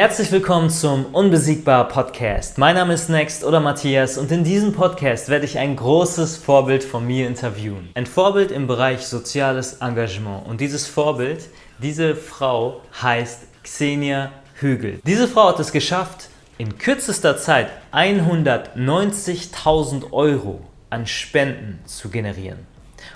Herzlich willkommen zum Unbesiegbar Podcast. Mein Name ist Next oder Matthias und in diesem Podcast werde ich ein großes Vorbild von mir interviewen. Ein Vorbild im Bereich soziales Engagement. Und dieses Vorbild, diese Frau heißt Xenia Hügel. Diese Frau hat es geschafft, in kürzester Zeit 190.000 Euro an Spenden zu generieren.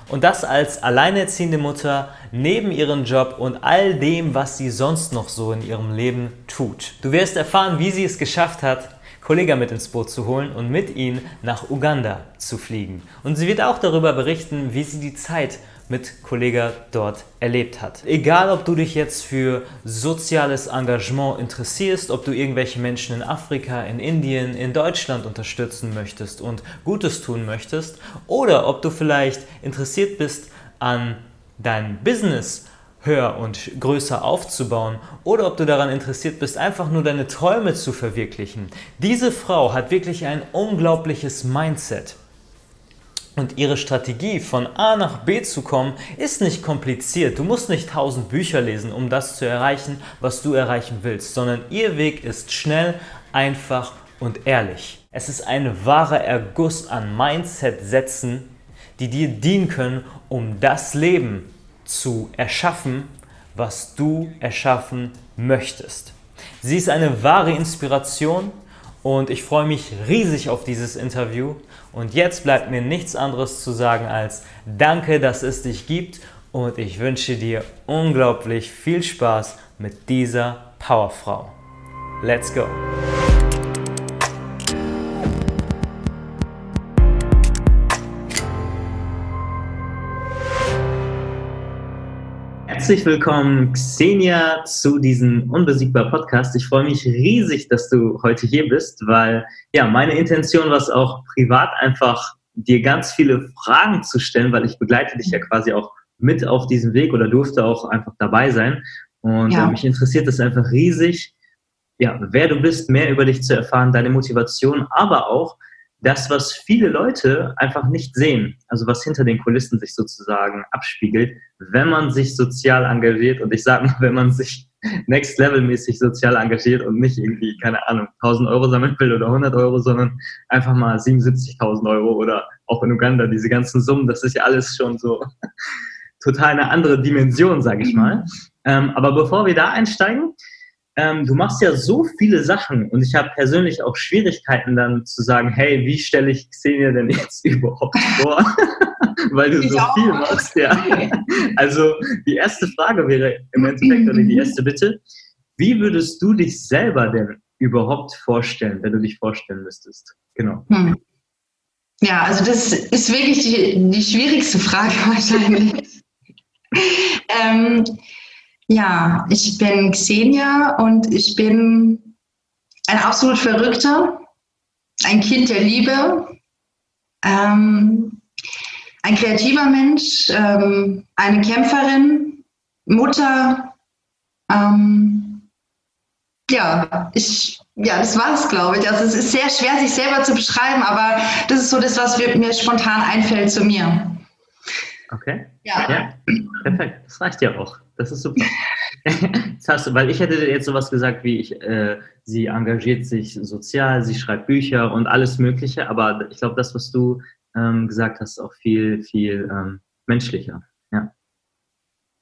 Und das als alleinerziehende Mutter neben ihrem Job und all dem, was sie sonst noch so in ihrem Leben tut. Du wirst erfahren, wie sie es geschafft hat, Kollegen mit ins Boot zu holen und mit ihnen nach Uganda zu fliegen. Und sie wird auch darüber berichten, wie sie die Zeit mit Kollega dort erlebt hat. Egal, ob du dich jetzt für soziales Engagement interessierst, ob du irgendwelche Menschen in Afrika, in Indien, in Deutschland unterstützen möchtest und Gutes tun möchtest, oder ob du vielleicht interessiert bist an dein Business höher und größer aufzubauen oder ob du daran interessiert bist, einfach nur deine Träume zu verwirklichen. Diese Frau hat wirklich ein unglaubliches Mindset. Und ihre Strategie, von A nach B zu kommen, ist nicht kompliziert. Du musst nicht tausend Bücher lesen, um das zu erreichen, was du erreichen willst, sondern ihr Weg ist schnell, einfach und ehrlich. Es ist ein wahrer Erguss an Mindset-Sätzen, die dir dienen können, um das Leben zu erschaffen, was du erschaffen möchtest. Sie ist eine wahre Inspiration und ich freue mich riesig auf dieses Interview. Und jetzt bleibt mir nichts anderes zu sagen als Danke, dass es dich gibt und ich wünsche dir unglaublich viel Spaß mit dieser Powerfrau. Let's go! Herzlich willkommen, Xenia, zu diesem Unbesiegbar Podcast. Ich freue mich riesig, dass du heute hier bist, weil ja, meine Intention war es auch privat einfach, dir ganz viele Fragen zu stellen, weil ich begleite dich ja quasi auch mit auf diesem Weg oder durfte auch einfach dabei sein. Und ja. mich interessiert es einfach riesig, ja, wer du bist, mehr über dich zu erfahren, deine Motivation, aber auch, das, was viele Leute einfach nicht sehen, also was hinter den Kulissen sich sozusagen abspiegelt, wenn man sich sozial engagiert und ich sage mal, wenn man sich next level mäßig sozial engagiert und nicht irgendwie, keine Ahnung, 1000 Euro sammeln will oder 100 Euro, sondern einfach mal 77.000 Euro oder auch in Uganda diese ganzen Summen, das ist ja alles schon so total eine andere Dimension, sage ich mal. Ähm, aber bevor wir da einsteigen, ähm, du machst ja so viele Sachen und ich habe persönlich auch Schwierigkeiten dann zu sagen, hey, wie stelle ich Xenia denn jetzt überhaupt vor? Weil du ich so auch. viel machst, ja. Also die erste Frage wäre im Endeffekt, oder die erste Bitte, wie würdest du dich selber denn überhaupt vorstellen, wenn du dich vorstellen müsstest? Genau. Hm. Ja, also das ist wirklich die, die schwierigste Frage wahrscheinlich. ähm, ja, ich bin Xenia und ich bin ein absolut Verrückter, ein Kind der Liebe, ähm, ein kreativer Mensch, ähm, eine Kämpferin, Mutter. Ähm, ja, ich, ja, das war es, glaube ich. Also es ist sehr schwer, sich selber zu beschreiben, aber das ist so das, was mir spontan einfällt zu mir. Okay. Ja. ja. Perfekt. Das reicht ja auch. Das ist super. das hast du, weil ich hätte jetzt sowas gesagt wie, ich, äh, sie engagiert sich sozial, sie schreibt Bücher und alles Mögliche, aber ich glaube, das, was du ähm, gesagt hast, ist auch viel, viel ähm, menschlicher. Ja.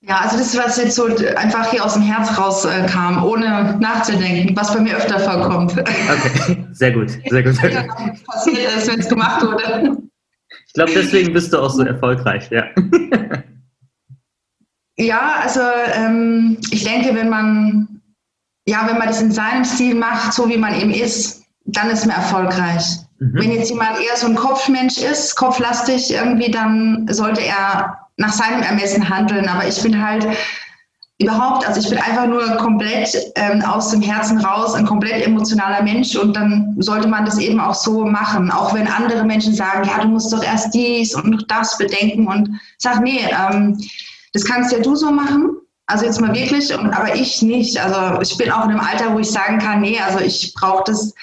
Ja, also das, was jetzt so einfach hier aus dem Herz rauskam, äh, ohne nachzudenken, was bei mir öfter vorkommt. Okay, sehr gut, sehr gut. ja, passiert ist, wenn es gemacht wurde. Ich glaube, deswegen bist du auch so erfolgreich, ja. Ja, also ähm, ich denke, wenn man, ja, wenn man das in seinem Stil macht, so wie man eben ist, dann ist man erfolgreich. Mhm. Wenn jetzt jemand eher so ein Kopfmensch ist, kopflastig irgendwie, dann sollte er nach seinem Ermessen handeln. Aber ich bin halt überhaupt, also ich bin einfach nur komplett ähm, aus dem Herzen raus, ein komplett emotionaler Mensch und dann sollte man das eben auch so machen. Auch wenn andere Menschen sagen, ja, du musst doch erst dies und das bedenken und sag, nee, ähm, das kannst ja du so machen. Also jetzt mal wirklich, und, aber ich nicht. Also ich bin auch in einem Alter, wo ich sagen kann, nee, also ich brauche das,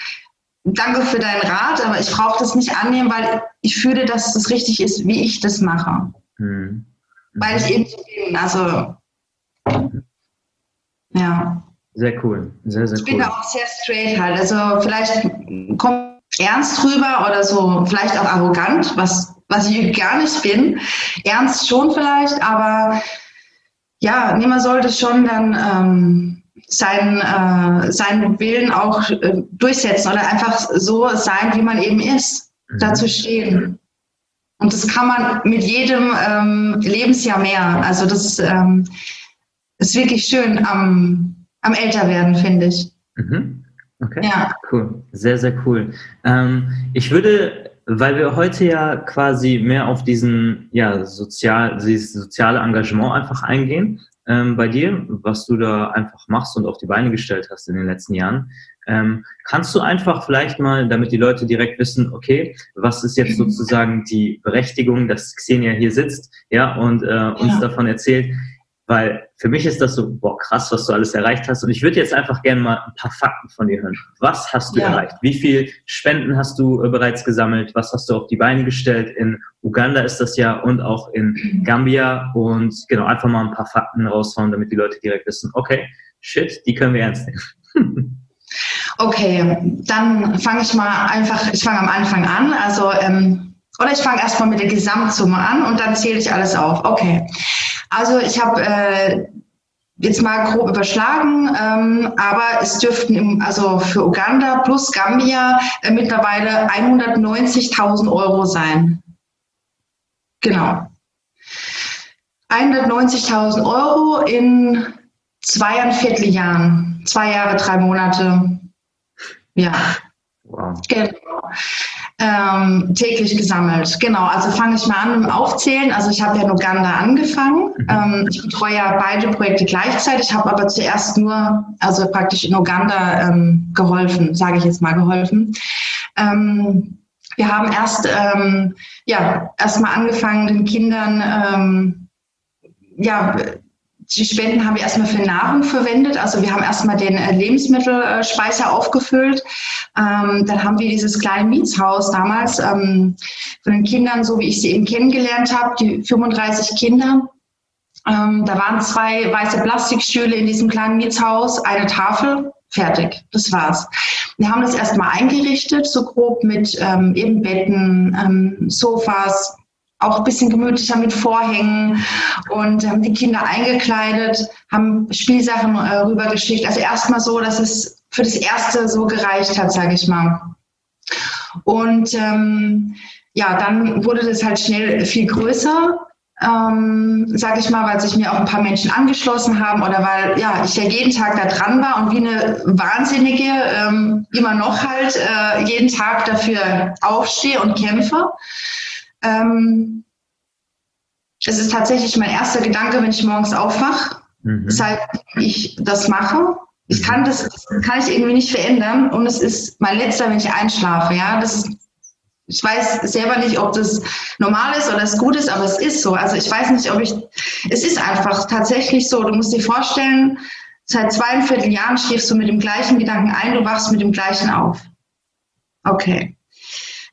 danke für deinen Rat, aber ich brauche das nicht annehmen, weil ich fühle, dass das richtig ist, wie ich das mache. Mhm. Weil ich eben so bin. Also ja. Sehr cool, sehr, sehr cool. Ich bin da auch sehr straight halt. Also vielleicht kommt ernst rüber oder so, vielleicht auch arrogant, was, was ich gar nicht bin. Ernst schon vielleicht, aber ja, niemand sollte schon dann ähm, seinen, äh, seinen Willen auch äh, durchsetzen oder einfach so sein, wie man eben ist, mhm. dazu stehen. Und das kann man mit jedem ähm, Lebensjahr mehr. Also das ähm, ist wirklich schön am, am Älterwerden, finde ich. Mhm. Okay, ja. cool. Sehr, sehr cool. Ähm, ich würde, weil wir heute ja quasi mehr auf diesen, ja, sozial, dieses soziale Engagement einfach eingehen, ähm, bei dir, was du da einfach machst und auf die Beine gestellt hast in den letzten Jahren. Ähm, kannst du einfach vielleicht mal, damit die Leute direkt wissen, okay, was ist jetzt sozusagen die Berechtigung, dass Xenia hier sitzt, ja, und äh, uns ja. davon erzählt, weil für mich ist das so, boah, krass, was du alles erreicht hast. Und ich würde jetzt einfach gerne mal ein paar Fakten von dir hören. Was hast du ja. erreicht? Wie viel Spenden hast du äh, bereits gesammelt? Was hast du auf die Beine gestellt? In Uganda ist das ja und auch in. Gambia. Und genau, einfach mal ein paar Fakten raushauen, damit die Leute direkt wissen, okay, shit, die können wir ernst nehmen. okay, dann fange ich mal einfach, ich fange am Anfang an. Also, ähm, oder ich fange erstmal mit der Gesamtsumme an und dann zähle ich alles auf. Okay. Also ich habe äh, jetzt mal grob überschlagen, ähm, aber es dürften im, also für Uganda plus Gambia äh, mittlerweile 190.000 Euro sein. Genau. 190.000 Euro in zweieinviertel Jahren. Zwei Jahre, drei Monate. Ja. Wow. Genau ähm, täglich gesammelt. Genau, also fange ich mal an mit dem Aufzählen. Also ich habe ja in Uganda angefangen. Mhm. Ähm, ich betreue ja beide Projekte gleichzeitig, habe aber zuerst nur, also praktisch in Uganda ähm, geholfen, sage ich jetzt mal geholfen. Ähm, wir haben erst, ähm, ja, erst mal angefangen, den Kindern, ähm, ja, die Spenden haben wir erstmal für Nahrung verwendet. Also wir haben erstmal den äh, Lebensmittelspeicher aufgefüllt. Ähm, dann haben wir dieses kleine Mietshaus damals ähm, von den Kindern, so wie ich sie eben kennengelernt habe, die 35 Kinder. Ähm, da waren zwei weiße Plastikstühle in diesem kleinen Mietshaus, eine Tafel, fertig. Das war's. Wir haben das erstmal eingerichtet, so grob mit ähm, eben Betten, ähm, Sofas, auch ein bisschen gemütlicher mit Vorhängen und haben die Kinder eingekleidet, haben Spielsachen äh, rübergeschickt. Also erstmal so, dass es für das Erste so gereicht hat, sage ich mal. Und ähm, ja, dann wurde das halt schnell viel größer, ähm, sage ich mal, weil sich mir auch ein paar Menschen angeschlossen haben oder weil ja ich ja jeden Tag da dran war und wie eine Wahnsinnige ähm, immer noch halt äh, jeden Tag dafür aufstehe und kämpfe. Ähm, es ist tatsächlich mein erster Gedanke, wenn ich morgens aufwache, mhm. seit ich das mache. Ich mhm. kann das, das kann ich irgendwie nicht verändern und es ist mein letzter, wenn ich einschlafe. Ja, das ist, ich weiß selber nicht, ob das normal ist oder es gut ist, aber es ist so. Also ich weiß nicht, ob ich, es ist einfach tatsächlich so. Du musst dir vorstellen, seit zweieinviertel Jahren schläfst du mit dem gleichen Gedanken ein, du wachst mit dem gleichen auf. Okay.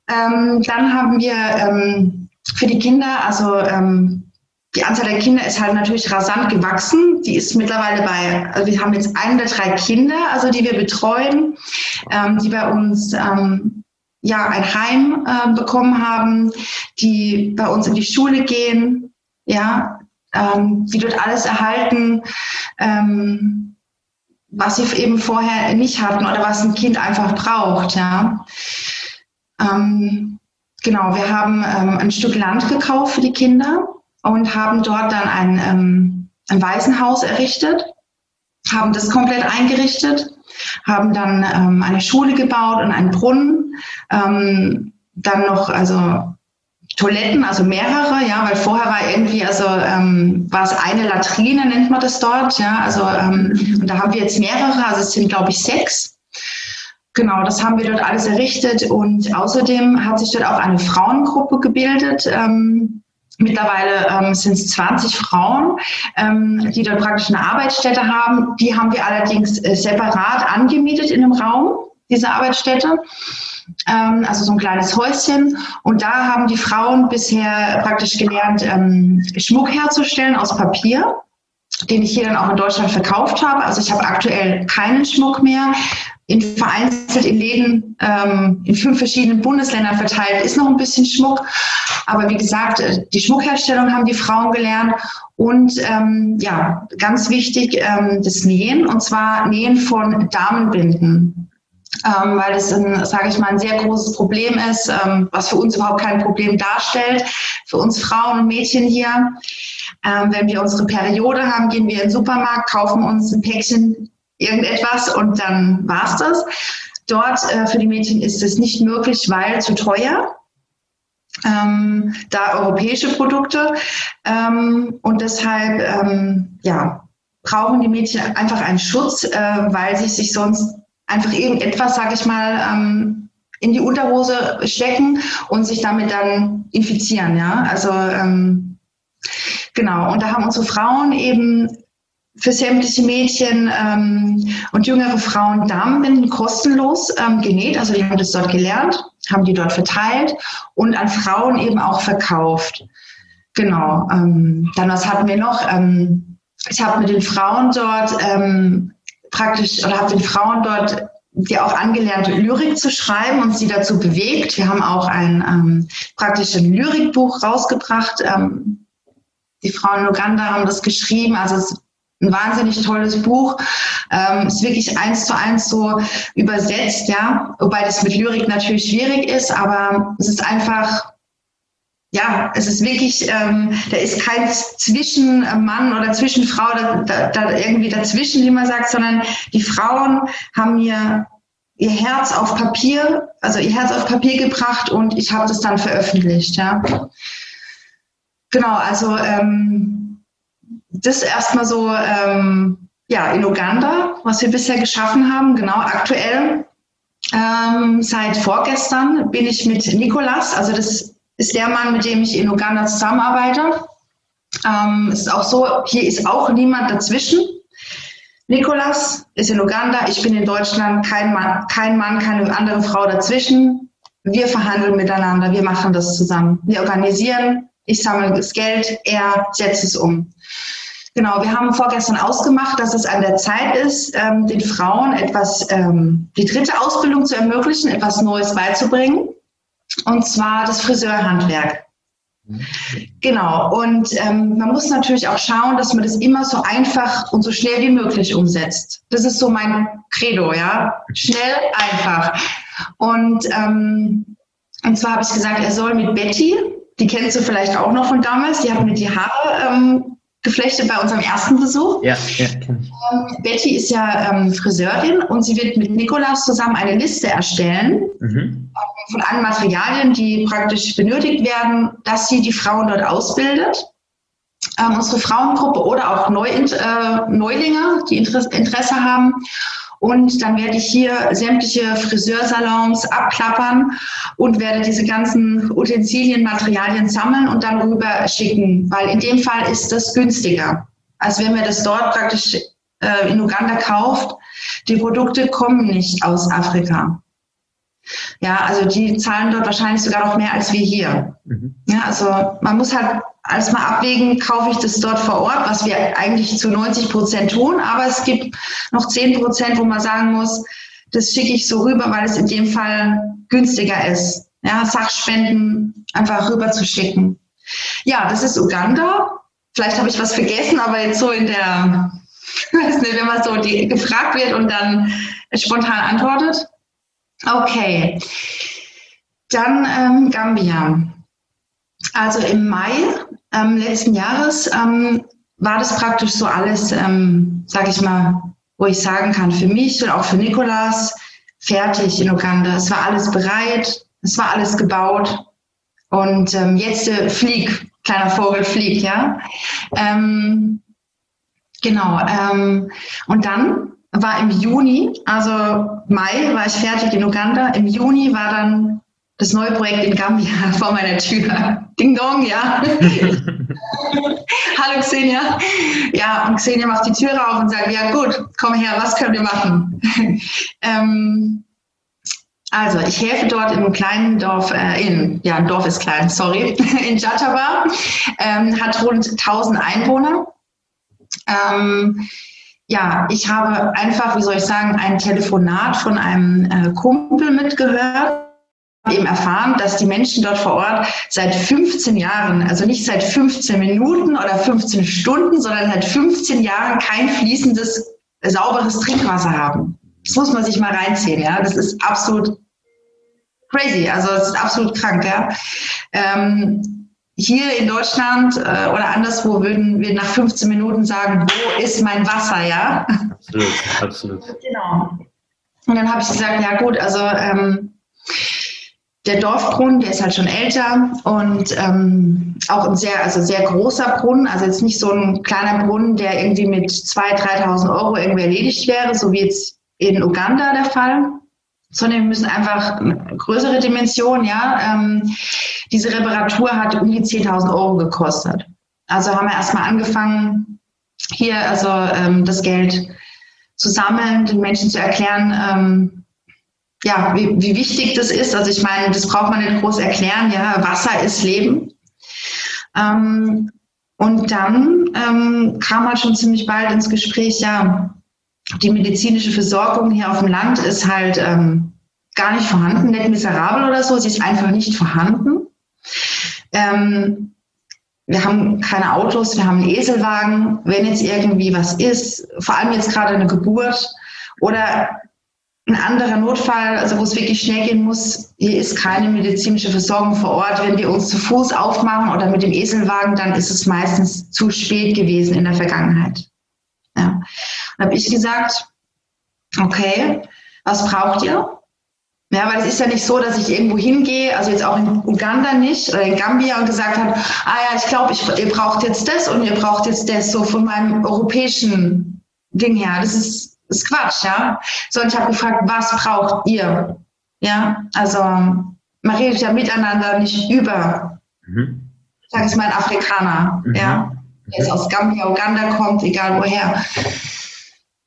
Ähm, dann haben wir ähm, für die Kinder, also ähm, die Anzahl der Kinder ist halt natürlich rasant gewachsen. Die ist mittlerweile bei, also wir haben jetzt ein oder drei Kinder, also die wir betreuen, ähm, die bei uns ähm, ja ein Heim äh, bekommen haben, die bei uns in die Schule gehen, ja, ähm, die dort alles erhalten, ähm, was sie eben vorher nicht hatten oder was ein Kind einfach braucht, ja. Ähm, genau, wir haben ähm, ein Stück Land gekauft für die Kinder und haben dort dann ein, ähm, ein Waisenhaus errichtet, haben das komplett eingerichtet, haben dann ähm, eine Schule gebaut und einen Brunnen, ähm, dann noch also Toiletten, also mehrere, ja, weil vorher war irgendwie, also ähm, war es eine Latrine, nennt man das dort, ja, also ähm, und da haben wir jetzt mehrere, also es sind glaube ich sechs. Genau, das haben wir dort alles errichtet und außerdem hat sich dort auch eine Frauengruppe gebildet. Ähm, mittlerweile ähm, sind es 20 Frauen, ähm, die dort praktisch eine Arbeitsstätte haben. Die haben wir allerdings äh, separat angemietet in einem Raum, diese Arbeitsstätte. Ähm, also so ein kleines Häuschen. Und da haben die Frauen bisher praktisch gelernt, ähm, Schmuck herzustellen aus Papier den ich hier dann auch in Deutschland verkauft habe. Also ich habe aktuell keinen Schmuck mehr. In vereinzelt in Läden ähm, in fünf verschiedenen Bundesländern verteilt ist noch ein bisschen Schmuck. Aber wie gesagt, äh, die Schmuckherstellung haben die Frauen gelernt und ähm, ja, ganz wichtig, ähm, das Nähen und zwar Nähen von Damenbinden. Ähm, weil das, sage ich mal, ein sehr großes Problem ist, ähm, was für uns überhaupt kein Problem darstellt, für uns Frauen und Mädchen hier. Ähm, wenn wir unsere Periode haben, gehen wir in den Supermarkt, kaufen uns ein Päckchen irgendetwas und dann war's das. Dort äh, für die Mädchen ist es nicht möglich, weil zu teuer. Ähm, da europäische Produkte ähm, und deshalb ähm, ja, brauchen die Mädchen einfach einen Schutz, äh, weil sie sich sonst einfach irgendetwas, sage ich mal, ähm, in die Unterhose stecken und sich damit dann infizieren. Ja, also ähm, genau. Und da haben unsere Frauen eben für sämtliche Mädchen ähm, und jüngere Frauen Damenbinden kostenlos ähm, genäht. Also die haben das dort gelernt, haben die dort verteilt und an Frauen eben auch verkauft. Genau. Ähm, dann was hatten wir noch? Ähm, ich habe mit den Frauen dort ähm, praktisch oder habe den Frauen dort die auch angelernt, Lyrik zu schreiben und sie dazu bewegt. Wir haben auch ein ähm, praktisch ein Lyrikbuch rausgebracht. Ähm, die Frauen in Uganda haben das geschrieben. Also es ist ein wahnsinnig tolles Buch. Ähm, ist wirklich eins zu eins so übersetzt, ja. Wobei das mit Lyrik natürlich schwierig ist, aber es ist einfach ja, es ist wirklich, ähm, da ist kein Zwischenmann oder Zwischenfrau da, da, da irgendwie dazwischen, wie man sagt, sondern die Frauen haben mir ihr Herz auf Papier, also ihr Herz auf Papier gebracht und ich habe das dann veröffentlicht. Ja. Genau, also ähm, das erstmal so ähm, ja, in Uganda, was wir bisher geschaffen haben, genau aktuell. Ähm, seit vorgestern bin ich mit Nikolas, also das ist der Mann, mit dem ich in Uganda zusammenarbeite. Ähm, ist auch so, hier ist auch niemand dazwischen. Nikolas ist in Uganda, ich bin in Deutschland, kein Mann, kein Mann, keine andere Frau dazwischen. Wir verhandeln miteinander, wir machen das zusammen. Wir organisieren, ich sammle das Geld, er setzt es um. Genau, wir haben vorgestern ausgemacht, dass es an der Zeit ist, ähm, den Frauen etwas, ähm, die dritte Ausbildung zu ermöglichen, etwas Neues beizubringen und zwar das Friseurhandwerk. Genau, und ähm, man muss natürlich auch schauen, dass man das immer so einfach und so schnell wie möglich umsetzt. Das ist so mein Credo, ja. Schnell, einfach. Und, ähm, und zwar habe ich gesagt, er soll mit Betty, die kennst du vielleicht auch noch von damals, die hat mir die Haare ähm, geflechtet bei unserem ersten Besuch. Ja, ja kenn ich. Ähm, Betty ist ja ähm, Friseurin und sie wird mit Nikolaus zusammen eine Liste erstellen mhm. von allen Materialien, die praktisch benötigt werden, dass sie die Frauen dort ausbildet. Ähm, unsere Frauengruppe oder auch Neu äh, Neulinge, die Interesse, Interesse haben. Und dann werde ich hier sämtliche Friseursalons abklappern und werde diese ganzen Utensilien, Materialien sammeln und dann rüber schicken, weil in dem Fall ist das günstiger, als wenn man das dort praktisch äh, in Uganda kauft. Die Produkte kommen nicht aus Afrika. Ja, also die zahlen dort wahrscheinlich sogar noch mehr als wir hier. Mhm. Ja, also man muss halt alles mal abwägen, kaufe ich das dort vor Ort, was wir eigentlich zu 90 Prozent tun, aber es gibt noch 10 Prozent, wo man sagen muss, das schicke ich so rüber, weil es in dem Fall günstiger ist. Ja, Sachspenden einfach rüber zu schicken. Ja, das ist Uganda. Vielleicht habe ich was vergessen, aber jetzt so in der, weiß nicht, wenn man so die, gefragt wird und dann spontan antwortet. Okay. Dann ähm, Gambia. Also im Mai ähm, letzten Jahres ähm, war das praktisch so alles, ähm, sage ich mal, wo ich sagen kann, für mich und auch für Nikolas, fertig in Uganda. Es war alles bereit, es war alles gebaut. Und ähm, jetzt äh, flieg, kleiner Vogel fliegt, ja. Ähm, genau. Ähm, und dann war im Juni, also Mai war ich fertig in Uganda. Im Juni war dann das neue Projekt in Gambia vor meiner Tür. Ding Dong, ja. Hallo Xenia. Ja, und Xenia macht die Tür auf und sagt, ja gut, komm her, was können wir machen? ähm, also, ich helfe dort im kleinen Dorf, äh, in, ja, ein Dorf ist klein, sorry, in Jataba, ähm, hat rund 1000 Einwohner. Ähm, ja, ich habe einfach, wie soll ich sagen, ein Telefonat von einem äh, Kumpel mitgehört eben erfahren, dass die Menschen dort vor Ort seit 15 Jahren, also nicht seit 15 Minuten oder 15 Stunden, sondern seit 15 Jahren kein fließendes, sauberes Trinkwasser haben. Das muss man sich mal reinziehen, ja. Das ist absolut crazy, also es ist absolut krank, ja. Ähm, hier in Deutschland äh, oder anderswo würden wir nach 15 Minuten sagen, wo ist mein Wasser, ja? Absolut, absolut. Genau. Und dann habe ich gesagt, ja gut, also ähm, der Dorfbrunnen, der ist halt schon älter und ähm, auch ein sehr, also sehr großer Brunnen, also jetzt nicht so ein kleiner Brunnen, der irgendwie mit 2.000, 3.000 Euro irgendwie erledigt wäre, so wie jetzt in Uganda der Fall, sondern wir müssen einfach größere Dimensionen, ja. Ähm, diese Reparatur hat um die 10.000 Euro gekostet. Also haben wir erstmal angefangen, hier also ähm, das Geld zu sammeln, den Menschen zu erklären, ähm, ja, wie, wie wichtig das ist. Also ich meine, das braucht man nicht groß erklären. Ja, Wasser ist Leben. Ähm, und dann ähm, kam halt schon ziemlich bald ins Gespräch, ja, die medizinische Versorgung hier auf dem Land ist halt ähm, gar nicht vorhanden, nicht miserabel oder so, sie ist einfach nicht vorhanden. Ähm, wir haben keine Autos, wir haben einen Eselwagen. Wenn jetzt irgendwie was ist, vor allem jetzt gerade eine Geburt oder ein anderer Notfall, also wo es wirklich schnell gehen muss, hier ist keine medizinische Versorgung vor Ort. Wenn wir uns zu Fuß aufmachen oder mit dem Eselwagen, dann ist es meistens zu spät gewesen in der Vergangenheit. Ja. Dann habe ich gesagt, okay, was braucht ihr? Ja, weil es ist ja nicht so, dass ich irgendwo hingehe, also jetzt auch in Uganda nicht oder in Gambia und gesagt habe, ah ja, ich glaube, ihr braucht jetzt das und ihr braucht jetzt das, so von meinem europäischen Ding her. Das ist ist Quatsch, ja. So, ich habe gefragt, was braucht ihr? Ja, also man redet ja miteinander, nicht über. Mhm. Ich sage es mal ein Afrikaner, mhm. ja, der jetzt aus Gambia, Uganda kommt, egal woher.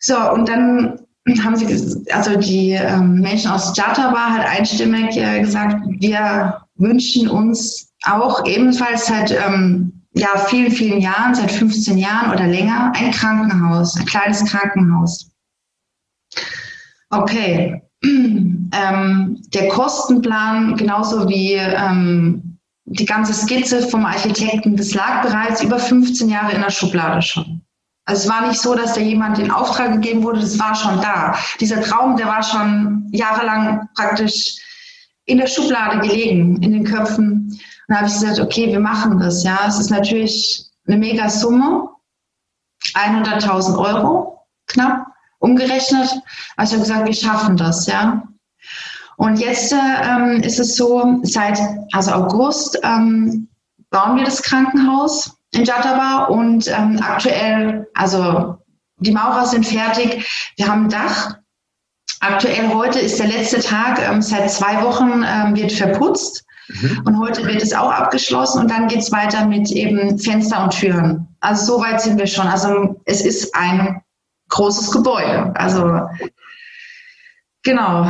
So, und dann haben sie, also die ähm, Menschen aus Jataba hat einstimmig äh, gesagt, wir wünschen uns auch ebenfalls seit ähm, ja, vielen, vielen Jahren, seit 15 Jahren oder länger, ein Krankenhaus, ein kleines Krankenhaus. Okay. Ähm, der Kostenplan, genauso wie ähm, die ganze Skizze vom Architekten, das lag bereits über 15 Jahre in der Schublade schon. Also es war nicht so, dass da jemand in Auftrag gegeben wurde, das war schon da. Dieser Traum, der war schon jahrelang praktisch in der Schublade gelegen, in den Köpfen. Und da habe ich gesagt, okay, wir machen das. Ja, es ist natürlich eine mega Summe, 100.000 Euro knapp umgerechnet. Also ich habe gesagt, wir schaffen das, ja. Und jetzt ähm, ist es so, seit also August ähm, bauen wir das Krankenhaus in Jataba und ähm, aktuell, also die Maurer sind fertig, wir haben ein Dach. Aktuell heute ist der letzte Tag, ähm, seit zwei Wochen ähm, wird verputzt. Mhm. Und heute wird es auch abgeschlossen und dann geht es weiter mit eben Fenster und Türen. Also so weit sind wir schon. Also es ist ein großes Gebäude. Also genau.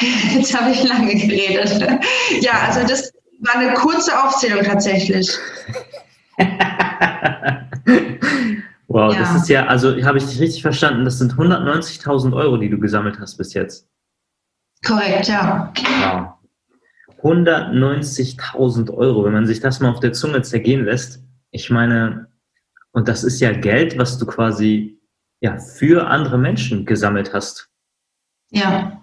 Jetzt habe ich lange geredet. Ja, also das war eine kurze Aufzählung tatsächlich. wow, ja. das ist ja, also habe ich dich richtig verstanden, das sind 190.000 Euro, die du gesammelt hast bis jetzt. Korrekt, ja. Wow. 190.000 Euro, wenn man sich das mal auf der Zunge zergehen lässt. Ich meine, und das ist ja Geld, was du quasi ja, für andere Menschen gesammelt hast. Ja.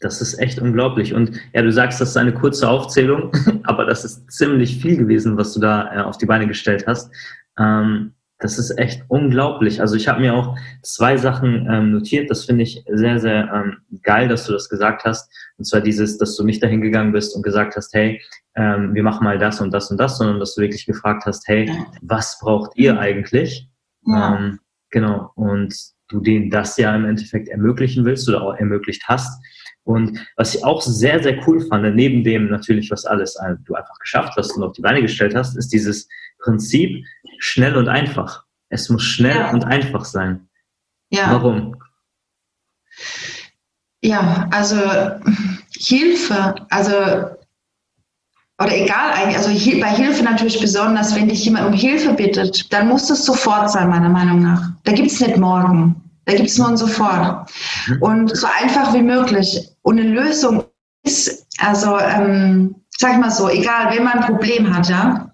Das ist echt unglaublich. Und ja, du sagst, das ist eine kurze Aufzählung, aber das ist ziemlich viel gewesen, was du da äh, auf die Beine gestellt hast. Ähm, das ist echt unglaublich. Also ich habe mir auch zwei Sachen ähm, notiert. Das finde ich sehr, sehr ähm, geil, dass du das gesagt hast. Und zwar dieses, dass du nicht dahin gegangen bist und gesagt hast, hey, ähm, wir machen mal das und das und das, sondern dass du wirklich gefragt hast, hey, was braucht ihr eigentlich? Ja. Ähm, Genau. Und du denen das ja im Endeffekt ermöglichen willst oder auch ermöglicht hast. Und was ich auch sehr, sehr cool fand, neben dem natürlich, was alles äh, du einfach geschafft hast und auf die Beine gestellt hast, ist dieses Prinzip schnell und einfach. Es muss schnell ja. und einfach sein. Ja. Warum? Ja, also Hilfe, also oder egal eigentlich, also bei Hilfe natürlich besonders, wenn dich jemand um Hilfe bittet, dann muss es sofort sein, meiner Meinung nach. Da gibt es nicht morgen. Da gibt es nur ein sofort. Und so einfach wie möglich. Und eine Lösung ist, also ähm, sag ich mal so, egal, wenn man ein Problem hat, ja,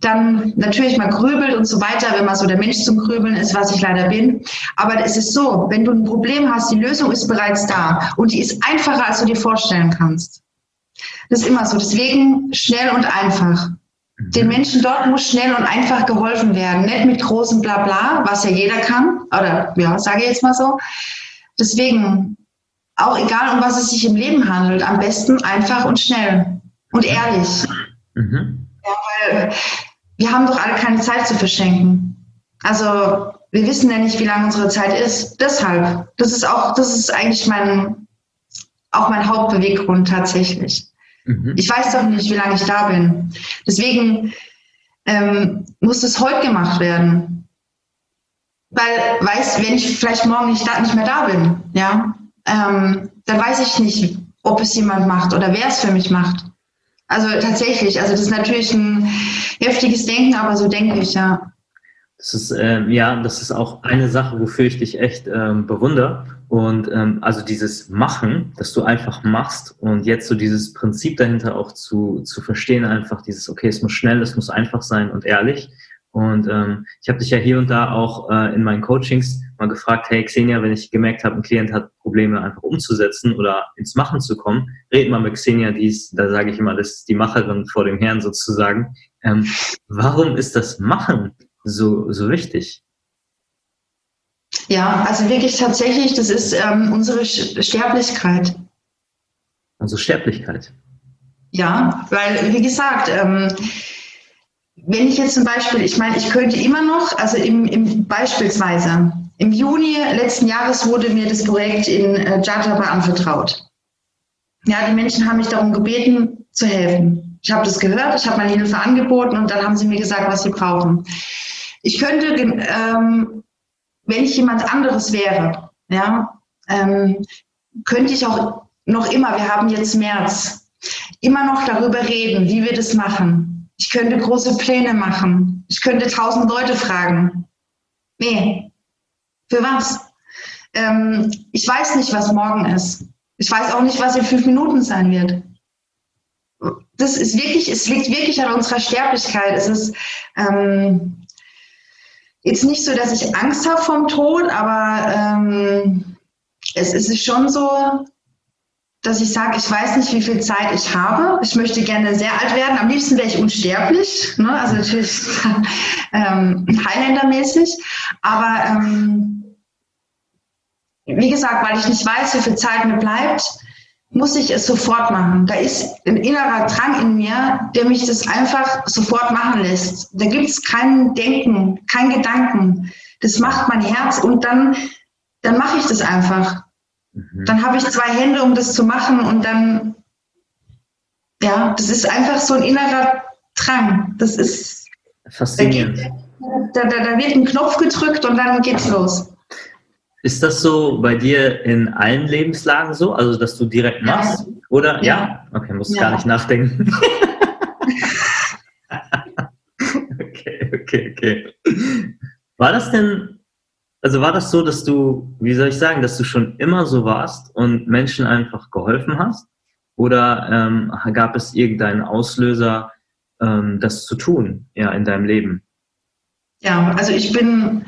dann natürlich man grübelt und so weiter, wenn man so der Mensch zum Grübeln ist, was ich leider bin. Aber es ist so, wenn du ein Problem hast, die Lösung ist bereits da und die ist einfacher, als du dir vorstellen kannst. Das ist immer so. Deswegen schnell und einfach. Den Menschen dort muss schnell und einfach geholfen werden, nicht mit großem Blabla, was ja jeder kann, oder ja, sage ich jetzt mal so. Deswegen, auch egal, um was es sich im Leben handelt, am besten einfach und schnell und ehrlich. Mhm. Ja, weil wir haben doch alle keine Zeit zu verschenken. Also wir wissen ja nicht, wie lange unsere Zeit ist. Deshalb, das ist auch, das ist eigentlich mein, auch mein Hauptbeweggrund tatsächlich. Mhm. Ich weiß doch nicht, wie lange ich da bin. Deswegen ähm, muss es heute gemacht werden. Weil, weiß, wenn ich vielleicht morgen nicht, da, nicht mehr da bin, ja, ähm, dann weiß ich nicht, ob es jemand macht oder wer es für mich macht. Also tatsächlich, also das ist natürlich ein heftiges Denken, aber so denke ich, ja. Das ist, äh, ja, das ist auch eine Sache, wofür ich dich echt ähm, bewundere. Und ähm, also dieses Machen, dass du einfach machst und jetzt so dieses Prinzip dahinter auch zu, zu verstehen, einfach dieses, okay, es muss schnell, es muss einfach sein und ehrlich. Und ähm, ich habe dich ja hier und da auch äh, in meinen Coachings mal gefragt, hey Xenia, wenn ich gemerkt habe, ein Klient hat Probleme einfach umzusetzen oder ins Machen zu kommen, red mal mit Xenia, die ist, da sage ich immer, das ist die Macherin vor dem Herrn sozusagen. Ähm, warum ist das Machen so, so wichtig? Ja, also wirklich tatsächlich, das ist ähm, unsere Sterblichkeit. Also Sterblichkeit. Ja, weil, wie gesagt, ähm, wenn ich jetzt zum Beispiel, ich meine, ich könnte immer noch, also im, im beispielsweise, im Juni letzten Jahres wurde mir das Projekt in äh, Jataba anvertraut. Ja, die Menschen haben mich darum gebeten, zu helfen. Ich habe das gehört, ich habe meine Hilfe angeboten und dann haben sie mir gesagt, was sie brauchen. Ich könnte ähm, wenn ich jemand anderes wäre, ja, ähm, könnte ich auch noch immer, wir haben jetzt März, immer noch darüber reden, wie wir das machen. Ich könnte große Pläne machen. Ich könnte tausend Leute fragen. Nee. Für was? Ähm, ich weiß nicht, was morgen ist. Ich weiß auch nicht, was in fünf Minuten sein wird. Das ist wirklich, es liegt wirklich an unserer Sterblichkeit. Es ist, ähm, jetzt nicht so, dass ich Angst habe vom Tod, aber ähm, es ist schon so, dass ich sage, ich weiß nicht, wie viel Zeit ich habe. Ich möchte gerne sehr alt werden. Am liebsten wäre ich unsterblich, ne? also natürlich ähm, Highlander-mäßig. Aber ähm, wie gesagt, weil ich nicht weiß, wie viel Zeit mir bleibt, muss ich es sofort machen. Da ist ein innerer Drang in mir, der mich das einfach sofort machen lässt. Da gibt es kein Denken, kein Gedanken. Das macht mein Herz und dann, dann mache ich das einfach. Mhm. Dann habe ich zwei Hände, um das zu machen und dann, ja, das ist einfach so ein innerer Drang. Das ist faszinierend. Da, da, da wird ein Knopf gedrückt und dann geht's los. Ist das so bei dir in allen Lebenslagen so, also dass du direkt machst? Ja. Oder? Ja. ja? Okay, musst ja. gar nicht nachdenken. okay, okay, okay. War das denn, also war das so, dass du, wie soll ich sagen, dass du schon immer so warst und Menschen einfach geholfen hast? Oder ähm, gab es irgendeinen Auslöser, ähm, das zu tun, ja, in deinem Leben? Ja, also ich bin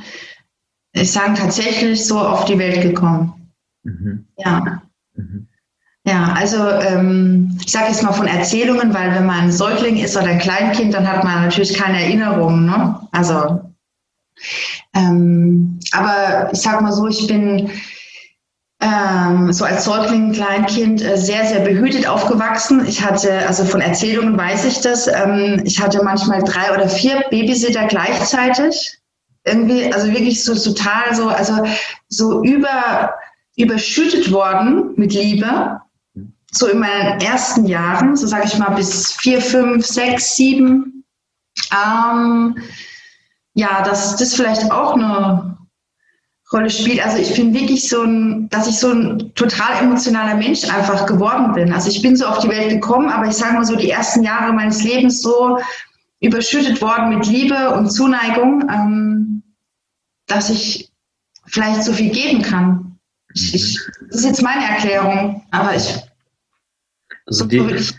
ich sage tatsächlich so auf die Welt gekommen. Mhm. Ja. Mhm. Ja, also ähm, ich sage jetzt mal von Erzählungen, weil wenn man ein Säugling ist oder ein Kleinkind, dann hat man natürlich keine Erinnerungen. Ne? Also, ähm, aber ich sage mal so, ich bin ähm, so als Säugling, Kleinkind äh, sehr, sehr behütet aufgewachsen. Ich hatte, also von Erzählungen weiß ich das, ähm, ich hatte manchmal drei oder vier Babysitter gleichzeitig irgendwie, also wirklich so total so, also so über, überschüttet worden mit Liebe. So in meinen ersten Jahren, so sage ich mal bis vier, fünf, sechs, sieben. Ähm, ja, dass das vielleicht auch eine Rolle spielt. Also ich bin wirklich so ein, dass ich so ein total emotionaler Mensch einfach geworden bin. Also ich bin so auf die Welt gekommen, aber ich sage mal so die ersten Jahre meines Lebens so überschüttet worden mit Liebe und Zuneigung, ähm, dass ich vielleicht so viel geben kann. Ich, ich, das ist jetzt meine Erklärung, aber ich. Also so die, ich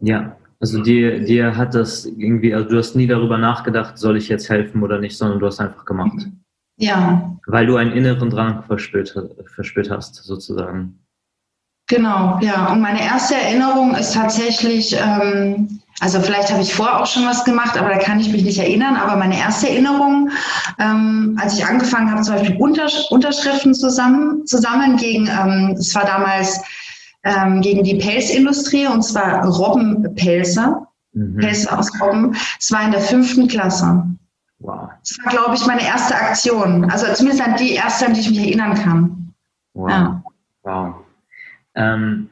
ja, also dir, dir hat das irgendwie, also du hast nie darüber nachgedacht, soll ich jetzt helfen oder nicht, sondern du hast einfach gemacht. Ja. Weil du einen inneren Drang verspürt, verspürt hast, sozusagen. Genau, ja. Und meine erste Erinnerung ist tatsächlich, ähm, also vielleicht habe ich vorher auch schon was gemacht, aber da kann ich mich nicht erinnern. Aber meine erste Erinnerung, ähm, als ich angefangen habe, zum Beispiel Untersch Unterschriften zusammen, zusammen gegen, ähm, es war damals ähm, gegen die Pelzindustrie, und zwar Robbenpelze, mhm. Pelze aus Robben. Es war in der fünften Klasse. Wow. Das war, glaube ich, meine erste Aktion. Also zumindest an die erste, an die ich mich erinnern kann. Wow. Ja. wow. Ähm,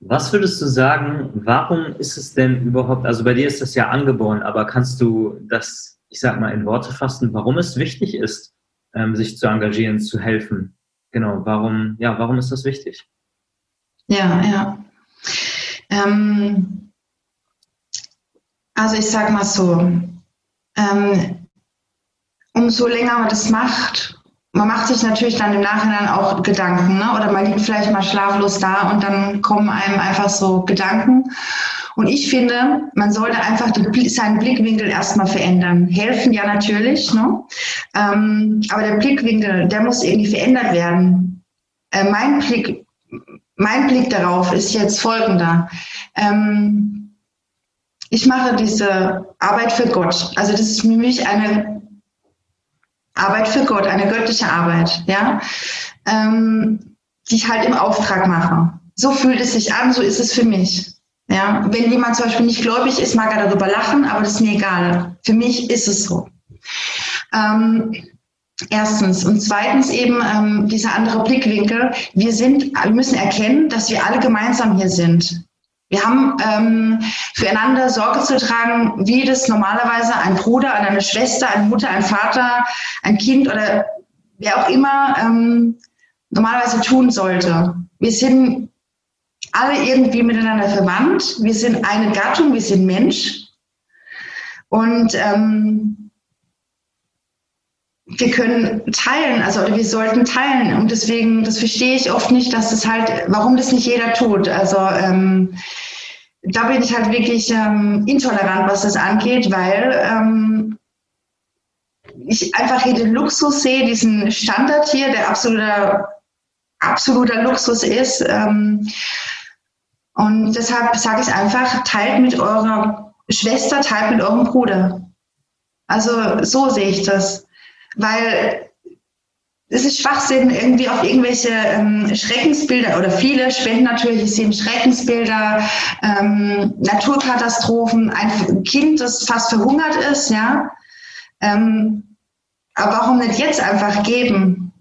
was würdest du sagen, warum ist es denn überhaupt, also bei dir ist das ja angeboren, aber kannst du das, ich sag mal, in Worte fassen, warum es wichtig ist, ähm, sich zu engagieren, zu helfen? Genau, warum, ja, warum ist das wichtig? Ja, ja. Ähm, also ich sag mal so, ähm, umso länger man das macht, man macht sich natürlich dann im Nachhinein auch Gedanken, ne? oder man liegt vielleicht mal schlaflos da und dann kommen einem einfach so Gedanken. Und ich finde, man sollte einfach seinen Blickwinkel erstmal verändern. Helfen ja natürlich, ne? Ähm, aber der Blickwinkel, der muss irgendwie verändert werden. Äh, mein, Blick, mein Blick darauf ist jetzt folgender. Ähm, ich mache diese Arbeit für Gott. Also das ist für mich eine Arbeit für Gott, eine göttliche Arbeit, ja, ähm, die ich halt im Auftrag mache. So fühlt es sich an, so ist es für mich. Ja, wenn jemand zum Beispiel nicht gläubig ist, mag er darüber lachen, aber das ist mir egal. Für mich ist es so. Ähm, erstens. Und zweitens eben ähm, dieser andere Blickwinkel. Wir sind, wir müssen erkennen, dass wir alle gemeinsam hier sind. Wir haben ähm, füreinander Sorge zu tragen, wie das normalerweise ein Bruder, eine Schwester, eine Mutter, ein Vater, ein Kind oder wer auch immer ähm, normalerweise tun sollte. Wir sind alle irgendwie miteinander verwandt. Wir sind eine Gattung, wir sind Mensch. Und ähm, wir können teilen, also wir sollten teilen. Und deswegen, das verstehe ich oft nicht, dass es halt, warum das nicht jeder tut. Also ähm, da bin ich halt wirklich ähm, intolerant, was das angeht, weil ähm, ich einfach hier den Luxus sehe, diesen Standard hier, der absoluter, absoluter Luxus ist. Ähm, und deshalb sage ich einfach, teilt mit eurer Schwester, teilt mit eurem Bruder. Also so sehe ich das weil es ist Schwachsinn, irgendwie auf irgendwelche ähm, Schreckensbilder oder viele spenden natürlich, es sind Schreckensbilder, ähm, Naturkatastrophen, ein Kind, das fast verhungert ist, ja. Ähm, aber warum nicht jetzt einfach geben?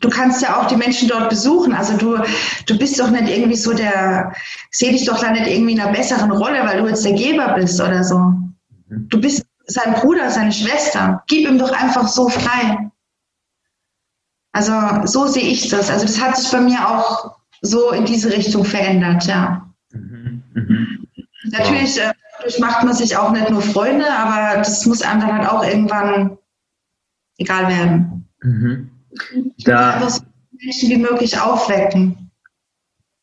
Du kannst ja auch die Menschen dort besuchen. Also du, du bist doch nicht irgendwie so der, seh dich doch da nicht irgendwie in einer besseren Rolle, weil du jetzt der Geber bist oder so. Mhm. Du bist sein Bruder, seine Schwester. Gib ihm doch einfach so frei. Also so sehe ich das. Also das hat sich bei mir auch so in diese Richtung verändert, ja. Mhm. Mhm. Natürlich äh, macht man sich auch nicht nur Freunde, aber das muss einem dann halt auch irgendwann egal werden. Mhm. Da, einfach so Menschen wie möglich aufwecken.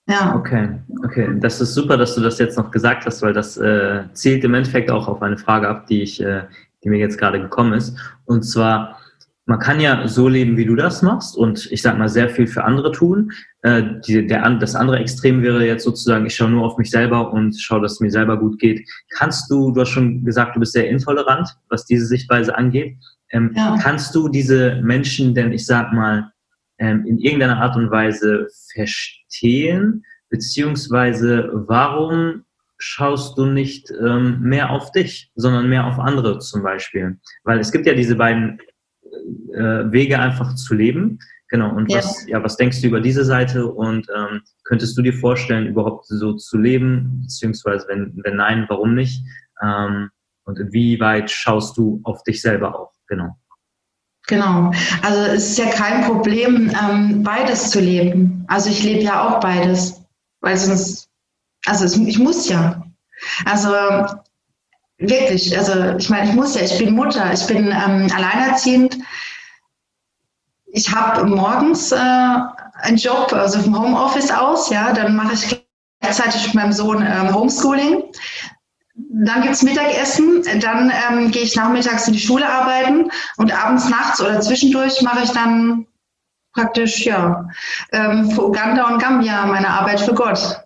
Ja. Okay, okay. Das ist super, dass du das jetzt noch gesagt hast, weil das äh, zielt im Endeffekt auch auf eine Frage ab, die ich, äh, die mir jetzt gerade gekommen ist. Und zwar, man kann ja so leben, wie du das machst und ich sag mal sehr viel für andere tun. Äh, die, der, das andere Extrem wäre jetzt sozusagen, ich schaue nur auf mich selber und schaue, dass es mir selber gut geht. Kannst du, du hast schon gesagt, du bist sehr intolerant, was diese Sichtweise angeht. Ähm, ja. Kannst du diese Menschen denn, ich sag mal, ähm, in irgendeiner Art und Weise verstehen? Beziehungsweise warum schaust du nicht ähm, mehr auf dich, sondern mehr auf andere zum Beispiel? Weil es gibt ja diese beiden äh, Wege einfach zu leben. Genau. Und ja. was, ja, was denkst du über diese Seite? Und ähm, könntest du dir vorstellen, überhaupt so zu leben? Beziehungsweise wenn, wenn nein, warum nicht? Ähm, und inwieweit schaust du auf dich selber auch? Genau. Genau. Also es ist ja kein Problem, ähm, beides zu leben. Also ich lebe ja auch beides, weil sonst, also es, ich muss ja. Also wirklich, also ich meine, ich muss ja, ich bin Mutter, ich bin ähm, alleinerziehend. Ich habe morgens äh, einen Job, also vom Homeoffice aus, ja, dann mache ich gleichzeitig mit meinem Sohn ähm, Homeschooling. Dann gibt es Mittagessen, dann ähm, gehe ich nachmittags in die Schule arbeiten und abends, nachts oder zwischendurch mache ich dann praktisch, ja, ähm, für Uganda und Gambia meine Arbeit für Gott.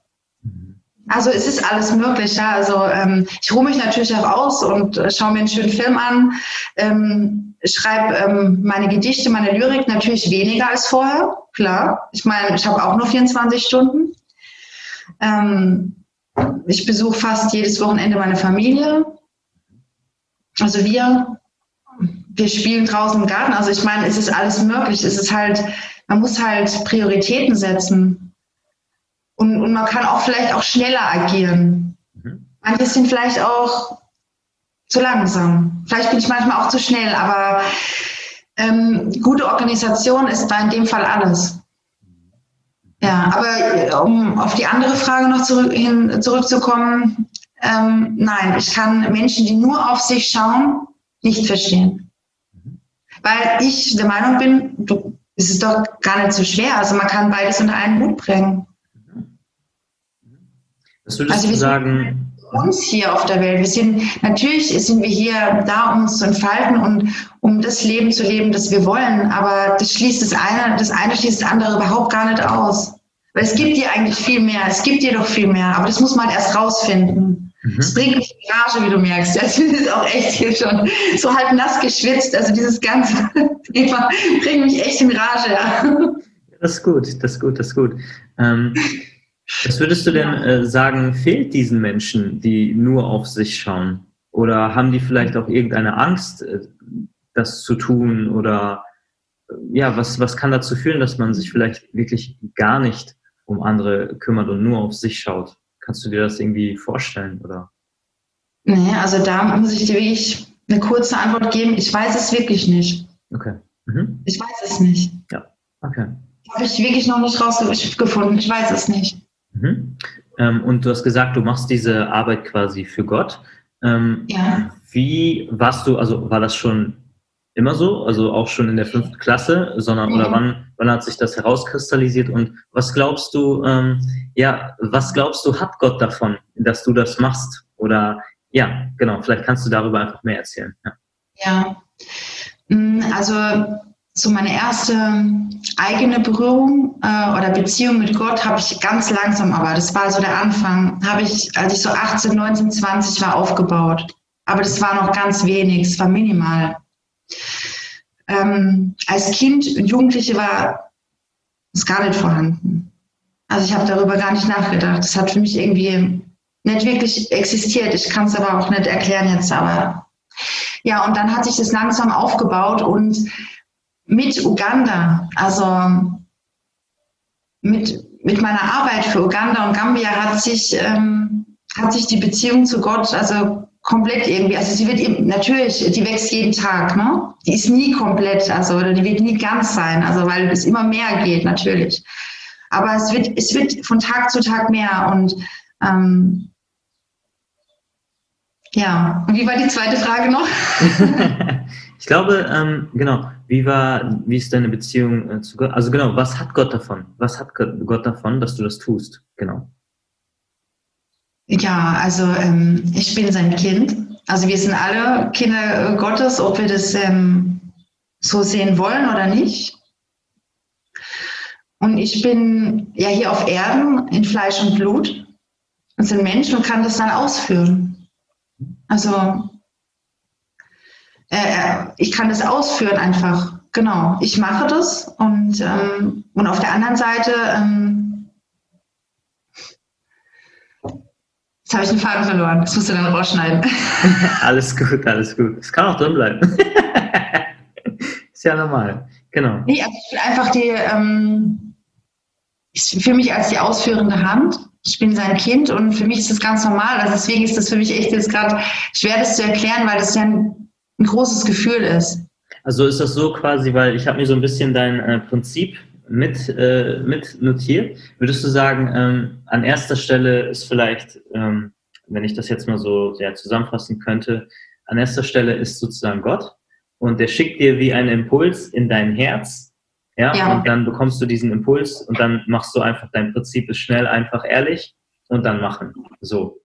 Also es ist alles möglich. Ja. Also ähm, ich ruhe mich natürlich auch aus und äh, schaue mir einen schönen Film an, ähm, schreibe ähm, meine Gedichte, meine Lyrik natürlich weniger als vorher, klar. Ich meine, ich habe auch nur 24 Stunden. Ähm, ich besuche fast jedes Wochenende meine Familie. Also wir, wir spielen draußen im Garten. Also ich meine, es ist alles möglich. Es ist halt, man muss halt Prioritäten setzen. Und, und man kann auch vielleicht auch schneller agieren. Mhm. Manche sind vielleicht auch zu langsam. Vielleicht bin ich manchmal auch zu schnell, aber ähm, gute Organisation ist da in dem Fall alles. Ja, aber um auf die andere Frage noch zurück, hin, zurückzukommen, ähm, nein, ich kann Menschen, die nur auf sich schauen, nicht verstehen. Weil ich der Meinung bin, du, es ist doch gar nicht so schwer. Also man kann beides unter einen Hut bringen. Was würdest also du sagen? Uns hier auf der Welt. Wir sind, natürlich sind wir hier da, um uns zu entfalten und um das Leben zu leben, das wir wollen. Aber das schließt das eine, das eine schließt das andere überhaupt gar nicht aus. Weil es gibt dir eigentlich viel mehr. Es gibt dir doch viel mehr. Aber das muss man halt erst rausfinden. Mhm. Es bringt mich in Rage, wie du merkst. Das ist auch echt hier schon so halb nass geschwitzt. Also dieses ganze Thema bringt mich echt in Rage. Ja. Das ist gut, das ist gut, das ist gut. Ähm, was würdest du denn äh, sagen, fehlt diesen Menschen, die nur auf sich schauen? Oder haben die vielleicht auch irgendeine Angst, äh, das zu tun? Oder äh, ja, was, was kann dazu führen, dass man sich vielleicht wirklich gar nicht um andere kümmert und nur auf sich schaut? Kannst du dir das irgendwie vorstellen? Oder? Nee, also da muss ich dir wirklich eine kurze Antwort geben. Ich weiß es wirklich nicht. Okay. Mhm. Ich weiß es nicht. Ja, okay. Habe ich wirklich noch nicht rausgefunden. Ich weiß es nicht. Mhm. Ähm, und du hast gesagt, du machst diese Arbeit quasi für Gott. Ähm, ja. Wie warst du, also war das schon immer so, also auch schon in der fünften Klasse, sondern oder wann, wann hat sich das herauskristallisiert und was glaubst du, ähm, ja, was glaubst du, hat Gott davon, dass du das machst? Oder ja, genau, vielleicht kannst du darüber einfach mehr erzählen. Ja, ja. Mm, also so meine erste eigene Berührung äh, oder Beziehung mit Gott habe ich ganz langsam, aber das war so der Anfang, habe ich, als ich so 18, 19, 20 war, aufgebaut. Aber das war noch ganz wenig, es war minimal. Ähm, als Kind und Jugendliche war es gar nicht vorhanden. Also ich habe darüber gar nicht nachgedacht. Das hat für mich irgendwie nicht wirklich existiert. Ich kann es aber auch nicht erklären jetzt. Aber ja, und dann hat sich das langsam aufgebaut und mit Uganda, also mit, mit meiner Arbeit für Uganda und Gambia hat sich, ähm, hat sich die Beziehung zu Gott also komplett irgendwie, also sie wird eben, natürlich, die wächst jeden Tag, ne? Die ist nie komplett, also oder die wird nie ganz sein, also weil es immer mehr geht, natürlich. Aber es wird, es wird von Tag zu Tag mehr und ähm, ja, und wie war die zweite Frage noch? ich glaube, ähm, genau, wie war, wie ist deine Beziehung äh, zu Gott? Also genau, was hat Gott davon? Was hat Gott davon, dass du das tust? Genau. Ja, also ähm, ich bin sein Kind. Also wir sind alle Kinder Gottes, ob wir das ähm, so sehen wollen oder nicht. Und ich bin ja hier auf Erden in Fleisch und Blut und sind Mensch und kann das dann ausführen. Also äh, ich kann das ausführen einfach. Genau, ich mache das und, ähm, und auf der anderen Seite, ähm, jetzt habe ich den Faden verloren, das musst du dann rausschneiden. alles gut, alles gut. Es kann auch drin bleiben. Ist ja normal, genau. Nee, also ich will einfach die, ähm, ich fühle mich als die ausführende Hand. Ich bin sein Kind und für mich ist das ganz normal. Also deswegen ist das für mich echt jetzt gerade schwer, das zu erklären, weil das ja ein ein großes Gefühl ist. Also ist das so quasi, weil ich habe mir so ein bisschen dein äh, Prinzip mit, äh, mit notiert. Würdest du sagen, ähm, an erster Stelle ist vielleicht, ähm, wenn ich das jetzt mal so sehr zusammenfassen könnte, an erster Stelle ist sozusagen Gott und der schickt dir wie einen Impuls in dein Herz. Ja, ja. und dann bekommst du diesen Impuls und dann machst du einfach, dein Prinzip ist schnell, einfach, ehrlich und dann machen. So.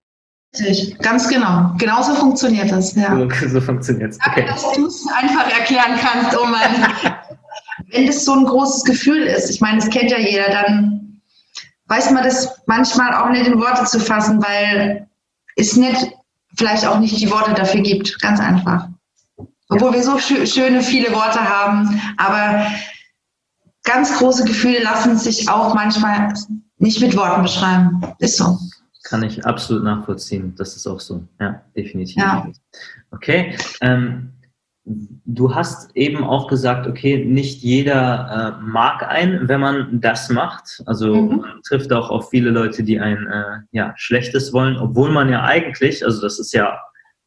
Richtig, ganz genau. Genauso funktioniert das. Ja. So, so funktioniert es. Okay. Danke, dass du es einfach erklären kannst, oh Mann. Wenn das so ein großes Gefühl ist, ich meine, das kennt ja jeder, dann weiß man das manchmal auch nicht in Worte zu fassen, weil es nicht, vielleicht auch nicht die Worte dafür gibt. Ganz einfach. Obwohl wir so schö schöne, viele Worte haben, aber ganz große Gefühle lassen sich auch manchmal nicht mit Worten beschreiben. Ist so. Kann ich absolut nachvollziehen. Das ist auch so. Ja, definitiv. Ja. Okay. Ähm, du hast eben auch gesagt, okay, nicht jeder äh, mag ein, wenn man das macht. Also mhm. man trifft auch auf viele Leute, die ein äh, ja, Schlechtes wollen, obwohl man ja eigentlich, also das ist ja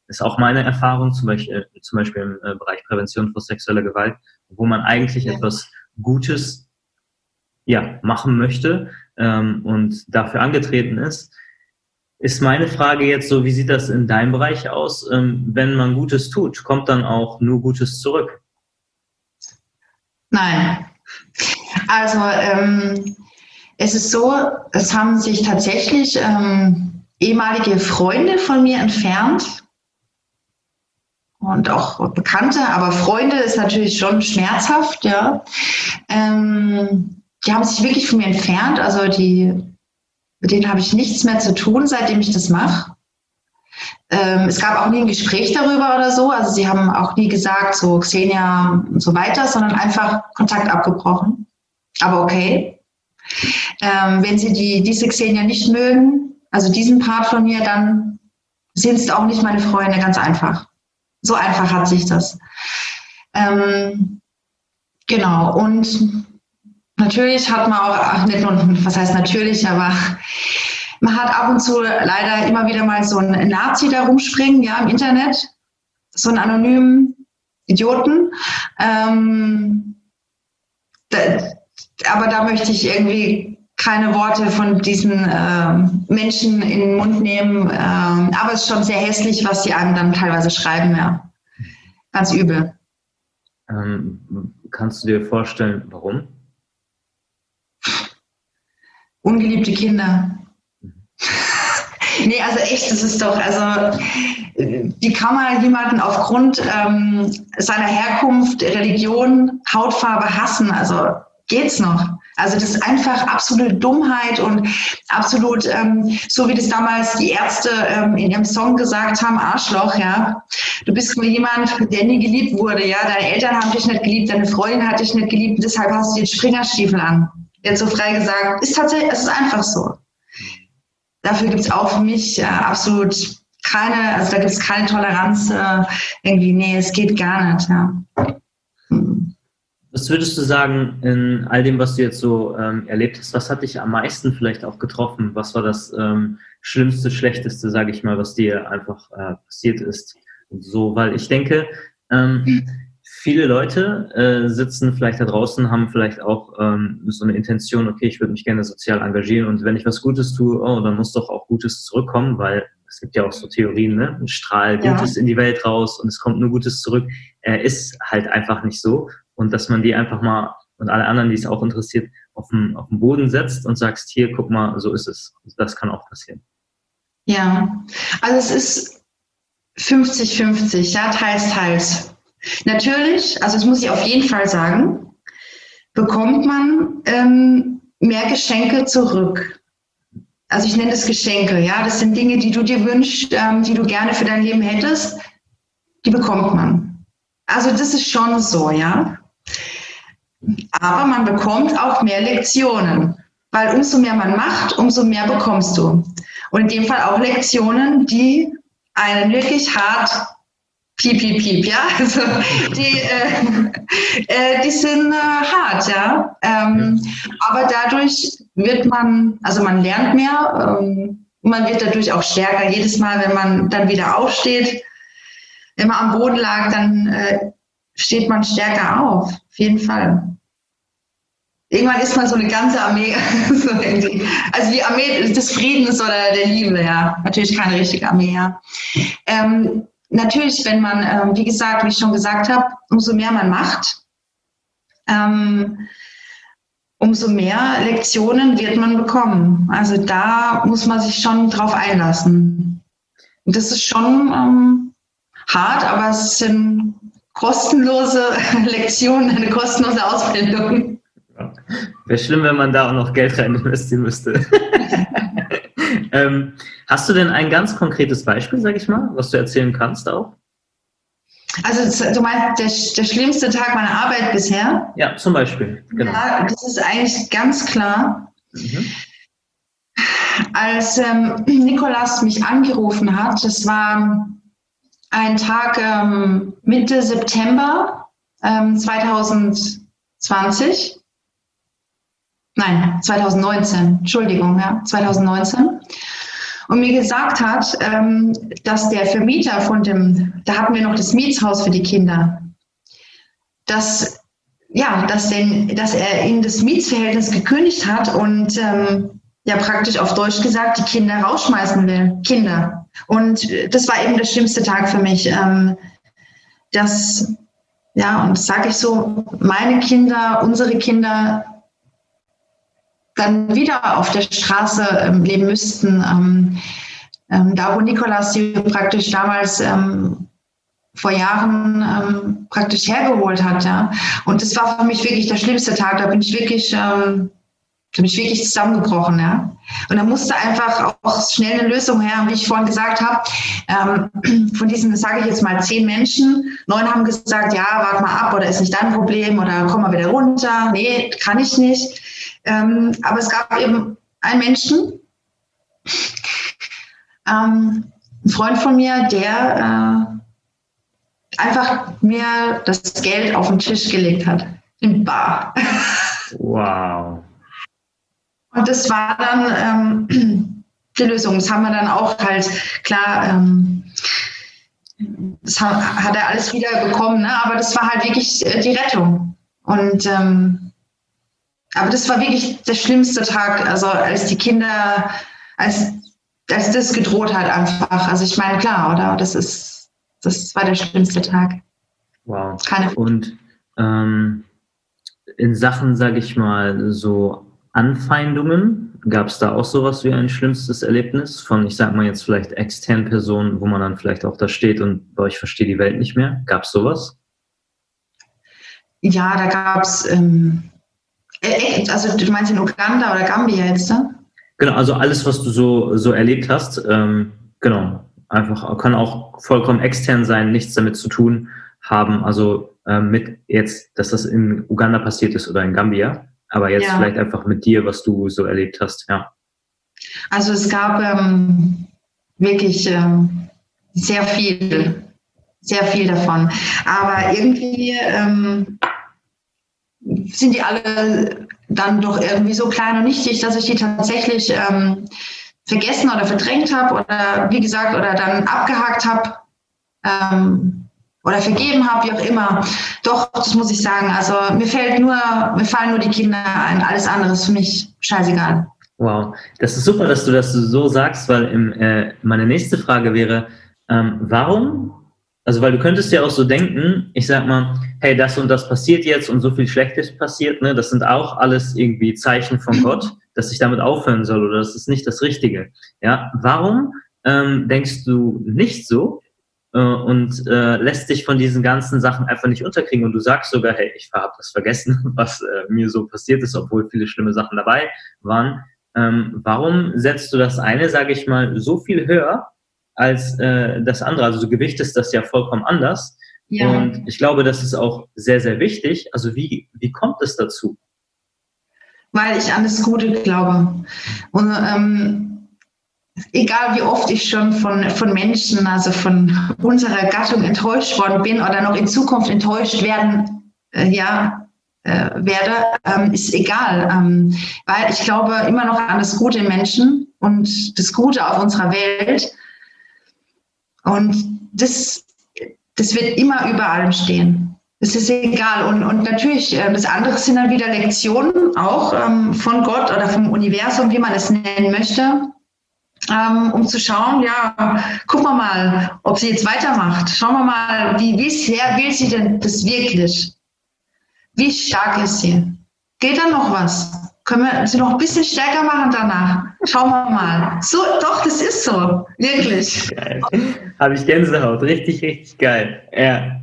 ist auch meine Erfahrung, zum Beispiel, äh, zum Beispiel im äh, Bereich Prävention vor sexueller Gewalt, wo man eigentlich ja. etwas Gutes ja, machen möchte ähm, und dafür angetreten ist ist meine Frage jetzt so, wie sieht das in deinem Bereich aus? Ähm, wenn man Gutes tut, kommt dann auch nur Gutes zurück? Nein. Also ähm, es ist so, es haben sich tatsächlich ähm, ehemalige Freunde von mir entfernt und auch Bekannte, aber Freunde ist natürlich schon schmerzhaft, ja. Ähm, die haben sich wirklich von mir entfernt, also die mit denen habe ich nichts mehr zu tun, seitdem ich das mache. Ähm, es gab auch nie ein Gespräch darüber oder so. Also sie haben auch nie gesagt, so Xenia und so weiter, sondern einfach Kontakt abgebrochen. Aber okay. Ähm, wenn sie die, diese Xenia nicht mögen, also diesen Part von mir, dann sind es auch nicht meine Freunde, ganz einfach. So einfach hat sich das. Ähm, genau. Und Natürlich hat man auch, nicht nur, was heißt natürlich, aber man hat ab und zu leider immer wieder mal so einen Nazi da rumspringen, ja, im Internet. So einen anonymen Idioten. Ähm, da, aber da möchte ich irgendwie keine Worte von diesen äh, Menschen in den Mund nehmen. Ähm, aber es ist schon sehr hässlich, was die einem dann teilweise schreiben, ja. Ganz übel. Ähm, kannst du dir vorstellen, warum? Ungeliebte Kinder. nee, also echt, das ist doch, also wie kann man jemanden aufgrund ähm, seiner Herkunft, Religion, Hautfarbe hassen? Also geht's noch? Also das ist einfach absolute Dummheit und absolut, ähm, so wie das damals die Ärzte ähm, in ihrem Song gesagt haben, Arschloch, ja. Du bist nur jemand, der nie geliebt wurde, ja. Deine Eltern haben dich nicht geliebt, deine Freundin hat dich nicht geliebt, deshalb hast du jetzt Springerstiefel an jetzt so frei gesagt, ist tatsächlich, es ist einfach so. Dafür gibt es auch für mich äh, absolut keine, also da gibt es keine Toleranz, äh, irgendwie, nee, es geht gar nicht, ja. Hm. Was würdest du sagen in all dem, was du jetzt so ähm, erlebt hast, was hat dich am meisten vielleicht auch getroffen? Was war das ähm, Schlimmste, Schlechteste, sage ich mal, was dir einfach äh, passiert ist? So, weil ich denke, ähm, hm viele Leute äh, sitzen vielleicht da draußen, haben vielleicht auch ähm, so eine Intention, okay, ich würde mich gerne sozial engagieren und wenn ich was Gutes tue, oh, dann muss doch auch Gutes zurückkommen, weil es gibt ja auch so Theorien, ne? Ein Strahl Gutes ja. in die Welt raus und es kommt nur Gutes zurück. Er ist halt einfach nicht so. Und dass man die einfach mal und alle anderen, die es auch interessiert, auf den, auf den Boden setzt und sagst, hier, guck mal, so ist es. Das kann auch passieren. Ja, also es ist 50-50, ja, teils, teils. Natürlich, also das muss ich auf jeden Fall sagen, bekommt man ähm, mehr Geschenke zurück. Also ich nenne das Geschenke, ja. Das sind Dinge, die du dir wünschst, ähm, die du gerne für dein Leben hättest, die bekommt man. Also das ist schon so, ja. Aber man bekommt auch mehr Lektionen, weil umso mehr man macht, umso mehr bekommst du. Und in dem Fall auch Lektionen, die einen wirklich hart piep, piep, piep, ja. Also die, äh, äh, die sind äh, hart, ja. Ähm, aber dadurch wird man, also man lernt mehr, ähm, man wird dadurch auch stärker. Jedes Mal, wenn man dann wieder aufsteht, wenn man am Boden lag, dann äh, steht man stärker auf, auf jeden Fall. Irgendwann ist man so eine ganze Armee, also die Armee des Friedens oder der Liebe, ja. Natürlich keine richtige Armee, ja. Ähm, natürlich, wenn man, ähm, wie gesagt, wie ich schon gesagt habe, umso mehr man macht, ähm, umso mehr Lektionen wird man bekommen. Also da muss man sich schon drauf einlassen. Und das ist schon ähm, hart, aber es sind kostenlose Lektionen, eine kostenlose Ausbildung. Wäre schlimm, wenn man da auch noch Geld rein investieren müsste. ähm, hast du denn ein ganz konkretes Beispiel, sag ich mal, was du erzählen kannst auch? Also du meinst der, der schlimmste Tag meiner Arbeit bisher? Ja, zum Beispiel. Genau. Ja, das ist eigentlich ganz klar. Mhm. Als ähm, Nikolas mich angerufen hat, das war ein Tag ähm, Mitte September ähm, 2020. Nein, 2019, Entschuldigung, ja, 2019 und mir gesagt hat, ähm, dass der Vermieter von dem, da hatten wir noch das Mietshaus für die Kinder, dass, ja, dass, den, dass er in das Mietsverhältnis gekündigt hat und ähm, ja praktisch auf Deutsch gesagt die Kinder rausschmeißen will. Kinder. Und das war eben der schlimmste Tag für mich. Ähm, dass, ja, und das sage ich so, meine Kinder, unsere Kinder dann wieder auf der Straße ähm, leben müssten. Ähm, ähm, da, wo Nikolas sie praktisch damals ähm, vor Jahren ähm, praktisch hergeholt hat. Ja. Und das war für mich wirklich der schlimmste Tag. Da bin ich wirklich, da bin ich wirklich zusammengebrochen. Ja. Und da musste einfach auch schnell eine Lösung her. Und wie ich vorhin gesagt habe, von diesen, sage ich jetzt mal, zehn Menschen, neun haben gesagt, ja, warte mal ab oder ist nicht dein Problem oder komm mal wieder runter. Nee, kann ich nicht. Ähm, aber es gab eben einen Menschen, ähm, ein Freund von mir, der äh, einfach mir das Geld auf den Tisch gelegt hat, im Bar. Wow. Und das war dann ähm, die Lösung. Das haben wir dann auch halt, klar, ähm, das hat er alles wieder bekommen, ne? aber das war halt wirklich äh, die Rettung. Und ähm, aber das war wirklich der schlimmste Tag, also als die Kinder, als, als das gedroht hat einfach. Also ich meine, klar, oder? Das ist, das war der schlimmste Tag. Wow. Keine Und ähm, in Sachen, sage ich mal, so Anfeindungen, gab es da auch sowas wie ein schlimmstes Erlebnis von, ich sag mal jetzt vielleicht externen Personen, wo man dann vielleicht auch da steht und bei euch verstehe die Welt nicht mehr? Gab es sowas? Ja, da gab es ähm, äh, also du meinst in Uganda oder Gambia jetzt, ne? Genau, also alles, was du so, so erlebt hast, ähm, genau, einfach kann auch vollkommen extern sein, nichts damit zu tun haben, also ähm, mit jetzt, dass das in Uganda passiert ist oder in Gambia, aber jetzt ja. vielleicht einfach mit dir, was du so erlebt hast, ja. Also es gab ähm, wirklich ähm, sehr viel, sehr viel davon, aber irgendwie ähm, sind die alle dann doch irgendwie so klein und nichtig, dass ich die tatsächlich ähm, vergessen oder verdrängt habe oder wie gesagt oder dann abgehakt habe ähm, oder vergeben habe, wie auch immer. Doch, das muss ich sagen. Also mir fällt nur, mir fallen nur die Kinder ein. Alles andere ist für mich scheißegal. Wow, das ist super, dass du das so sagst, weil im, äh, meine nächste Frage wäre, ähm, warum also, weil du könntest ja auch so denken, ich sag mal, hey, das und das passiert jetzt und so viel Schlechtes passiert, ne, das sind auch alles irgendwie Zeichen von Gott, dass ich damit aufhören soll oder das ist nicht das Richtige. Ja, warum ähm, denkst du nicht so äh, und äh, lässt dich von diesen ganzen Sachen einfach nicht unterkriegen und du sagst sogar, hey, ich habe das vergessen, was äh, mir so passiert ist, obwohl viele schlimme Sachen dabei waren. Ähm, warum setzt du das eine, sage ich mal, so viel höher als äh, das andere. Also du gewichtest das ja vollkommen anders. Ja. Und ich glaube, das ist auch sehr, sehr wichtig. Also wie, wie kommt es dazu? Weil ich an das Gute glaube. Und ähm, egal wie oft ich schon von, von Menschen, also von unserer Gattung enttäuscht worden bin oder noch in Zukunft enttäuscht werden, äh, ja, äh, werde, ähm, ist egal. Ähm, weil ich glaube immer noch an das Gute im Menschen und das Gute auf unserer Welt. Und das, das wird immer über allem stehen. es ist egal. Und, und natürlich, äh, das andere sind dann wieder Lektionen, auch ähm, von Gott oder vom Universum, wie man es nennen möchte, ähm, um zu schauen, ja, gucken wir mal, ob sie jetzt weitermacht. Schauen wir mal, wie, wie sehr will sie denn das wirklich? Wie stark ist sie? Geht da noch was? Können wir sie noch ein bisschen stärker machen danach? Schauen wir mal. So, doch, das ist so. Wirklich. Geil. Habe ich Gänsehaut. Richtig, richtig geil. Ja.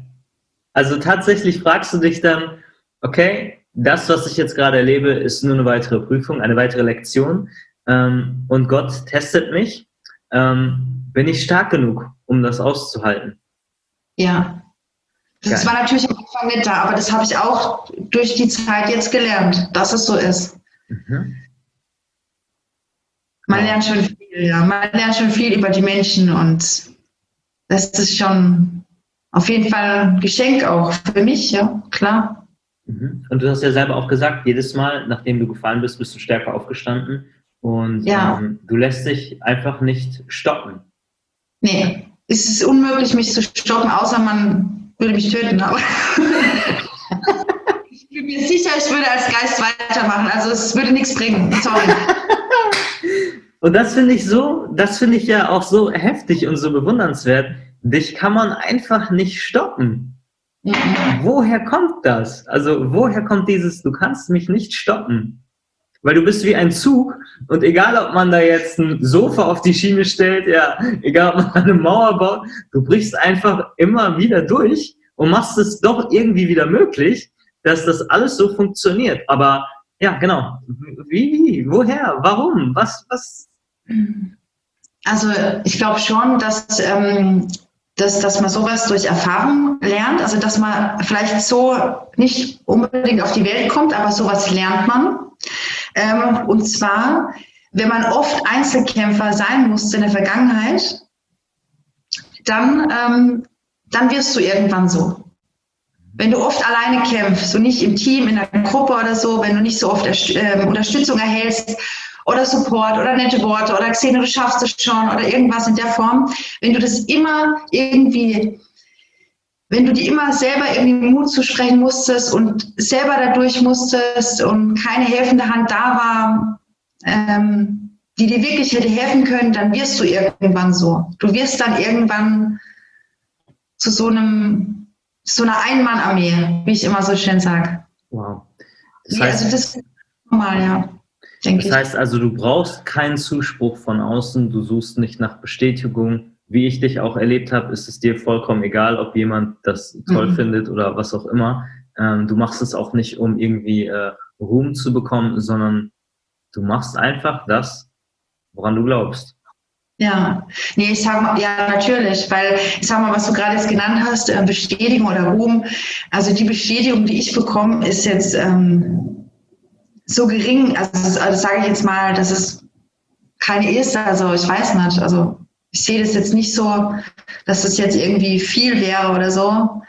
Also tatsächlich fragst du dich dann, okay, das, was ich jetzt gerade erlebe, ist nur eine weitere Prüfung, eine weitere Lektion. Ähm, und Gott testet mich. Ähm, bin ich stark genug, um das auszuhalten? Ja. Das Geil. war natürlich am Anfang nicht da, aber das habe ich auch durch die Zeit jetzt gelernt, dass es so ist. Mhm. Man lernt schon viel, ja. Man lernt schon viel über die Menschen und das ist schon auf jeden Fall ein Geschenk auch für mich, ja, klar. Mhm. Und du hast ja selber auch gesagt, jedes Mal, nachdem du gefallen bist, bist du stärker aufgestanden und ja. ähm, du lässt dich einfach nicht stoppen. Nee, es ist unmöglich, mich zu stoppen, außer man würde mich töten. Aber sicher, ich würde als Geist weitermachen. Also es würde nichts bringen. Sorry. Und das finde ich so, das finde ich ja auch so heftig und so bewundernswert. Dich kann man einfach nicht stoppen. Mhm. Woher kommt das? Also woher kommt dieses, du kannst mich nicht stoppen? Weil du bist wie ein Zug und egal, ob man da jetzt ein Sofa auf die Schiene stellt, ja, egal, ob man eine Mauer baut, du brichst einfach immer wieder durch und machst es doch irgendwie wieder möglich, dass das alles so funktioniert. Aber ja, genau. Wie, woher, warum, was, was, also ich glaube schon, dass, ähm, dass, dass man sowas durch Erfahrung lernt, also dass man vielleicht so nicht unbedingt auf die Welt kommt, aber sowas lernt man. Ähm, und zwar, wenn man oft Einzelkämpfer sein musste in der Vergangenheit, dann, ähm, dann wirst du irgendwann so. Wenn du oft alleine kämpfst und nicht im Team, in einer Gruppe oder so, wenn du nicht so oft äh, Unterstützung erhältst, oder Support oder nette Worte oder Xene, du schaffst es schon oder irgendwas in der Form. Wenn du das immer irgendwie, wenn du dir immer selber irgendwie Mut zusprechen musstest und selber dadurch musstest und keine helfende Hand da war, ähm, die dir wirklich hätte helfen können, dann wirst du irgendwann so. Du wirst dann irgendwann zu so einem, so einer Einmann-Armee, wie ich immer so schön sage. Wow. Das heißt, also das ist normal, ja das heißt also, du brauchst keinen Zuspruch von außen, du suchst nicht nach Bestätigung. Wie ich dich auch erlebt habe, ist es dir vollkommen egal, ob jemand das toll mhm. findet oder was auch immer. Ähm, du machst es auch nicht, um irgendwie äh, Ruhm zu bekommen, sondern du machst einfach das, woran du glaubst. Ja, nee, ich sag mal, ja, natürlich, weil ich sag mal, was du gerade jetzt genannt hast, äh, Bestätigung oder Ruhm. Also die Bestätigung, die ich bekomme, ist jetzt ähm, so gering, also, also sage ich jetzt mal, dass es keine ist, also ich weiß nicht, also ich sehe das jetzt nicht so, dass das jetzt irgendwie viel wäre oder so,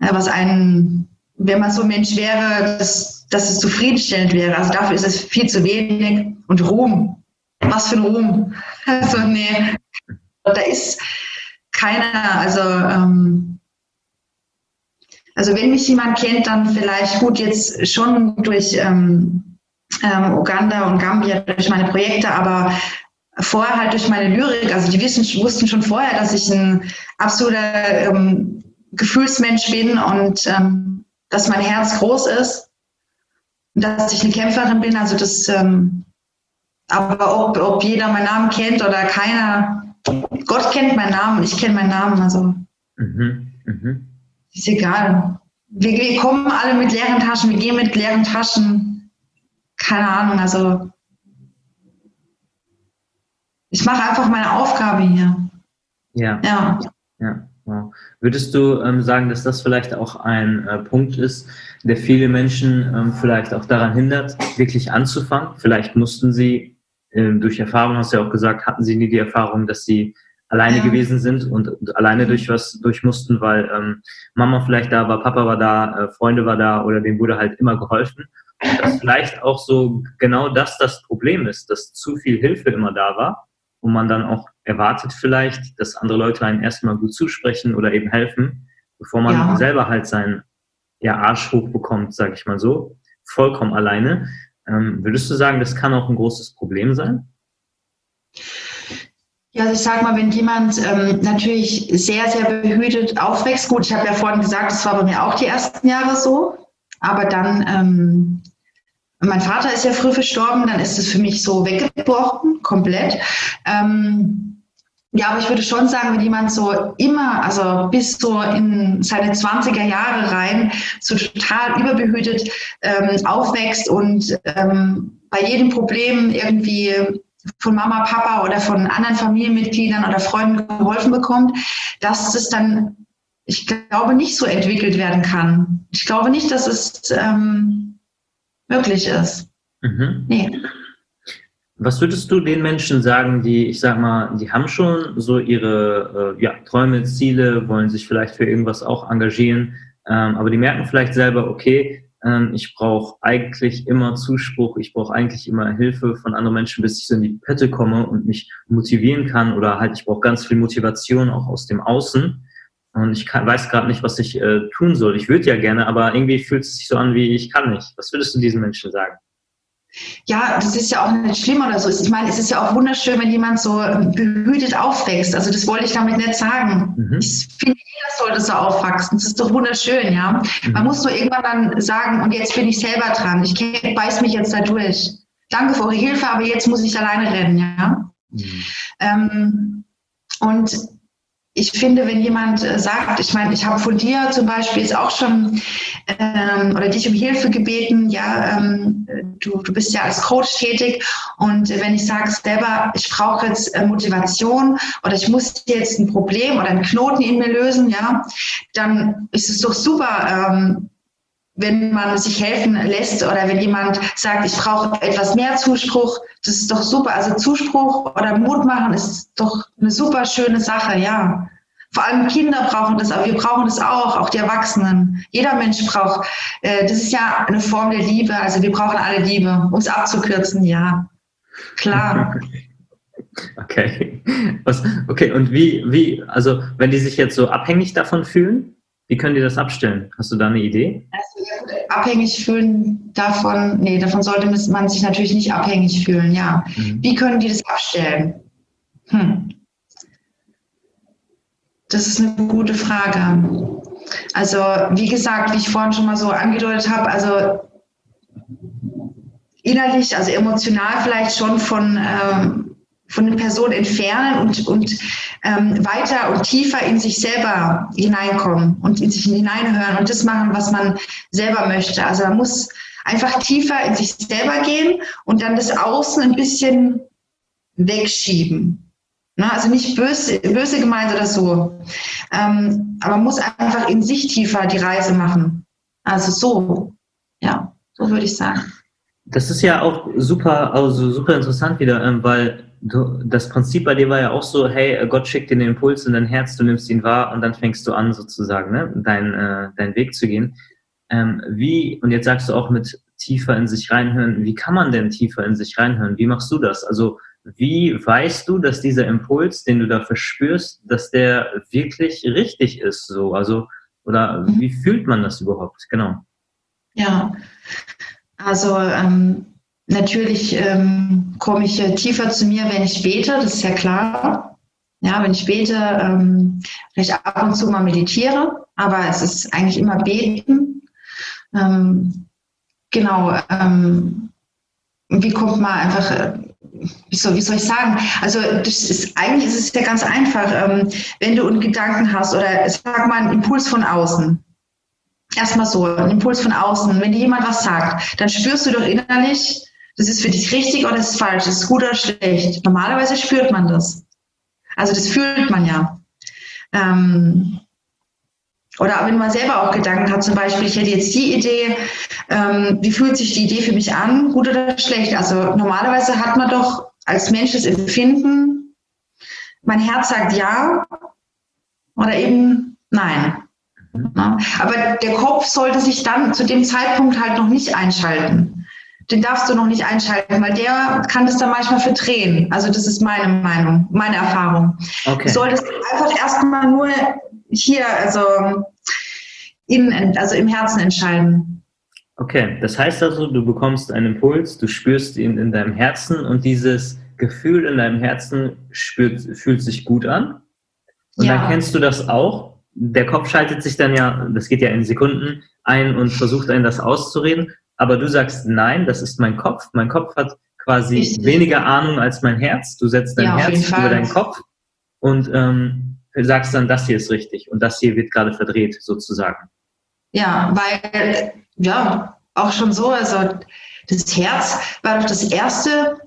was ein, wenn man so ein Mensch wäre, dass, dass es zufriedenstellend wäre. Also dafür ist es viel zu wenig. Und Ruhm, was für ein Ruhm. Also nee, da ist keiner, also ähm, also wenn mich jemand kennt, dann vielleicht gut jetzt schon durch ähm, ähm, Uganda und Gambia, durch meine Projekte, aber vorher halt durch meine Lyrik. Also die wissen, wussten schon vorher, dass ich ein absoluter ähm, Gefühlsmensch bin und ähm, dass mein Herz groß ist und dass ich eine Kämpferin bin. Also das, ähm, aber ob, ob jeder meinen Namen kennt oder keiner, Gott kennt meinen Namen, ich kenne meinen Namen. Also. Mhm, mh ist egal. Wir, wir kommen alle mit leeren Taschen, wir gehen mit leeren Taschen. Keine Ahnung, also ich mache einfach meine Aufgabe hier. Ja. Ja. ja. Wow. Würdest du ähm, sagen, dass das vielleicht auch ein äh, Punkt ist, der viele Menschen ähm, vielleicht auch daran hindert, wirklich anzufangen? Vielleicht mussten sie äh, durch Erfahrung, hast du ja auch gesagt, hatten sie nie die Erfahrung, dass sie alleine ja. gewesen sind und, und, alleine durch was durch mussten, weil ähm, Mama vielleicht da war, Papa war da, äh, Freunde war da oder denen wurde halt immer geholfen. Und dass vielleicht auch so genau das das Problem ist, dass zu viel Hilfe immer da war und man dann auch erwartet vielleicht, dass andere Leute einem erstmal gut zusprechen oder eben helfen, bevor man ja. selber halt sein ja, Arsch hoch bekommt, sage ich mal so, vollkommen alleine. Ähm, würdest du sagen, das kann auch ein großes Problem sein? Ja, also ich sage mal, wenn jemand ähm, natürlich sehr, sehr behütet aufwächst, gut, ich habe ja vorhin gesagt, das war bei mir auch die ersten Jahre so, aber dann, ähm, mein Vater ist ja früh verstorben, dann ist es für mich so weggebrochen, komplett. Ähm, ja, aber ich würde schon sagen, wenn jemand so immer, also bis so in seine 20er Jahre rein, so total überbehütet ähm, aufwächst und ähm, bei jedem Problem irgendwie von Mama, Papa oder von anderen Familienmitgliedern oder Freunden geholfen bekommt, dass das dann, ich glaube, nicht so entwickelt werden kann. Ich glaube nicht, dass es ähm, möglich ist. Mhm. Nee. Was würdest du den Menschen sagen, die, ich sag mal, die haben schon so ihre äh, ja, Träume, Ziele, wollen sich vielleicht für irgendwas auch engagieren, ähm, aber die merken vielleicht selber, okay, ähm, ich brauche eigentlich immer Zuspruch, ich brauche eigentlich immer Hilfe von anderen Menschen, bis ich so in die Pötte komme und mich motivieren kann oder halt ich brauche ganz viel Motivation auch aus dem Außen. Und ich kann, weiß gerade nicht, was ich äh, tun soll. Ich würde ja gerne, aber irgendwie fühlt es sich so an, wie ich kann nicht. Was würdest du diesen Menschen sagen? Ja, das ist ja auch nicht schlimm oder so. Ich meine, es ist ja auch wunderschön, wenn jemand so behütet aufwächst. Also das wollte ich damit nicht sagen. Mhm. Ich finde, jeder sollte so aufwachsen. Das ist doch wunderschön, ja. Mhm. Man muss nur irgendwann dann sagen, und jetzt bin ich selber dran. Ich beiß mich jetzt da durch. Danke für eure Hilfe, aber jetzt muss ich alleine rennen, ja. Mhm. Ähm, und ich finde, wenn jemand äh, sagt, ich meine, ich habe von dir zum Beispiel jetzt auch schon ähm, oder dich um Hilfe gebeten, ja, ähm, du, du bist ja als Coach tätig. Und wenn ich sage selber, ich brauche jetzt äh, Motivation oder ich muss jetzt ein Problem oder einen Knoten in mir lösen, ja, dann ist es doch super, ähm, wenn man sich helfen lässt oder wenn jemand sagt, ich brauche etwas mehr Zuspruch, das ist doch super. Also Zuspruch oder Mut machen ist doch eine super schöne Sache, ja. Vor allem Kinder brauchen das, aber wir brauchen das auch, auch die Erwachsenen. Jeder Mensch braucht, äh, das ist ja eine Form der Liebe, also wir brauchen alle Liebe, um es abzukürzen, ja. Klar. Okay. Was, okay, und wie, wie, also wenn die sich jetzt so abhängig davon fühlen, wie können die das abstellen? Hast du da eine Idee? Also, abhängig fühlen davon, nee, davon sollte man sich natürlich nicht abhängig fühlen, ja. Mhm. Wie können die das abstellen? Hm. Das ist eine gute Frage. Also, wie gesagt, wie ich vorhin schon mal so angedeutet habe, also innerlich, also emotional vielleicht schon von, ähm, von der Person entfernen und, und ähm, weiter und tiefer in sich selber hineinkommen und in sich hineinhören und das machen, was man selber möchte. Also man muss einfach tiefer in sich selber gehen und dann das Außen ein bisschen wegschieben. Ne? Also nicht böse, böse gemeint oder so. Ähm, aber man muss einfach in sich tiefer die Reise machen. Also so, ja, so würde ich sagen. Das ist ja auch super, also super interessant wieder, ähm, weil du, das Prinzip bei dir war ja auch so, hey, Gott schickt dir den Impuls in dein Herz, du nimmst ihn wahr und dann fängst du an, sozusagen, ne, dein, äh, deinen Weg zu gehen. Ähm, wie, und jetzt sagst du auch mit tiefer in sich reinhören, wie kann man denn tiefer in sich reinhören? Wie machst du das? Also wie weißt du, dass dieser Impuls, den du da verspürst, dass der wirklich richtig ist? So, also, oder mhm. wie fühlt man das überhaupt? Genau. Ja, also ähm, natürlich ähm, komme ich äh, tiefer zu mir, wenn ich bete, das ist ja klar. Ja, wenn ich bete, ähm, vielleicht ab und zu mal meditiere, aber es ist eigentlich immer beten. Ähm, genau. Ähm, wie kommt man einfach äh, wie soll, wie soll ich sagen? Also das ist, eigentlich ist es ja ganz einfach, ähm, wenn du einen Gedanken hast oder sag mal einen Impuls von außen. Erstmal so, ein Impuls von außen. Wenn dir jemand was sagt, dann spürst du doch innerlich, das ist für dich richtig oder das ist falsch, das ist gut oder schlecht. Normalerweise spürt man das. Also das fühlt man ja. Ähm, oder wenn man selber auch Gedanken hat, zum Beispiel, ich hätte jetzt die Idee, ähm, wie fühlt sich die Idee für mich an, gut oder schlecht? Also normalerweise hat man doch als Mensch das Empfinden, mein Herz sagt ja oder eben nein. Ja, aber der Kopf sollte sich dann zu dem Zeitpunkt halt noch nicht einschalten. Den darfst du noch nicht einschalten, weil der kann das dann manchmal verdrehen. Also das ist meine Meinung, meine Erfahrung. Okay. Du solltest einfach erstmal nur hier, also innen, also im Herzen entscheiden. Okay, das heißt also, du bekommst einen Impuls, du spürst ihn in deinem Herzen und dieses Gefühl in deinem Herzen spürt, fühlt sich gut an. Und ja. dann kennst du das auch. Der Kopf schaltet sich dann ja, das geht ja in Sekunden, ein und versucht einen das auszureden. Aber du sagst, nein, das ist mein Kopf. Mein Kopf hat quasi Richtig. weniger Ahnung als mein Herz. Du setzt dein ja, Herz über deinen Kopf und ähm, sagst dann, das hier ist richtig und das hier wird gerade verdreht, sozusagen. Ja, weil, ja, auch schon so, also das Herz war doch das erste,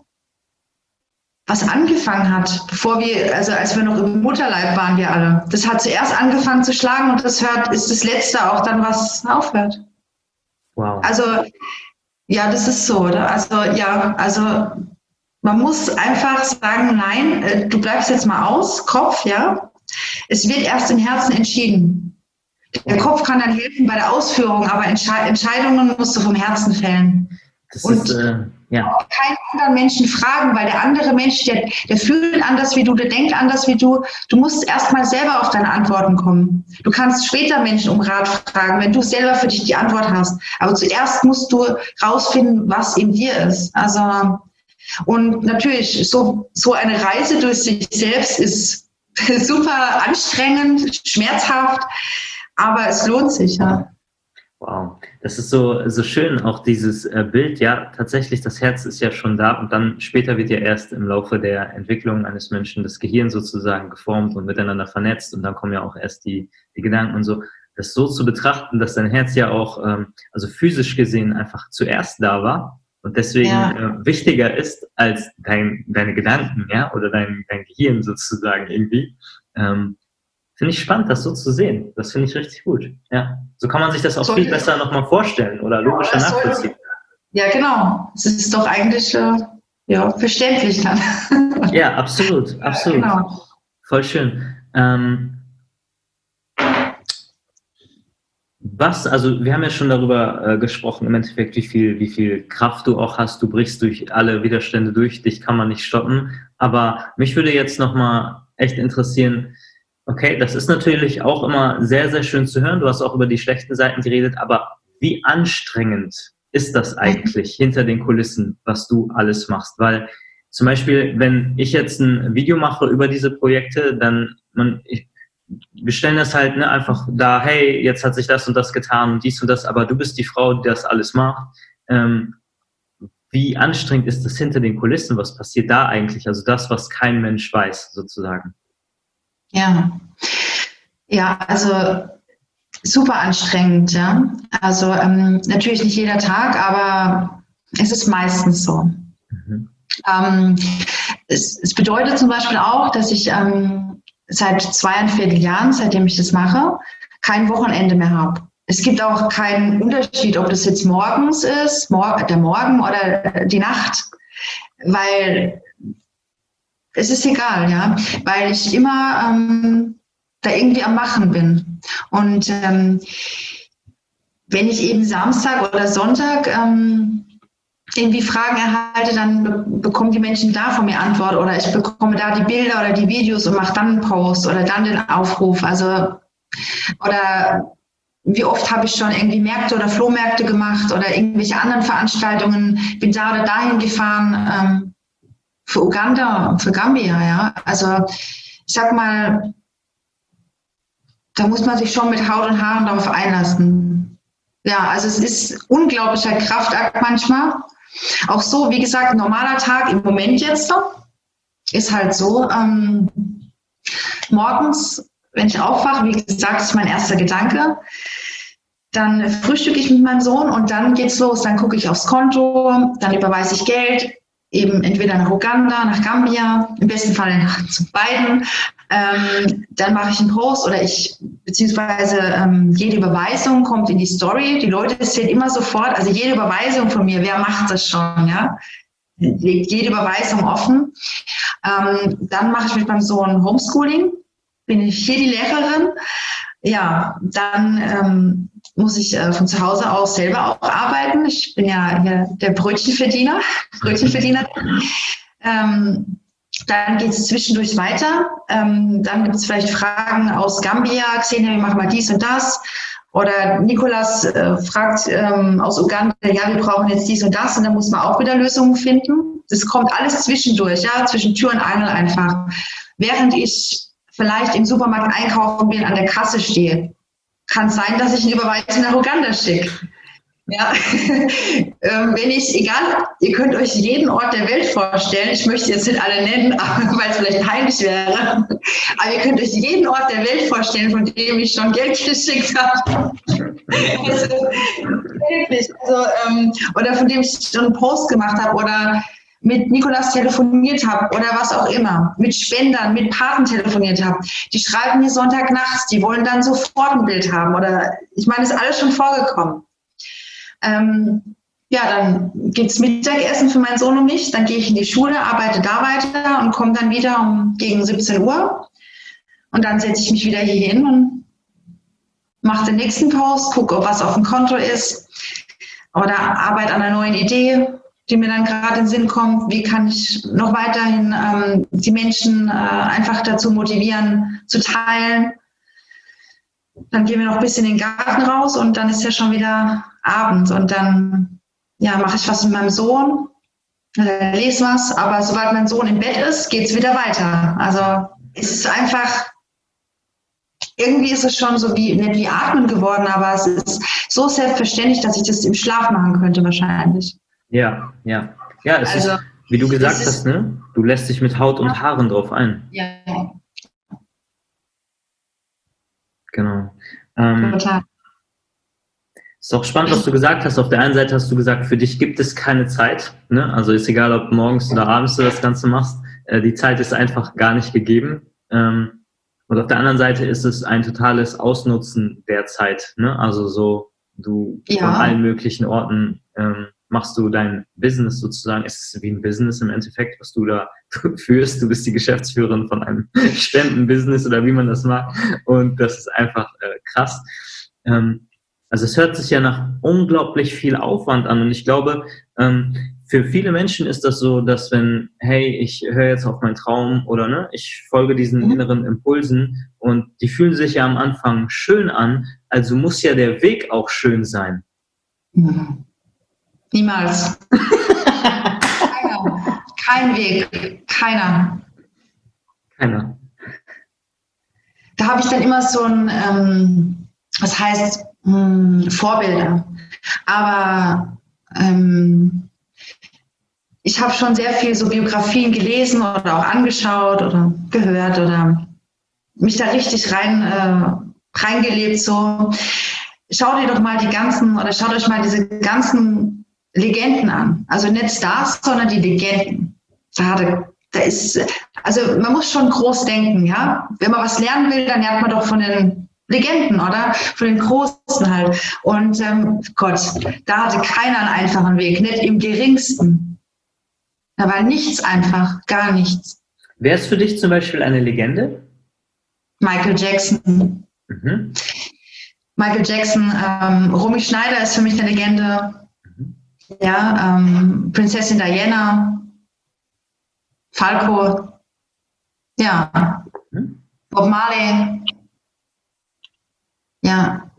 was angefangen hat, bevor wir, also als wir noch im Mutterleib waren, wir alle. Das hat zuerst angefangen zu schlagen und das hört, ist das letzte auch dann, was aufhört. Wow. Also, ja, das ist so, oder? Also, ja, also man muss einfach sagen, nein, äh, du bleibst jetzt mal aus, Kopf, ja. Es wird erst im Herzen entschieden. Der Kopf kann dann helfen bei der Ausführung, aber Entscheidungen musst du vom Herzen fällen. Das und ist, äh, ja. keinen anderen Menschen fragen, weil der andere Mensch, der, der fühlt anders wie du, der denkt anders wie du. Du musst erstmal selber auf deine Antworten kommen. Du kannst später Menschen um Rat fragen, wenn du selber für dich die Antwort hast. Aber zuerst musst du rausfinden, was in dir ist. Also, und natürlich, so, so eine Reise durch sich selbst ist super anstrengend, schmerzhaft, aber es lohnt sich, ja. Wow, das ist so, so schön, auch dieses äh, Bild. Ja, tatsächlich, das Herz ist ja schon da und dann später wird ja erst im Laufe der Entwicklung eines Menschen das Gehirn sozusagen geformt und miteinander vernetzt und dann kommen ja auch erst die, die Gedanken und so. Das so zu betrachten, dass dein Herz ja auch, ähm, also physisch gesehen, einfach zuerst da war und deswegen ja. äh, wichtiger ist als dein, deine Gedanken, ja, oder dein, dein Gehirn sozusagen irgendwie. Ähm, Finde ich spannend, das so zu sehen. Das finde ich richtig gut. Ja. So kann man sich das auch so, viel besser nochmal vorstellen oder logischer ja, nachvollziehen. Ja, genau. Es ist doch eigentlich äh, ja, verständlich dann. Ja, absolut, absolut. Ja, genau. Voll schön. Ähm, was, also wir haben ja schon darüber äh, gesprochen, im Endeffekt, wie viel, wie viel Kraft du auch hast. Du brichst durch alle Widerstände durch, dich kann man nicht stoppen. Aber mich würde jetzt nochmal echt interessieren, Okay, das ist natürlich auch immer sehr, sehr schön zu hören. Du hast auch über die schlechten Seiten geredet, aber wie anstrengend ist das eigentlich hinter den Kulissen, was du alles machst? Weil zum Beispiel, wenn ich jetzt ein Video mache über diese Projekte, dann man, ich, wir stellen das halt ne, einfach da, hey, jetzt hat sich das und das getan und dies und das, aber du bist die Frau, die das alles macht. Ähm, wie anstrengend ist das hinter den Kulissen? Was passiert da eigentlich? Also das, was kein Mensch weiß, sozusagen. Ja, ja, also super anstrengend, ja. Also ähm, natürlich nicht jeder Tag, aber es ist meistens so. Mhm. Ähm, es, es, bedeutet zum Beispiel auch, dass ich ähm, seit zweieinviertel Jahren, seitdem ich das mache, kein Wochenende mehr habe. Es gibt auch keinen Unterschied, ob das jetzt morgens ist, mor der Morgen oder die Nacht, weil es ist egal, ja, weil ich immer ähm, da irgendwie am Machen bin. Und ähm, wenn ich eben Samstag oder Sonntag ähm, irgendwie Fragen erhalte, dann be bekommen die Menschen da von mir Antwort oder ich bekomme da die Bilder oder die Videos und mache dann einen Post oder dann den Aufruf. Also oder wie oft habe ich schon irgendwie Märkte oder Flohmärkte gemacht oder irgendwelche anderen Veranstaltungen, bin da oder dahin gefahren. Ähm, für Uganda und für Gambia, ja. Also ich sag mal, da muss man sich schon mit Haut und Haaren darauf einlassen. Ja, also es ist unglaublicher Kraftakt manchmal. Auch so, wie gesagt, normaler Tag im Moment jetzt ist halt so, ähm, morgens, wenn ich aufwache, wie gesagt, ist mein erster Gedanke, dann frühstücke ich mit meinem Sohn und dann geht's los. Dann gucke ich aufs Konto, dann überweise ich Geld, eben entweder nach Uganda, nach Gambia, im besten Fall zu beiden. Ähm, dann mache ich einen Post oder ich, beziehungsweise ähm, jede Überweisung kommt in die Story. Die Leute sehen immer sofort, also jede Überweisung von mir, wer macht das schon, ja? Legt jede Überweisung offen. Ähm, dann mache ich mit meinem Sohn Homeschooling, bin ich hier die Lehrerin. Ja, dann ähm, muss ich äh, von zu Hause aus selber auch arbeiten. Ich bin ja hier der Brötchenverdiener, Brötchenverdiener. Ähm, dann geht es zwischendurch weiter. Ähm, dann gibt es vielleicht Fragen aus Gambia, Xenia, wir machen mal dies und das. Oder Nikolas äh, fragt ähm, aus Uganda, ja, wir brauchen jetzt dies und das und dann muss man auch wieder Lösungen finden. Das kommt alles zwischendurch, ja, zwischen Tür und Angel einfach. Während ich vielleicht im Supermarkt einkaufen bin, an der Kasse stehe, kann es sein, dass ich eine Überweisung nach Uganda schicke. Ja, ähm, wenn ich, egal, ihr könnt euch jeden Ort der Welt vorstellen, ich möchte jetzt nicht alle nennen, weil es vielleicht heimlich wäre, aber ihr könnt euch jeden Ort der Welt vorstellen, von dem ich schon Geld geschickt habe. also, also, ähm, oder von dem ich schon einen Post gemacht habe oder mit Nikolas telefoniert habe oder was auch immer, mit Spendern, mit Paten telefoniert habe. Die schreiben mir Sonntagnachts, die wollen dann sofort ein Bild haben oder ich meine, ist alles schon vorgekommen. Ähm, ja, dann gibt es Mittagessen für meinen Sohn und mich, dann gehe ich in die Schule, arbeite da weiter und komme dann wieder um gegen 17 Uhr. Und dann setze ich mich wieder hier hin und mache den nächsten Post, gucke, ob was auf dem Konto ist oder arbeite an einer neuen Idee, die mir dann gerade in den Sinn kommt. Wie kann ich noch weiterhin ähm, die Menschen äh, einfach dazu motivieren, zu teilen? Dann gehen wir noch ein bisschen in den Garten raus und dann ist ja schon wieder abends und dann ja, mache ich was mit meinem Sohn, äh, lese was, aber sobald mein Sohn im Bett ist, geht es wieder weiter. Also es ist einfach, irgendwie ist es schon so wie, nicht wie Atmen geworden, aber es ist so selbstverständlich, dass ich das im Schlaf machen könnte wahrscheinlich. Ja, ja. Ja, es also, ist, wie du gesagt hast, ne? Du lässt dich mit Haut und Haaren drauf ein. Ja. Genau. Ähm, Total. Ist auch spannend, was du gesagt hast. Auf der einen Seite hast du gesagt, für dich gibt es keine Zeit. Ne? Also ist egal, ob morgens oder abends du das Ganze machst. Äh, die Zeit ist einfach gar nicht gegeben. Ähm, und auf der anderen Seite ist es ein totales Ausnutzen der Zeit. Ne? Also so, du ja. von allen möglichen Orten ähm, machst du dein Business sozusagen. Es ist wie ein Business im Endeffekt, was du da führst. Du bist die Geschäftsführerin von einem Spendenbusiness oder wie man das macht. Und das ist einfach äh, krass. Ähm, also es hört sich ja nach unglaublich viel Aufwand an und ich glaube, ähm, für viele Menschen ist das so, dass wenn, hey, ich höre jetzt auf meinen Traum oder ne, ich folge diesen mhm. inneren Impulsen und die fühlen sich ja am Anfang schön an, also muss ja der Weg auch schön sein. Mhm. Niemals. keiner. Kein Weg. Keiner. Keiner. Da habe ich dann immer so ein, ähm, was heißt, mh, hm, Vorbilder. Aber ähm, ich habe schon sehr viel so Biografien gelesen oder auch angeschaut oder gehört oder mich da richtig rein äh, reingelebt. So, schau dir doch mal die ganzen oder schaut euch mal diese ganzen Legenden an. Also nicht Stars, sondern die Legenden. Da, da ist, also man muss schon groß denken, ja. Wenn man was lernen will, dann lernt man doch von den Legenden, oder? Von den Großen halt. Und ähm, Gott, da hatte keiner einen einfachen Weg, nicht im geringsten. Da war nichts einfach, gar nichts. Wer ist für dich zum Beispiel eine Legende? Michael Jackson. Mhm. Michael Jackson, ähm, Romy Schneider ist für mich eine Legende. Ja, ähm, Prinzessin Diana, Falco, ja, mhm. Bob Marley. Ja.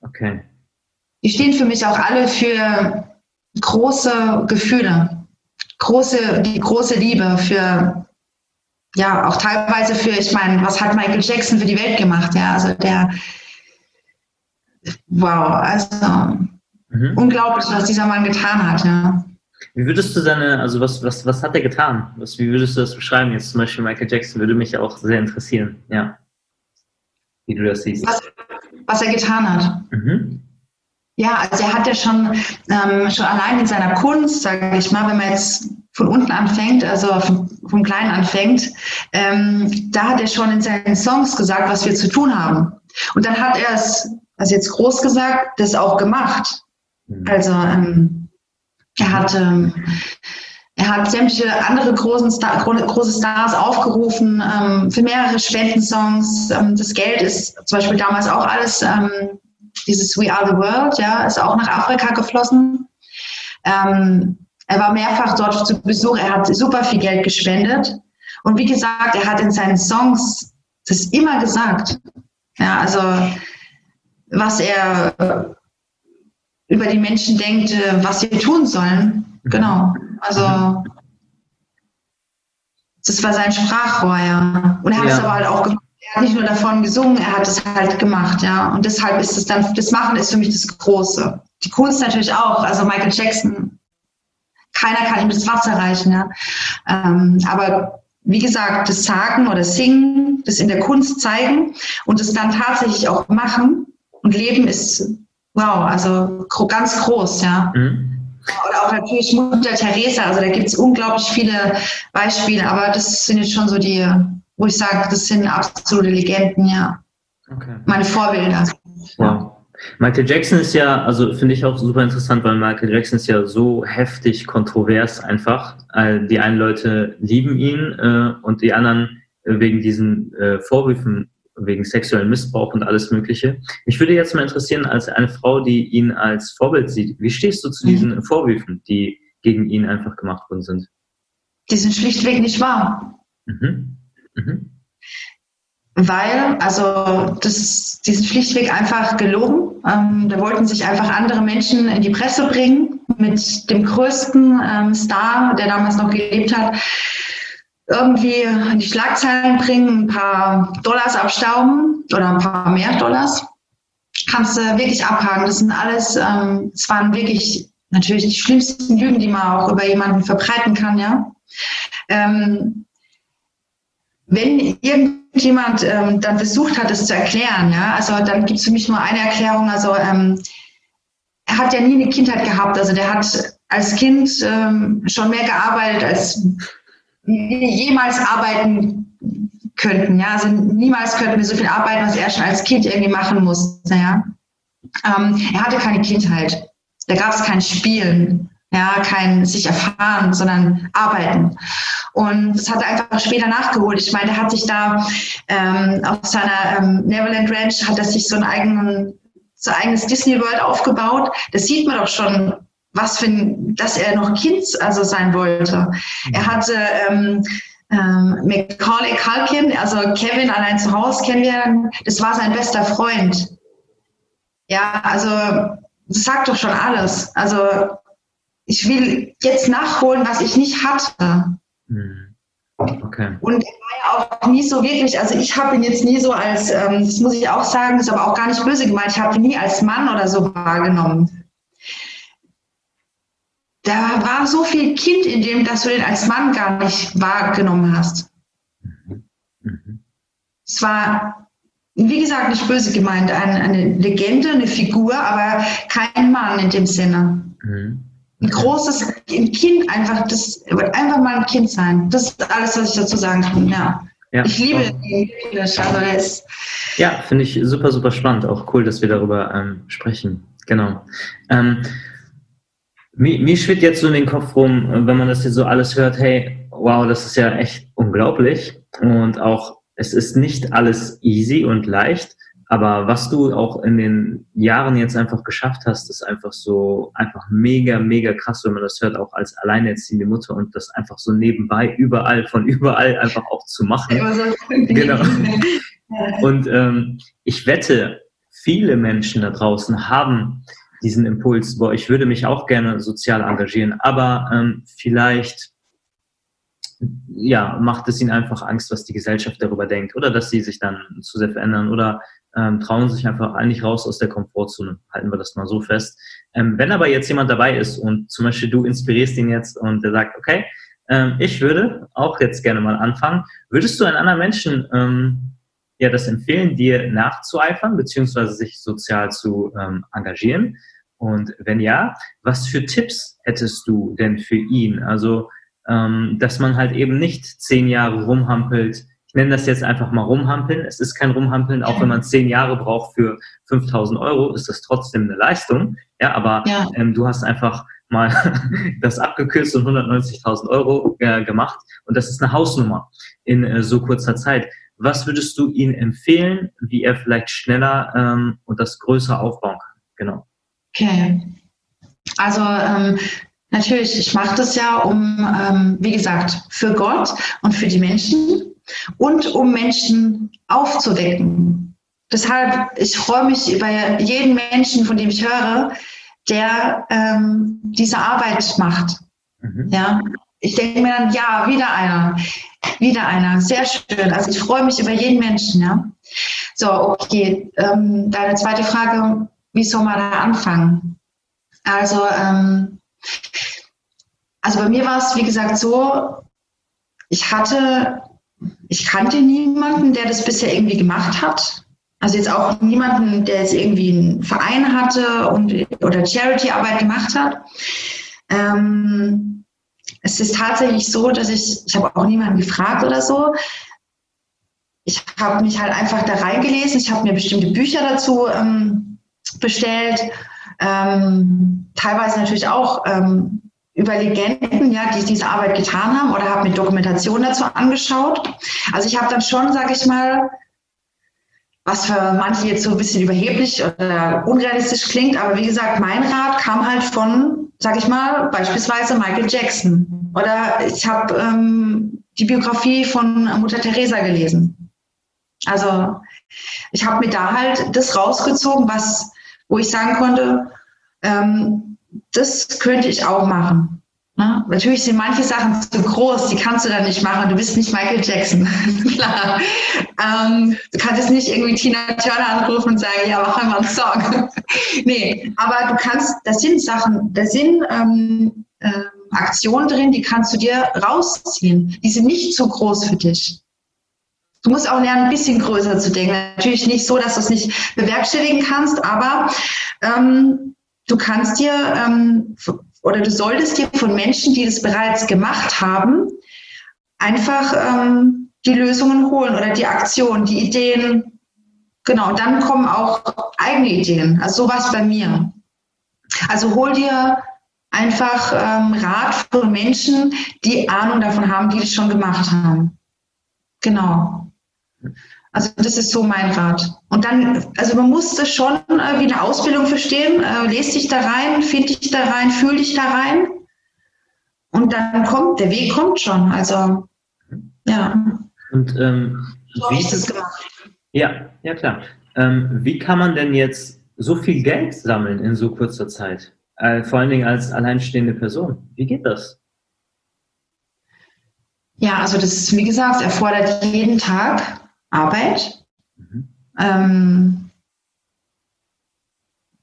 Okay. Die stehen für mich auch alle für große Gefühle, große, die große Liebe für, ja, auch teilweise für, ich meine, was hat Michael Jackson für die Welt gemacht? Ja, also der, wow, also mhm. unglaublich, was dieser Mann getan hat, ja. Wie würdest du seine, also was, was, was hat er getan? Was, wie würdest du das beschreiben? Jetzt zum Beispiel Michael Jackson würde mich auch sehr interessieren, ja wie du das siehst. Was, was er getan hat. Mhm. Ja, also er hat ja schon, ähm, schon allein in seiner Kunst, sage ich mal, wenn man jetzt von unten anfängt, also vom, vom Kleinen anfängt, ähm, da hat er schon in seinen Songs gesagt, was wir zu tun haben. Und dann hat er es, also jetzt groß gesagt, das auch gemacht. Mhm. Also ähm, er hat er hat sämtliche andere großen Star, große Stars aufgerufen ähm, für mehrere Spendensongs. Ähm, das Geld ist zum Beispiel damals auch alles, ähm, dieses We Are the World, ja, ist auch nach Afrika geflossen. Ähm, er war mehrfach dort zu Besuch, er hat super viel Geld gespendet. Und wie gesagt, er hat in seinen Songs das immer gesagt. Ja, also was er über die Menschen denkt, äh, was sie tun sollen. Mhm. Genau. Also das war sein Sprachrohr, ja. Und er hat ja. es aber halt auch gemacht. Er hat nicht nur davon gesungen, er hat es halt gemacht, ja. Und deshalb ist es dann, das Machen ist für mich das Große. Die Kunst natürlich auch. Also Michael Jackson, keiner kann ihm das Wasser reichen, ja. Ähm, aber wie gesagt, das Sagen oder Singen, das in der Kunst zeigen und es dann tatsächlich auch machen und leben ist, wow, also ganz groß, ja. Mhm. Oder auch natürlich Mutter Teresa, also da gibt es unglaublich viele Beispiele, aber das sind jetzt schon so die, wo ich sage, das sind absolute Legenden, ja. Okay. Meine Vorbilder. Wow. Michael Jackson ist ja, also finde ich auch super interessant, weil Michael Jackson ist ja so heftig kontrovers einfach. Die einen Leute lieben ihn äh, und die anderen wegen diesen äh, Vorwürfen wegen sexuellen Missbrauch und alles Mögliche. Mich würde jetzt mal interessieren, als eine Frau, die ihn als Vorbild sieht, wie stehst du zu diesen mhm. Vorwürfen, die gegen ihn einfach gemacht worden sind? Die sind schlichtweg nicht wahr. Mhm. Mhm. Weil, also, das, die sind schlichtweg einfach gelogen. Ähm, da wollten sich einfach andere Menschen in die Presse bringen mit dem größten ähm, Star, der damals noch gelebt hat irgendwie in die Schlagzeilen bringen, ein paar Dollars abstauben oder ein paar mehr Dollars, kannst du wirklich abhaken. Das sind alles, ähm, es waren wirklich natürlich die schlimmsten Lügen, die man auch über jemanden verbreiten kann, ja. Ähm, wenn irgendjemand ähm, dann versucht hat, es zu erklären, ja, also dann gibt es für mich nur eine Erklärung, also ähm, er hat ja nie eine Kindheit gehabt, also der hat als Kind ähm, schon mehr gearbeitet als jemals arbeiten könnten. Ja? Also niemals könnten wir so viel arbeiten, was er schon als Kind irgendwie machen musste. Ja? Ähm, er hatte keine Kindheit. Da gab es kein Spielen, ja, kein sich erfahren, sondern arbeiten. Und das hat er einfach später nachgeholt. Ich meine, er hat sich da ähm, auf seiner ähm, Neverland Ranch, hat er sich so ein eigenes Disney World aufgebaut. Das sieht man doch schon was für ein, dass er noch Kind also sein wollte. Er mhm. hatte ähm, ähm, Macaulay Culkin, also Kevin allein zu Hause kennenlernen, das war sein bester Freund. Ja, also das sagt doch schon alles. Also ich will jetzt nachholen, was ich nicht hatte. Mhm. Okay. Und er war ja auch nie so wirklich, also ich habe ihn jetzt nie so als, ähm, das muss ich auch sagen, ist aber auch gar nicht böse gemeint, ich habe ihn nie als Mann oder so wahrgenommen da war so viel Kind in dem, dass du den als Mann gar nicht wahrgenommen hast. Mhm. Es war, wie gesagt, nicht böse gemeint, eine, eine, Legende, eine Figur, aber kein Mann in dem Sinne. Mhm. Ein großes ein Kind, einfach, das wird einfach mal ein Kind sein. Das ist alles, was ich dazu sagen kann, ja. Ja, ich liebe ihn also Ja, finde ich super, super spannend. Auch cool, dass wir darüber ähm, sprechen. Genau. Ähm, mir, mir schwirrt jetzt so in den Kopf rum, wenn man das hier so alles hört, hey, wow, das ist ja echt unglaublich. Und auch, es ist nicht alles easy und leicht, aber was du auch in den Jahren jetzt einfach geschafft hast, ist einfach so, einfach mega, mega krass, wenn man das hört, auch als alleinerziehende Mutter und das einfach so nebenbei, überall, von überall einfach auch zu machen. genau. Und ähm, ich wette, viele Menschen da draußen haben diesen Impuls, boah, ich würde mich auch gerne sozial engagieren, aber ähm, vielleicht ja, macht es ihnen einfach Angst, was die Gesellschaft darüber denkt oder dass sie sich dann zu sehr verändern oder ähm, trauen sich einfach eigentlich raus aus der Komfortzone. Halten wir das mal so fest. Ähm, wenn aber jetzt jemand dabei ist und zum Beispiel du inspirierst ihn jetzt und der sagt, okay, ähm, ich würde auch jetzt gerne mal anfangen, würdest du einen anderen Menschen ähm, ja das empfehlen, dir nachzueifern beziehungsweise sich sozial zu ähm, engagieren? Und wenn ja, was für Tipps hättest du denn für ihn? Also, ähm, dass man halt eben nicht zehn Jahre rumhampelt. Ich nenne das jetzt einfach mal rumhampeln. Es ist kein Rumhampeln, auch wenn man zehn Jahre braucht für 5000 Euro, ist das trotzdem eine Leistung. Ja, aber ja. Ähm, du hast einfach mal das abgekürzt und 190.000 Euro äh, gemacht. Und das ist eine Hausnummer in äh, so kurzer Zeit. Was würdest du ihm empfehlen, wie er vielleicht schneller ähm, und das größer aufbauen kann? Genau. Okay. Also ähm, natürlich, ich mache das ja, um, ähm, wie gesagt, für Gott und für die Menschen und um Menschen aufzuwecken. deshalb, ich freue mich über jeden Menschen, von dem ich höre, der ähm, diese Arbeit macht. Mhm. Ja, ich denke mir dann, ja, wieder einer, wieder einer, sehr schön. Also ich freue mich über jeden Menschen, ja. So, okay. Ähm, deine zweite Frage, wie soll man da anfangen? Also, ähm, also bei mir war es, wie gesagt, so, ich hatte, ich kannte niemanden, der das bisher irgendwie gemacht hat. Also jetzt auch niemanden, der jetzt irgendwie einen Verein hatte und, oder Charity-Arbeit gemacht hat. Ähm, es ist tatsächlich so, dass ich, ich habe auch niemanden gefragt oder so. Ich habe mich halt einfach da reingelesen. Ich habe mir bestimmte Bücher dazu ähm, bestellt. Ähm, teilweise natürlich auch ähm, über Legenden, ja, die diese Arbeit getan haben oder habe mir Dokumentation dazu angeschaut. Also ich habe dann schon, sage ich mal, was für manche jetzt so ein bisschen überheblich oder unrealistisch klingt, aber wie gesagt, mein Rat kam halt von, sage ich mal, beispielsweise Michael Jackson. Oder ich habe ähm, die Biografie von Mutter Teresa gelesen. Also ich habe mir da halt das rausgezogen, was, wo ich sagen konnte, ähm, das könnte ich auch machen. Ne? Natürlich sind manche Sachen zu groß, die kannst du dann nicht machen. Du bist nicht Michael Jackson. Klar. Ähm, du kannst jetzt nicht irgendwie Tina Turner anrufen und sagen, ja, mach einmal einen Song. nee, aber du kannst, das sind Sachen, das sind ähm, äh, Aktionen drin, die kannst du dir rausziehen. Die sind nicht zu groß für dich. Du musst auch lernen, ein bisschen größer zu denken. Natürlich nicht so, dass du es nicht bewerkstelligen kannst, aber ähm, du kannst dir ähm, oder du solltest dir von Menschen, die das bereits gemacht haben, einfach ähm, die Lösungen holen oder die Aktion, die Ideen. Genau, und dann kommen auch eigene Ideen. Also sowas bei mir. Also hol dir einfach ähm, Rat von Menschen, die Ahnung davon haben, die das schon gemacht haben. Genau. Also das ist so mein Rat. Und dann, also man muss das schon äh, wie eine Ausbildung verstehen. Äh, lest dich da rein, find dich da rein, fühl dich da rein. Und dann kommt, der Weg kommt schon. Also, ja. Und ähm, so wie ich das gemacht. Ja, ja klar. Ähm, wie kann man denn jetzt so viel Geld sammeln in so kurzer Zeit? Äh, vor allen Dingen als alleinstehende Person. Wie geht das? Ja, also das ist, wie gesagt, erfordert jeden Tag Arbeit. Mhm. Ähm,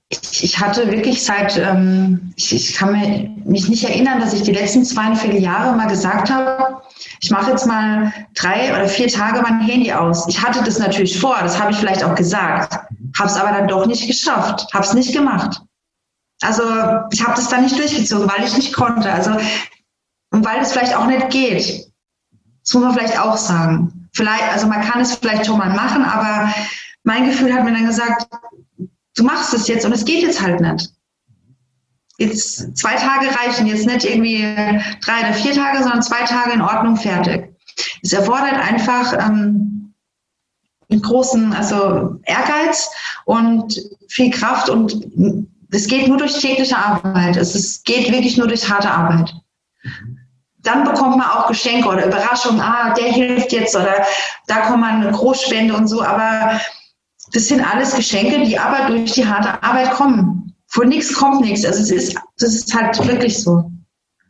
ich, ich, hatte wirklich seit, ähm, ich, ich, kann mich nicht erinnern, dass ich die letzten zweieinviertel Jahre mal gesagt habe, ich mache jetzt mal drei oder vier Tage mein Handy aus. Ich hatte das natürlich vor, das habe ich vielleicht auch gesagt, habe es aber dann doch nicht geschafft, habe es nicht gemacht. Also ich habe das dann nicht durchgezogen, weil ich nicht konnte. Also und weil es vielleicht auch nicht geht. Das muss man vielleicht auch sagen vielleicht, also man kann es vielleicht schon mal machen, aber mein Gefühl hat mir dann gesagt, du machst es jetzt und es geht jetzt halt nicht. Jetzt zwei Tage reichen, jetzt nicht irgendwie drei oder vier Tage, sondern zwei Tage in Ordnung, fertig. Es erfordert einfach ähm, einen großen also Ehrgeiz und viel Kraft und es geht nur durch tägliche Arbeit. Es ist, geht wirklich nur durch harte Arbeit dann bekommt man auch Geschenke oder Überraschungen, ah, der hilft jetzt oder da kommt man eine Großspende und so, aber das sind alles Geschenke, die aber durch die harte Arbeit kommen. Von nichts kommt nichts. Also es ist, das ist halt wirklich so.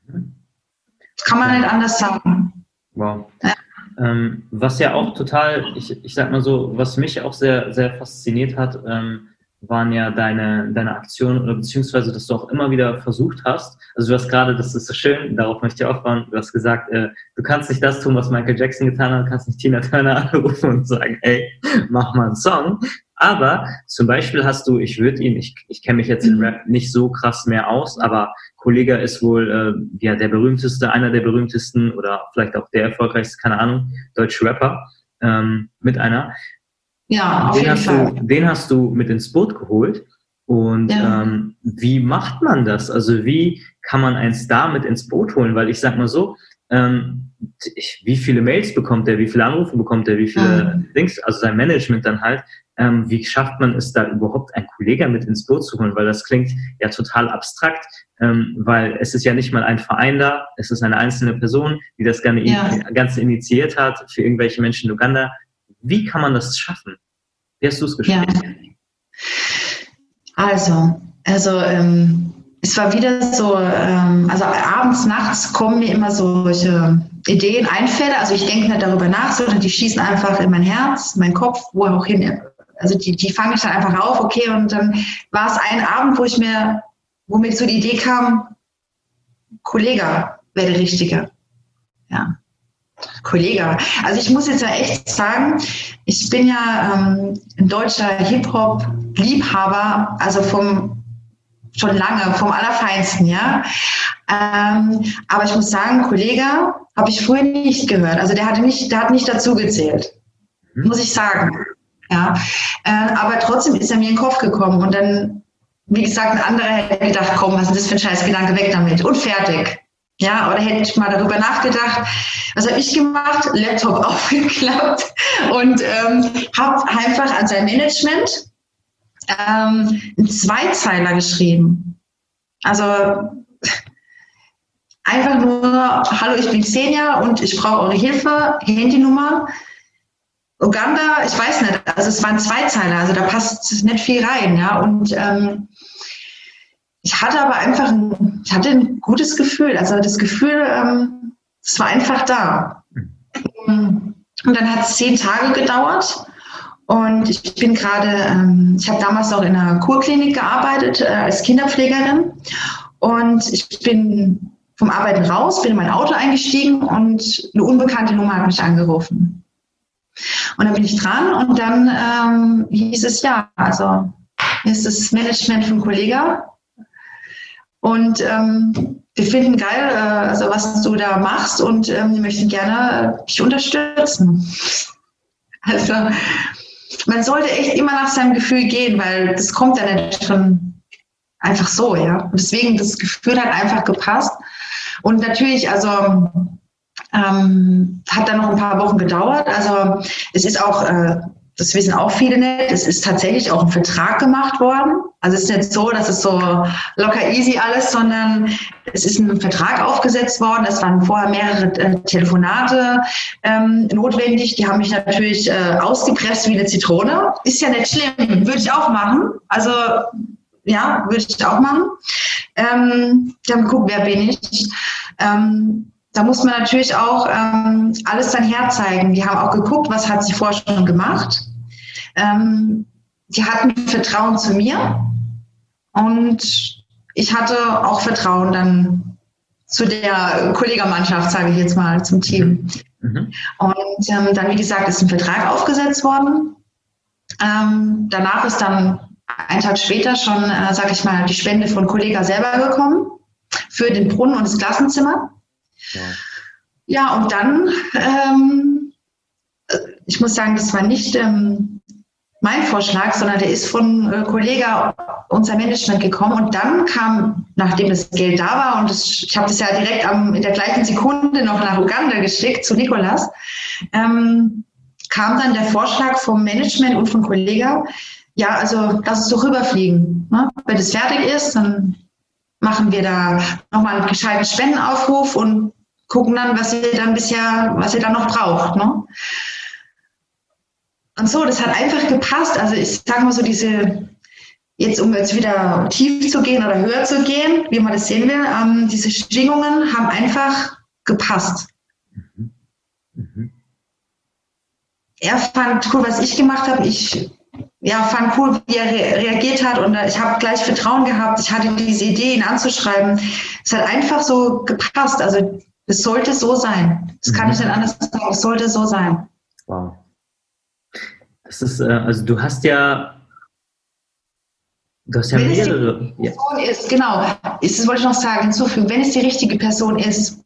Das kann man nicht anders sagen. Wow. Ja. Ähm, was ja auch total, ich, ich sag mal so, was mich auch sehr, sehr fasziniert hat, ähm, waren ja deine, deine Aktionen oder beziehungsweise, dass du auch immer wieder versucht hast. Also du hast gerade, das ist so schön, darauf möchte ich aufbauen, du hast gesagt, äh, du kannst nicht das tun, was Michael Jackson getan hat, du kannst nicht Tina Turner anrufen und sagen, ey, mach mal einen Song. Aber zum Beispiel hast du, ich würde ihn, ich, ich kenne mich jetzt in Rap nicht so krass mehr aus, aber Kollega ist wohl äh, ja der berühmteste, einer der berühmtesten oder vielleicht auch der erfolgreichste, keine Ahnung, deutsche Rapper ähm, mit einer. Ja, auf den jeden hast Fall. Du, den hast du mit ins Boot geholt. Und ja. ähm, wie macht man das? Also wie kann man einen Star mit ins Boot holen? Weil ich sag mal so, ähm, wie viele Mails bekommt er, wie viele Anrufe bekommt er, wie viele mhm. Dings, also sein Management dann halt, ähm, wie schafft man es da überhaupt, einen Kollegen mit ins Boot zu holen? Weil das klingt ja total abstrakt, ähm, weil es ist ja nicht mal ein Verein da, es ist eine einzelne Person, die das ja. Ganze initiiert hat für irgendwelche Menschen in Uganda. Wie kann man das schaffen? Wie hast du es geschafft? Ja. Also, also ähm, es war wieder so, ähm, also abends, nachts kommen mir immer solche Ideen, Einfälle. Also ich denke nicht darüber nach, sondern die schießen einfach in mein Herz, mein Kopf, wo auch hin. Also die, die fange ich dann einfach auf, okay. Und dann war es ein Abend, wo ich mir, wo mir so die Idee kam, Kollege wäre der Richtige. Ja. Kollege. Also ich muss jetzt ja echt sagen, ich bin ja ähm, ein deutscher Hip-Hop-Liebhaber, also vom schon lange, vom Allerfeinsten, ja. Ähm, aber ich muss sagen, Kollege habe ich früher nicht gehört. Also der hatte nicht, der hat nicht dazu gezählt, mhm. muss ich sagen. Ja. Äh, aber trotzdem ist er mir in den Kopf gekommen und dann, wie gesagt, ein anderer hätte gedacht, komm, was ist das für ein Scheißgedanke, weg damit und fertig. Ja, oder hätte ich mal darüber nachgedacht, was habe ich gemacht? Laptop aufgeklappt und ähm, habe einfach an sein Management ähm, einen Zweizeiler geschrieben. Also einfach nur, hallo, ich bin Xenia und ich brauche eure Hilfe, Handynummer. Uganda, ich weiß nicht, also es waren Zweizeiler, also da passt nicht viel rein, ja. Und ähm, ich hatte aber einfach ein, ich hatte ein gutes Gefühl. Also das Gefühl, ähm, es war einfach da. Und dann hat es zehn Tage gedauert. Und ich bin gerade, ähm, ich habe damals auch in einer Kurklinik gearbeitet äh, als Kinderpflegerin. Und ich bin vom Arbeiten raus, bin in mein Auto eingestiegen und eine unbekannte Nummer hat mich angerufen. Und dann bin ich dran und dann ähm, hieß es ja, also ist das Management von Kollega und ähm, wir finden geil, äh, also was du da machst und ähm, wir möchten gerne dich unterstützen. Also man sollte echt immer nach seinem Gefühl gehen, weil das kommt ja nicht schon einfach so, ja. Und deswegen, das Gefühl hat einfach gepasst. Und natürlich, also ähm, hat dann noch ein paar Wochen gedauert. Also es ist auch äh, das wissen auch viele nicht, es ist tatsächlich auch ein Vertrag gemacht worden. Also es ist nicht so, dass es so locker easy alles, sondern es ist ein Vertrag aufgesetzt worden. Es waren vorher mehrere äh, Telefonate ähm, notwendig. Die haben mich natürlich äh, ausgepresst wie eine Zitrone. Ist ja nicht schlimm, würde ich auch machen. Also ja, würde ich auch machen. Ähm, die haben geguckt, wer bin ich. Ähm, da muss man natürlich auch ähm, alles dann herzeigen. Die haben auch geguckt, was hat sie vorher schon gemacht. Ähm, die hatten Vertrauen zu mir und ich hatte auch Vertrauen dann zu der Kollegermannschaft, sage ich jetzt mal, zum Team. Mhm. Und ähm, dann, wie gesagt, ist ein Vertrag aufgesetzt worden. Ähm, danach ist dann einen Tag später schon, äh, sage ich mal, die Spende von Kollega selber gekommen für den Brunnen und das Klassenzimmer. Ja, ja und dann, ähm, ich muss sagen, das war nicht ähm, mein Vorschlag, sondern der ist von äh, Kollege unser Management gekommen und dann kam, nachdem das Geld da war und das, ich habe das ja direkt am, in der gleichen Sekunde noch nach Uganda geschickt zu Nikolas, ähm, kam dann der Vorschlag vom Management und von Kollege, ja, also lass es doch rüberfliegen. Ne? Wenn es fertig ist, dann machen wir da nochmal einen gescheiten Spendenaufruf und gucken dann, was ihr dann bisher, was ihr dann noch braucht. Ne? Und so, das hat einfach gepasst. Also ich sage mal so diese, jetzt um jetzt wieder tief zu gehen oder höher zu gehen, wie man das sehen will, ähm, diese Schwingungen haben einfach gepasst. Mhm. Mhm. Er fand cool, was ich gemacht habe. Ich ja, fand cool, wie er re reagiert hat und ich habe gleich Vertrauen gehabt. Ich hatte diese Idee, ihn anzuschreiben. Es hat einfach so gepasst. Also es sollte so sein. Das kann mhm. ich nicht anders sagen. Es sollte so sein. Wow. Das ist, äh, also du hast ja, du hast ja wenn mehrere. Es die ja. ist, genau, das wollte ich noch sagen, hinzufügen, wenn es die richtige Person ist,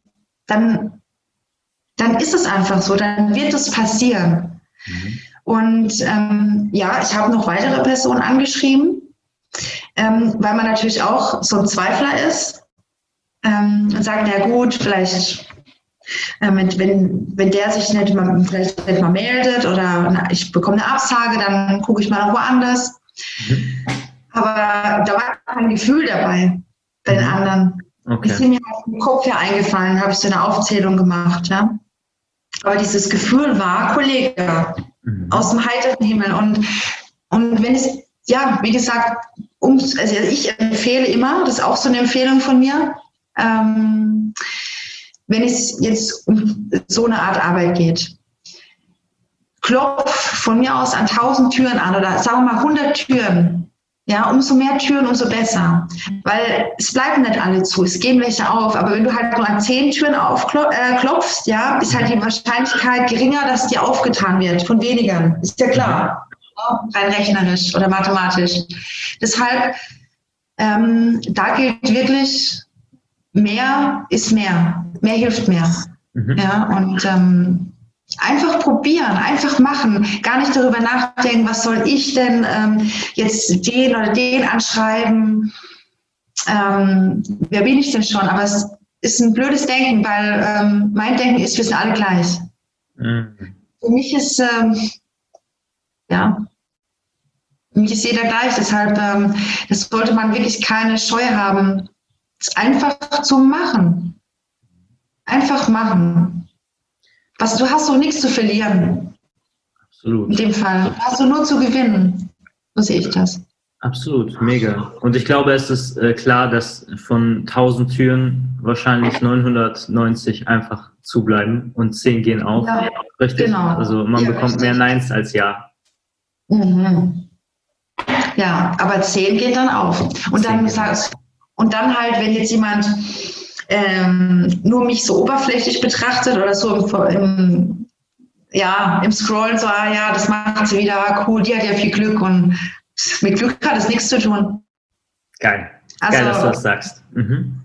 dann, dann ist es einfach so, dann wird es passieren. Mhm. Und ähm, ja, ich habe noch weitere Personen angeschrieben, ähm, weil man natürlich auch so ein Zweifler ist ähm, und sagt, ja gut, vielleicht, äh, wenn, wenn der sich nicht mal, vielleicht nicht mal meldet oder na, ich bekomme eine Absage, dann gucke ich mal noch woanders. Mhm. Aber da war kein Gefühl dabei bei den mhm. anderen. Okay. Ist mir auf den Kopf her eingefallen, habe ich so eine Aufzählung gemacht. Ja? Aber dieses Gefühl war Kollege mhm. aus dem heiteren Himmel. Und Und wenn es, ja, wie gesagt, um, also ich empfehle immer, das ist auch so eine Empfehlung von mir, ähm, wenn es jetzt um so eine Art Arbeit geht, klopf von mir aus an tausend Türen an oder sagen wir mal 100 Türen. Ja, umso mehr Türen, umso besser. Weil es bleiben nicht alle zu, es gehen welche auf. Aber wenn du halt nur an zehn Türen aufklopfst, äh, ja, ist halt die Wahrscheinlichkeit geringer, dass dir aufgetan wird von wenigen. Ist ja klar. Rein rechnerisch oder mathematisch. Deshalb, ähm, da gilt wirklich, mehr ist mehr. Mehr hilft mehr. Mhm. Ja, und ähm, Einfach probieren, einfach machen, gar nicht darüber nachdenken, was soll ich denn ähm, jetzt den oder den anschreiben. Ähm, wer bin ich denn schon? Aber es ist ein blödes Denken, weil ähm, mein Denken ist, wir sind alle gleich. Mhm. Für mich ist, ähm, ja, für mich ist jeder gleich. Deshalb, ähm, das sollte man wirklich keine Scheu haben, einfach zu machen. Einfach machen. Was, du hast doch nichts zu verlieren. Absolut. In dem Fall. Hast du nur zu gewinnen. So sehe ich das. Absolut, mega. Und ich glaube, es ist äh, klar, dass von 1000 Türen wahrscheinlich 990 einfach zubleiben und 10 gehen auf. Ja, richtig. Genau. Also man ja, bekommt richtig. mehr Neins als Ja. Mhm. Ja, aber 10 geht dann auf. Und dann, sagst, und dann halt, wenn jetzt jemand ähm, nur mich so oberflächlich betrachtet oder so im, im, ja, im Scrollen so, ah ja, das macht sie wieder, cool, die hat ja viel Glück und mit Glück hat es nichts zu tun. Geil. Also, Geil, dass du das sagst. Mhm.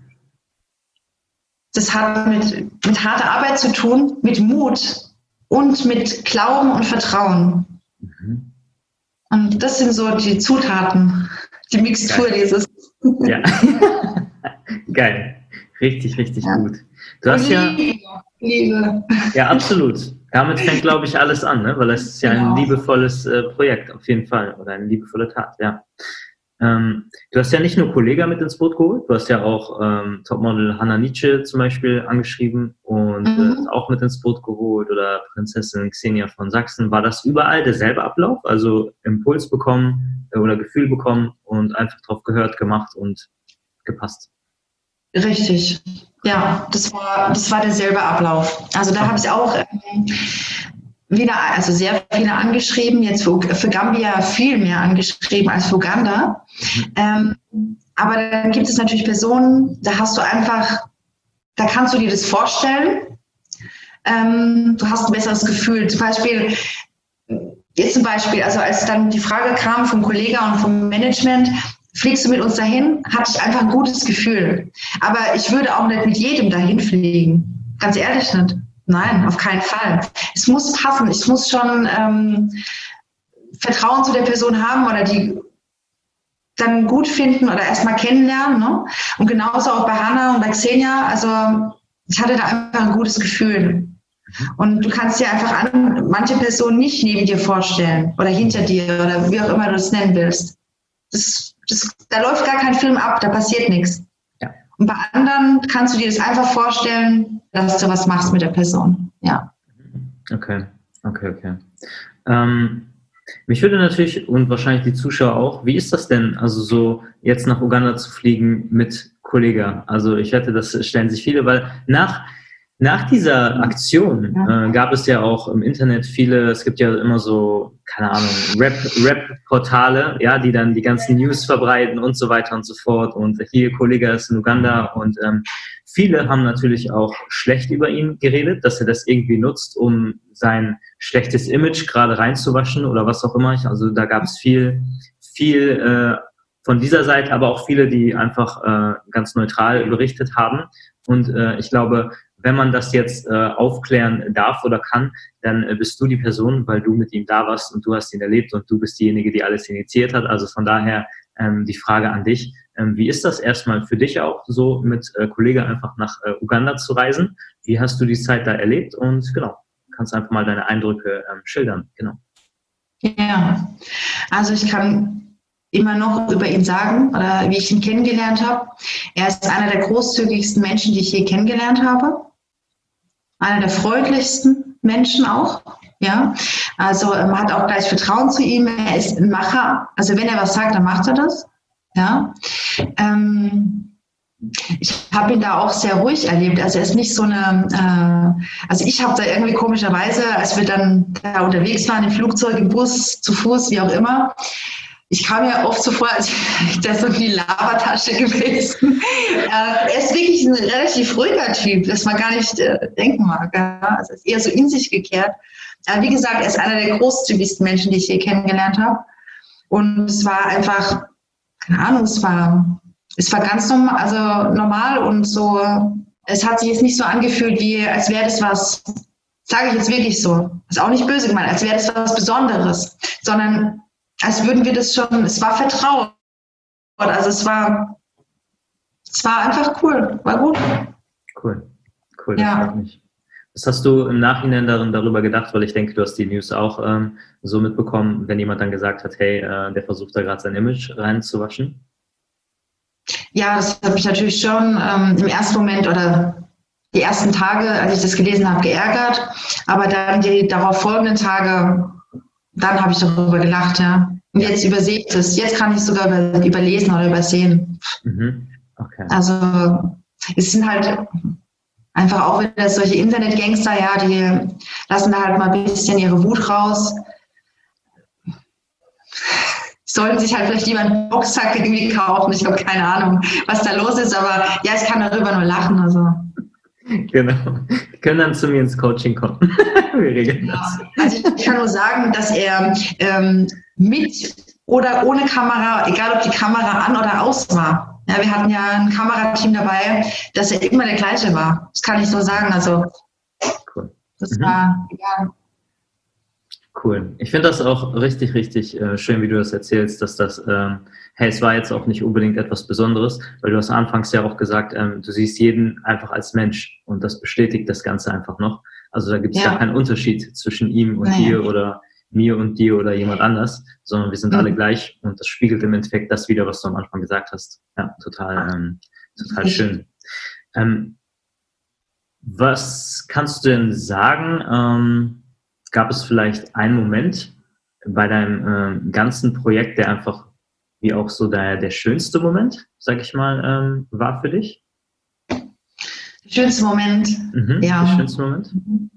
Das hat mit, mit harter Arbeit zu tun, mit Mut und mit Glauben und Vertrauen. Mhm. Und das sind so die Zutaten, die Mixtur Geil. dieses. Ja. Geil. Richtig, richtig ja. gut. Du hast ja. Liebe. Ja, absolut. Damit fängt, glaube ich, alles an, ne? weil es ist ja genau. ein liebevolles äh, Projekt, auf jeden Fall. Oder eine liebevolle Tat, ja. Ähm, du hast ja nicht nur Kollega mit ins Boot geholt, du hast ja auch ähm, Topmodel Hannah Nietzsche zum Beispiel angeschrieben und mhm. äh, auch mit ins Boot geholt oder Prinzessin Xenia von Sachsen. War das überall derselbe Ablauf? Also Impuls bekommen äh, oder Gefühl bekommen und einfach drauf gehört, gemacht und gepasst? Richtig. Ja, das war, das war derselbe Ablauf. Also da habe ich auch ähm, wieder, also sehr viele angeschrieben, jetzt für, für Gambia viel mehr angeschrieben als für Uganda. Mhm. Ähm, aber dann gibt es natürlich Personen, da hast du einfach, da kannst du dir das vorstellen. Ähm, du hast ein besseres Gefühl. Zum Beispiel, jetzt zum Beispiel, also als dann die Frage kam vom Kollegen und vom Management, fliegst du mit uns dahin, hatte ich einfach ein gutes Gefühl. Aber ich würde auch nicht mit jedem dahin fliegen. Ganz ehrlich nicht. Nein, auf keinen Fall. Es muss passen. Ich muss schon ähm, Vertrauen zu der Person haben oder die dann gut finden oder erstmal kennenlernen. Ne? Und genauso auch bei Hannah und bei Xenia. Also ich hatte da einfach ein gutes Gefühl. Und du kannst dir einfach an, manche Personen nicht neben dir vorstellen oder hinter dir oder wie auch immer du das nennen willst. Das das, da läuft gar kein Film ab, da passiert nichts. Und bei anderen kannst du dir das einfach vorstellen, dass du was machst mit der Person. Ja. Okay, okay, okay. Ähm, mich würde natürlich und wahrscheinlich die Zuschauer auch, wie ist das denn, also so jetzt nach Uganda zu fliegen mit Kollega? Also ich wette, das stellen sich viele, weil nach nach dieser Aktion äh, gab es ja auch im Internet viele, es gibt ja immer so, keine Ahnung, Rap-Portale, ja, die dann die ganzen News verbreiten und so weiter und so fort. Und hier Kollege ist in Uganda und ähm, viele haben natürlich auch schlecht über ihn geredet, dass er das irgendwie nutzt, um sein schlechtes Image gerade reinzuwaschen oder was auch immer. Also da gab es viel, viel äh, von dieser Seite, aber auch viele, die einfach äh, ganz neutral berichtet haben. Und äh, ich glaube, wenn man das jetzt äh, aufklären darf oder kann, dann äh, bist du die Person, weil du mit ihm da warst und du hast ihn erlebt und du bist diejenige, die alles initiiert hat. Also von daher ähm, die Frage an dich. Ähm, wie ist das erstmal für dich auch so mit äh, Kollege einfach nach äh, Uganda zu reisen? Wie hast du die Zeit da erlebt? Und genau, kannst einfach mal deine Eindrücke ähm, schildern. Genau. Ja, also ich kann immer noch über ihn sagen oder wie ich ihn kennengelernt habe. Er ist einer der großzügigsten Menschen, die ich je kennengelernt habe einer der freundlichsten Menschen auch. Ja, also ähm, man hat auch gleich Vertrauen zu ihm. Er ist ein Macher. Also wenn er was sagt, dann macht er das. Ja. Ähm, ich habe ihn da auch sehr ruhig erlebt. Also er ist nicht so eine, äh, also ich habe da irgendwie komischerweise, als wir dann da unterwegs waren, im Flugzeug, im Bus, zu Fuß, wie auch immer, ich kam ja oft so vor, als wäre so die Labertasche gewesen. Äh, er ist wirklich ein relativ ruhiger Typ, das man gar nicht äh, denken mag. Also ist eher so in sich gekehrt. Aber wie gesagt, er ist einer der großzügigsten Menschen, die ich je kennengelernt habe. Und es war einfach, keine Ahnung, es war es war ganz normal, also normal und so, es hat sich jetzt nicht so angefühlt, wie als wäre das was, sage ich jetzt wirklich so, ist auch nicht böse gemeint, als wäre das was Besonderes, sondern als würden wir das schon, es war Vertrauen. Also es war, es war einfach cool, war gut. Cool, cool, das ja. mich. Was hast du im Nachhinein darin, darüber gedacht? Weil ich denke, du hast die News auch ähm, so mitbekommen, wenn jemand dann gesagt hat, hey, äh, der versucht da gerade sein Image reinzuwaschen. Ja, das hat mich natürlich schon ähm, im ersten Moment oder die ersten Tage, als ich das gelesen habe, geärgert. Aber dann die darauf folgenden Tage, dann habe ich darüber gelacht, ja. Und jetzt übersehe ich das. Jetzt kann ich es sogar über, überlesen oder übersehen. Mhm. Okay. Also es sind halt einfach auch wieder solche Internetgangster, ja, die lassen da halt mal ein bisschen ihre Wut raus sollten sich halt vielleicht lieber einen Boxsack irgendwie kaufen. Ich habe keine Ahnung, was da los ist, aber ja, ich kann darüber nur lachen. Also. Genau. Die können dann zu mir ins Coaching kommen. Wir regeln ja. das. Also ich kann nur sagen, dass er ähm, mit oder ohne Kamera, egal ob die Kamera an oder aus war. Ja, wir hatten ja ein Kamerateam dabei, dass er immer der gleiche war. Das kann ich so sagen. Also cool. das mhm. war egal. Cool. Ich finde das auch richtig, richtig äh, schön, wie du das erzählst, dass das, ähm, hey, es war jetzt auch nicht unbedingt etwas Besonderes, weil du hast anfangs ja auch gesagt, ähm, du siehst jeden einfach als Mensch und das bestätigt das Ganze einfach noch. Also da gibt es ja. ja keinen Unterschied zwischen ihm und Nein. dir oder mir und dir oder jemand anders, sondern wir sind mhm. alle gleich und das spiegelt im Endeffekt das wieder, was du am Anfang gesagt hast. Ja, total, ähm, total schön. Ähm, was kannst du denn sagen? Ähm, Gab es vielleicht einen Moment bei deinem äh, ganzen Projekt, der einfach wie auch so der, der schönste Moment, sag ich mal, ähm, war für dich? Schönste Moment, mhm, ja. Der schönste Moment?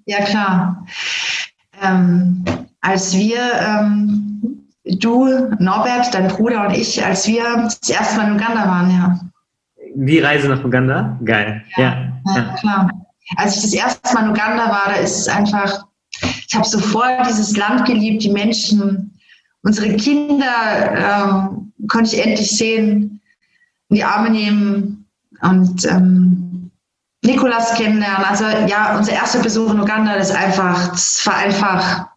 Ja, klar. Ähm, als wir, ähm, du, Norbert, dein Bruder und ich, als wir das erste Mal in Uganda waren, ja. Die Reise nach Uganda? Geil. Ja, ja, ja. klar. Als ich das erste Mal in Uganda war, da ist es einfach ich habe sofort dieses Land geliebt, die Menschen, unsere Kinder ähm, konnte ich endlich sehen, in die Arme nehmen und ähm, Nikolas kennenlernen. Also ja, unser erster Besuch in Uganda, das einfach, das war einfach,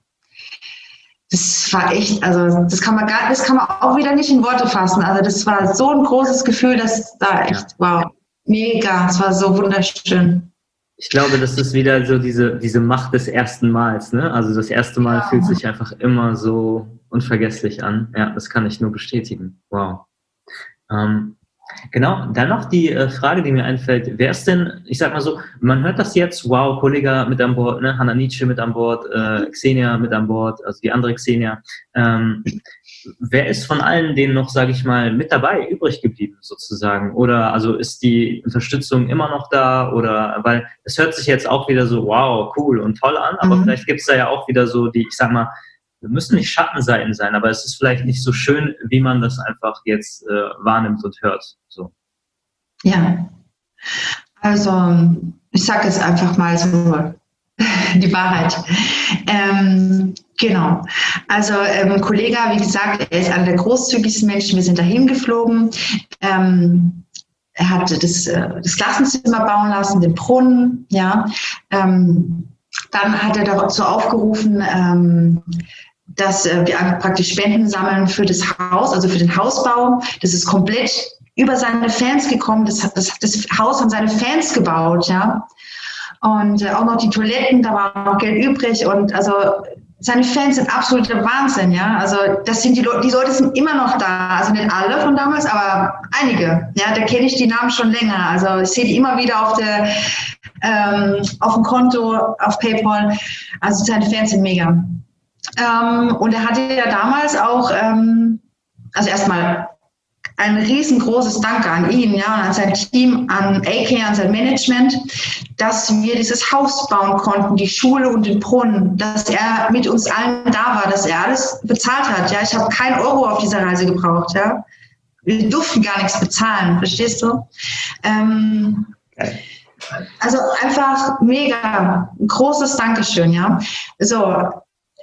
das war echt, also das kann man gar, das kann man auch wieder nicht in Worte fassen. Also das war so ein großes Gefühl, dass da echt, wow, mega, es war so wunderschön. Ich glaube, das ist wieder so diese, diese Macht des ersten Mals. Ne? Also das erste Mal ja. fühlt sich einfach immer so unvergesslich an. Ja, das kann ich nur bestätigen. Wow. Ähm, genau, dann noch die äh, Frage, die mir einfällt. Wer ist denn, ich sag mal so, man hört das jetzt, wow, Kollega mit an Bord, ne? Hanna Nietzsche mit an Bord, äh, Xenia mit an Bord, also die andere Xenia. Ähm, wer ist von allen denen noch, sage ich mal, mit dabei, übrig geblieben sozusagen? Oder also ist die Unterstützung immer noch da? Oder weil es hört sich jetzt auch wieder so, wow, cool und toll an, aber mhm. vielleicht gibt es da ja auch wieder so die, ich sag mal, wir müssen nicht Schattenseiten sein, aber es ist vielleicht nicht so schön, wie man das einfach jetzt äh, wahrnimmt und hört. So. Ja, also ich sage es einfach mal so, die Wahrheit. Ähm, genau. Also ähm, Kollege, wie gesagt, er ist einer der großzügigsten Menschen. Wir sind dahin geflogen. Ähm, er hat das, äh, das Klassenzimmer bauen lassen, den Brunnen. Ja. Ähm, dann hat er dazu aufgerufen, ähm, dass äh, wir praktisch Spenden sammeln für das Haus, also für den Hausbau. Das ist komplett über seine Fans gekommen. Das, das, das Haus haben seine Fans gebaut, ja. Und äh, auch noch die Toiletten, da war noch Geld übrig. Und also seine Fans sind absoluter Wahnsinn, ja. Also das sind die Leute, die Leute sind immer noch da. Also nicht alle von damals, aber einige. Ja, da kenne ich die Namen schon länger. Also ich sehe die immer wieder auf der ähm, auf dem Konto, auf PayPal. Also seine Fans sind mega. Ähm, und er hatte ja damals auch, ähm, also erstmal ein riesengroßes Danke an ihn, ja, an sein Team, an AK, an sein Management, dass wir dieses Haus bauen konnten, die Schule und den Brunnen, dass er mit uns allen da war, dass er alles bezahlt hat. Ja, ich habe keinen Euro auf dieser Reise gebraucht. Ja, wir durften gar nichts bezahlen, verstehst du? Ähm, also einfach mega, ein großes Dankeschön, ja. So,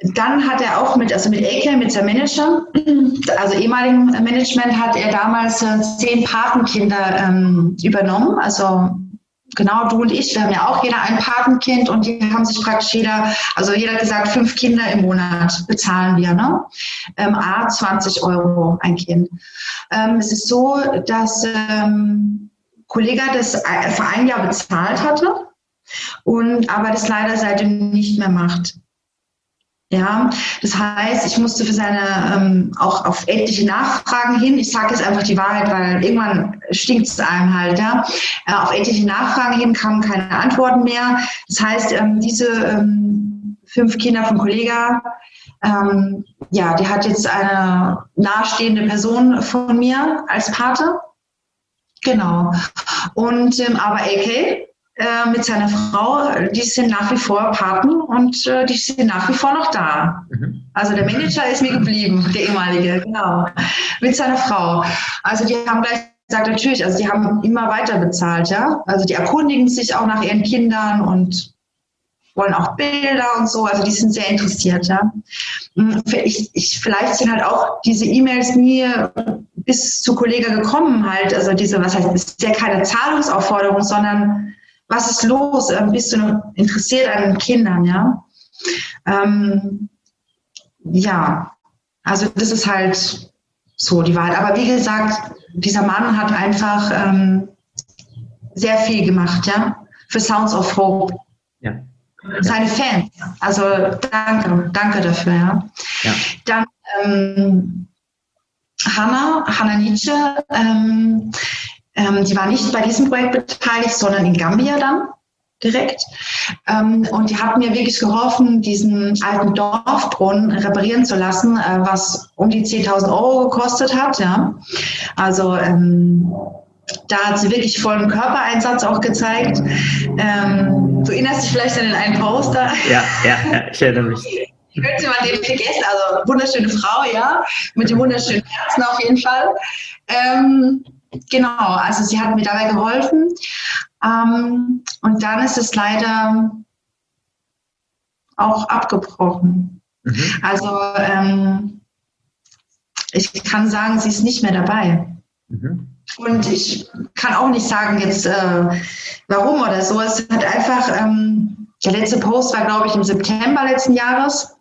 dann hat er auch mit, also mit Eke, mit seinem Manager, also ehemaligen Management, hat er damals äh, zehn Patenkinder ähm, übernommen. Also genau du und ich, wir haben ja auch jeder ein Patenkind und die haben sich praktisch jeder, also jeder gesagt, fünf Kinder im Monat bezahlen wir, ne? Ähm, A, 20 Euro ein Kind. Ähm, es ist so, dass ähm, Kollege das für ein Jahr bezahlt hatte und aber das leider seitdem nicht mehr macht. Ja, das heißt, ich musste für seine ähm, auch auf etliche Nachfragen hin, ich sage jetzt einfach die Wahrheit, weil irgendwann stinkt es einem halt, ja. Äh, auf etliche Nachfragen hin kamen keine Antworten mehr. Das heißt, ähm, diese ähm, fünf Kinder von Kollega, ähm, ja, die hat jetzt eine nahestehende Person von mir als Pate. Genau. Und ähm, aber AK, äh, mit seiner Frau, die sind nach wie vor Paten und äh, die sind nach wie vor noch da. Mhm. Also der Manager ist mir geblieben, der ehemalige, genau, mit seiner Frau. Also die haben gleich gesagt, natürlich, also die haben immer weiter bezahlt, ja. Also die erkundigen sich auch nach ihren Kindern und wollen auch Bilder und so, also die sind sehr interessiert, ja. Hm, ich, ich, vielleicht sind halt auch diese E-Mails nie bis zu Kollegen gekommen halt, also diese, was heißt, ist ja keine Zahlungsaufforderung, sondern was ist los? Ähm, bist du noch interessiert an den Kindern, ja? Ähm, ja, also das ist halt so die Wahrheit. Aber wie gesagt, dieser Mann hat einfach ähm, sehr viel gemacht, ja, für Sounds of Hope. Ja. Seine Fans. Also danke, danke dafür, ja. ja. Dann ähm, Hanna, Hanna Nietzsche, ähm, ähm, die war nicht bei diesem Projekt beteiligt, sondern in Gambia dann direkt. Ähm, und die hat mir wirklich geholfen, diesen alten Dorfbrunnen reparieren zu lassen, äh, was um die 10.000 Euro gekostet hat. Ja. Also ähm, da hat sie wirklich vollen Körpereinsatz auch gezeigt. Ähm, du erinnerst dich vielleicht an den einen Poster. Ja, ja, ja ich erinnere mich. Ich könnte mal den vergessen, also wunderschöne Frau, ja, mit dem wunderschönen Herzen auf jeden Fall. Ähm, Genau, also sie hat mir dabei geholfen. Ähm, und dann ist es leider auch abgebrochen. Mhm. Also ähm, ich kann sagen, sie ist nicht mehr dabei. Mhm. Und ich kann auch nicht sagen jetzt, äh, warum oder so. Es hat einfach, ähm, der letzte Post war, glaube ich, im September letzten Jahres.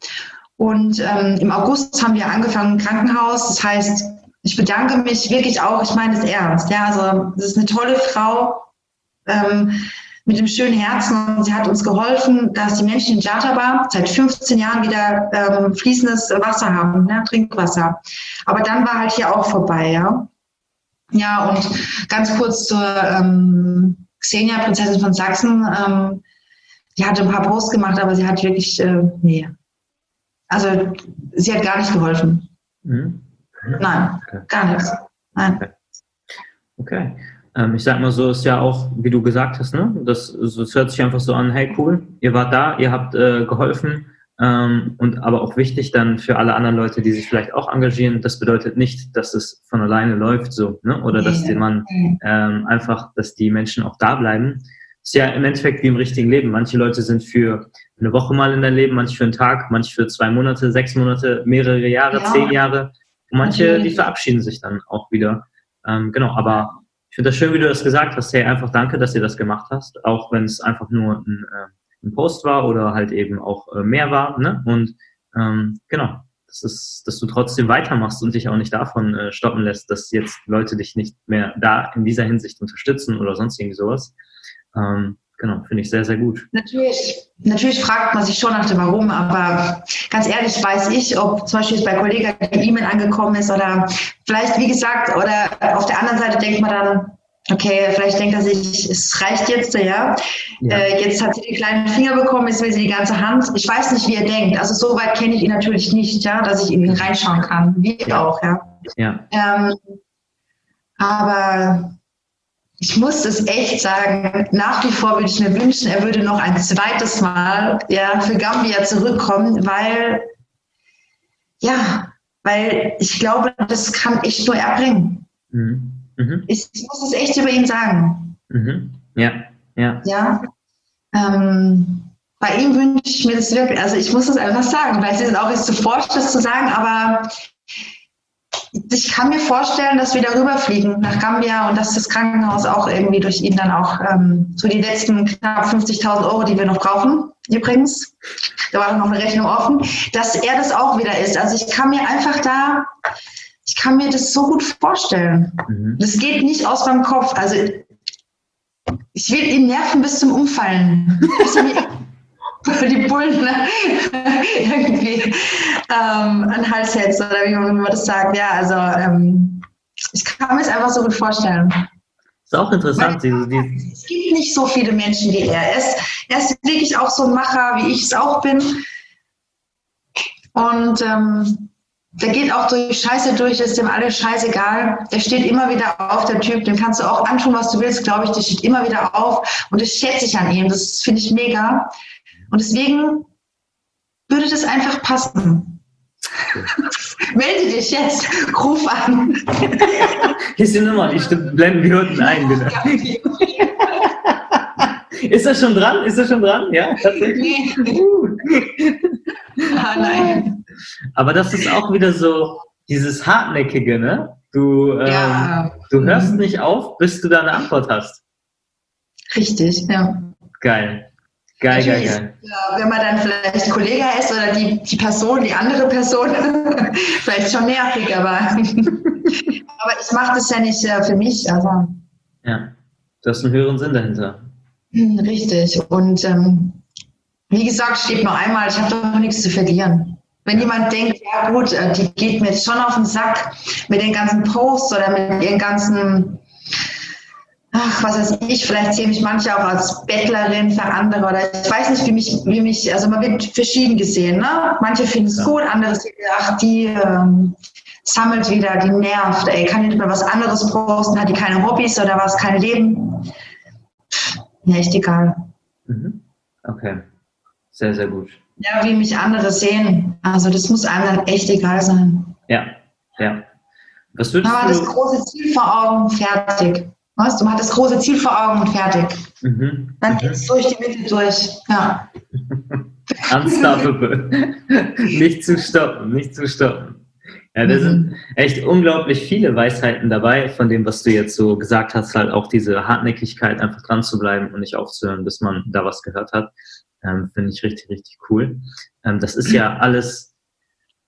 Und ähm, im August haben wir angefangen im Krankenhaus. Das heißt, ich bedanke mich wirklich auch, ich meine es ernst. Ja, also es ist eine tolle Frau ähm, mit einem schönen Herzen und sie hat uns geholfen, dass die Menschen in Jataba seit 15 Jahren wieder ähm, fließendes Wasser haben, ne, Trinkwasser. Aber dann war halt hier auch vorbei, ja. Ja, und ganz kurz zur ähm, Xenia, Prinzessin von Sachsen. Ähm, die hatte ein paar Posts gemacht, aber sie hat wirklich, äh, nee. Also sie hat gar nicht geholfen. Mhm. Nein, okay. gar nichts. Nein. Okay. okay. Ähm, ich sag mal so, ist ja auch, wie du gesagt hast, ne? Das, das hört sich einfach so an, hey cool, ihr wart da, ihr habt äh, geholfen. Ähm, und aber auch wichtig dann für alle anderen Leute, die sich vielleicht auch engagieren, das bedeutet nicht, dass es von alleine läuft so, ne? Oder nee. dass man ähm, einfach, dass die Menschen auch da bleiben. Ist ja im Endeffekt wie im richtigen Leben. Manche Leute sind für eine Woche mal in dein Leben, manche für einen Tag, manche für zwei Monate, sechs Monate, mehrere Jahre, ja. zehn Jahre. Und manche, die verabschieden sich dann auch wieder. Ähm, genau, aber ich finde das schön, wie du das gesagt hast. Hey, einfach danke, dass ihr das gemacht hast, auch wenn es einfach nur ein, äh, ein, Post war oder halt eben auch äh, mehr war. Ne? Und ähm, genau, das ist, dass du trotzdem weitermachst und dich auch nicht davon äh, stoppen lässt, dass jetzt Leute dich nicht mehr da in dieser Hinsicht unterstützen oder sonst irgendwie sowas. Ähm, genau, finde ich sehr, sehr gut. Natürlich, natürlich fragt man sich schon nach dem Warum, aber ganz ehrlich weiß ich, ob zum Beispiel bei Kollegen die E-Mail angekommen ist oder vielleicht, wie gesagt, oder auf der anderen Seite denkt man dann, okay, vielleicht denkt er sich, es reicht jetzt, ja. ja. Äh, jetzt hat sie den kleinen Finger bekommen, jetzt will sie die ganze Hand. Ich weiß nicht, wie er denkt. Also so weit kenne ich ihn natürlich nicht, ja, dass ich in ihn reinschauen kann. Wie ja. auch, ja. ja. Ähm, aber ich muss es echt sagen, nach wie vor würde ich mir wünschen, er würde noch ein zweites Mal ja, für Gambia zurückkommen, weil, ja, weil ich glaube, das kann echt nur er bringen. Mhm. Mhm. Ich, ich, muss es echt über ihn sagen. Mhm. Ja, ja. Ja. Ähm, bei ihm wünsche ich mir das wirklich, also ich muss es einfach sagen, vielleicht ist es auch jetzt zu forsch, das zu sagen, aber ich kann mir vorstellen, dass wir darüber fliegen nach Gambia und dass das Krankenhaus auch irgendwie durch ihn dann auch ähm, so die letzten knapp 50.000 Euro, die wir noch brauchen, übrigens, da war noch eine Rechnung offen, dass er das auch wieder ist. Also ich kann mir einfach da, ich kann mir das so gut vorstellen. Mhm. Das geht nicht aus meinem Kopf. Also ich will ihn nerven bis zum Umfallen. Die Bullen ne? irgendwie ähm, an den Hals hältst oder wie man, das sagt. Ja, also ähm, ich kann mir es einfach so gut vorstellen. Ist auch interessant. Weil, diese, es gibt nicht so viele Menschen wie er. ist. Er ist wirklich auch so ein Macher, wie ich es auch bin. Und ähm, der geht auch durch Scheiße durch, ist dem alles scheißegal. Der steht immer wieder auf, der Typ, dem kannst du auch antun, was du willst, glaube ich, der steht immer wieder auf. Und das schätze ich an ihm, das finde ich mega. Und deswegen würde das einfach passen. Melde dich jetzt, ruf an. Hier ist die Nummer, die blenden wir unten ein, bitte. Ist das schon dran? Ist das schon dran? Ja, tatsächlich. Nee. Uh. ah, nein. Aber das ist auch wieder so dieses Hartnäckige, ne? Du, ähm, ja. du hörst nicht auf, bis du da eine Antwort hast. Richtig, ja. Geil. Geil, geil, geil. Wenn man dann vielleicht Kollege ist oder die, die Person, die andere Person, vielleicht schon nervig, aber, aber ich mache das ja nicht äh, für mich. Also. Ja, du hast einen höheren Sinn dahinter. Hm, richtig. Und ähm, wie gesagt, steht nur einmal, ich habe doch nichts zu verlieren. Wenn jemand denkt, ja gut, äh, die geht mir jetzt schon auf den Sack mit den ganzen Posts oder mit ihren ganzen ach, was weiß ich, vielleicht sehe mich manche auch als Bettlerin für andere oder ich weiß nicht, wie mich, wie mich, also man wird verschieden gesehen, ne? Manche finden es ja. gut, andere sagen, ach, die ähm, sammelt wieder, die nervt, ey, kann nicht mal was anderes posten, hat die keine Hobbys oder was, kein Leben. Ja, echt egal. Mhm. Okay, sehr, sehr gut. Ja, wie mich andere sehen, also das muss einem dann echt egal sein. Ja, ja. Was würdest Aber du... das große Ziel vor Augen, fertig. Weißt du, das große Ziel vor Augen und fertig. Mhm. Dann geht es durch die Mitte durch. Ja. Unstoppable. nicht zu stoppen, nicht zu stoppen. Ja, da mhm. sind echt unglaublich viele Weisheiten dabei, von dem, was du jetzt so gesagt hast, halt auch diese Hartnäckigkeit, einfach dran zu bleiben und nicht aufzuhören, bis man da was gehört hat. Ähm, Finde ich richtig, richtig cool. Ähm, das ist ja alles,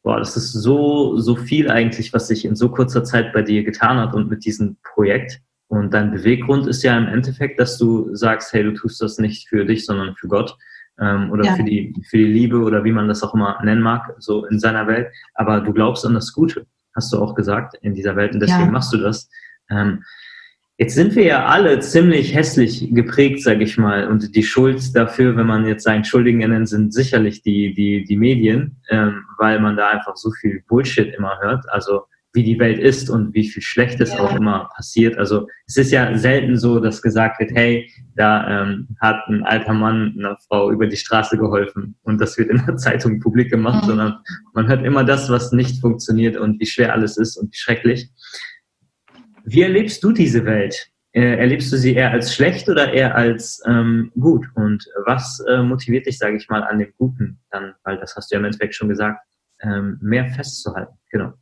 boah, das ist so, so viel eigentlich, was sich in so kurzer Zeit bei dir getan hat und mit diesem Projekt. Und dein Beweggrund ist ja im Endeffekt, dass du sagst, hey, du tust das nicht für dich, sondern für Gott ähm, oder ja. für, die, für die Liebe oder wie man das auch immer nennen mag, so in seiner Welt. Aber du glaubst an das Gute, hast du auch gesagt, in dieser Welt und deswegen ja. machst du das. Ähm, jetzt sind wir ja alle ziemlich hässlich geprägt, sage ich mal. Und die Schuld dafür, wenn man jetzt seinen Schuldigen nennt, sind sicherlich die, die, die Medien, ähm, weil man da einfach so viel Bullshit immer hört. Also wie die Welt ist und wie viel Schlechtes ja. auch immer passiert. Also es ist ja selten so, dass gesagt wird, hey, da ähm, hat ein alter Mann einer Frau über die Straße geholfen und das wird in der Zeitung publik gemacht, mhm. sondern man hört immer das, was nicht funktioniert und wie schwer alles ist und wie schrecklich. Wie erlebst du diese Welt? Äh, erlebst du sie eher als schlecht oder eher als ähm, gut? Und was äh, motiviert dich, sage ich mal, an dem Guten dann, weil das hast du ja im Endeffekt schon gesagt, ähm, mehr festzuhalten? Genau.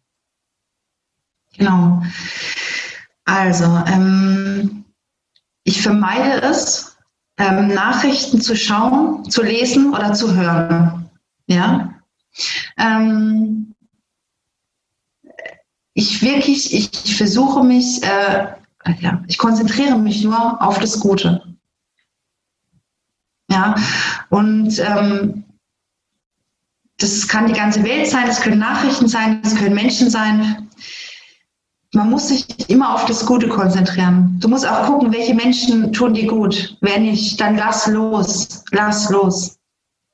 Genau. Also, ähm, ich vermeide es, ähm, Nachrichten zu schauen, zu lesen oder zu hören. Ja. Ähm, ich wirklich, ich versuche mich, äh, ja, ich konzentriere mich nur auf das Gute. Ja, und ähm, das kann die ganze Welt sein, das können Nachrichten sein, das können Menschen sein. Man muss sich immer auf das Gute konzentrieren. Du musst auch gucken, welche Menschen tun dir gut. Wenn nicht, dann lass los, lass los.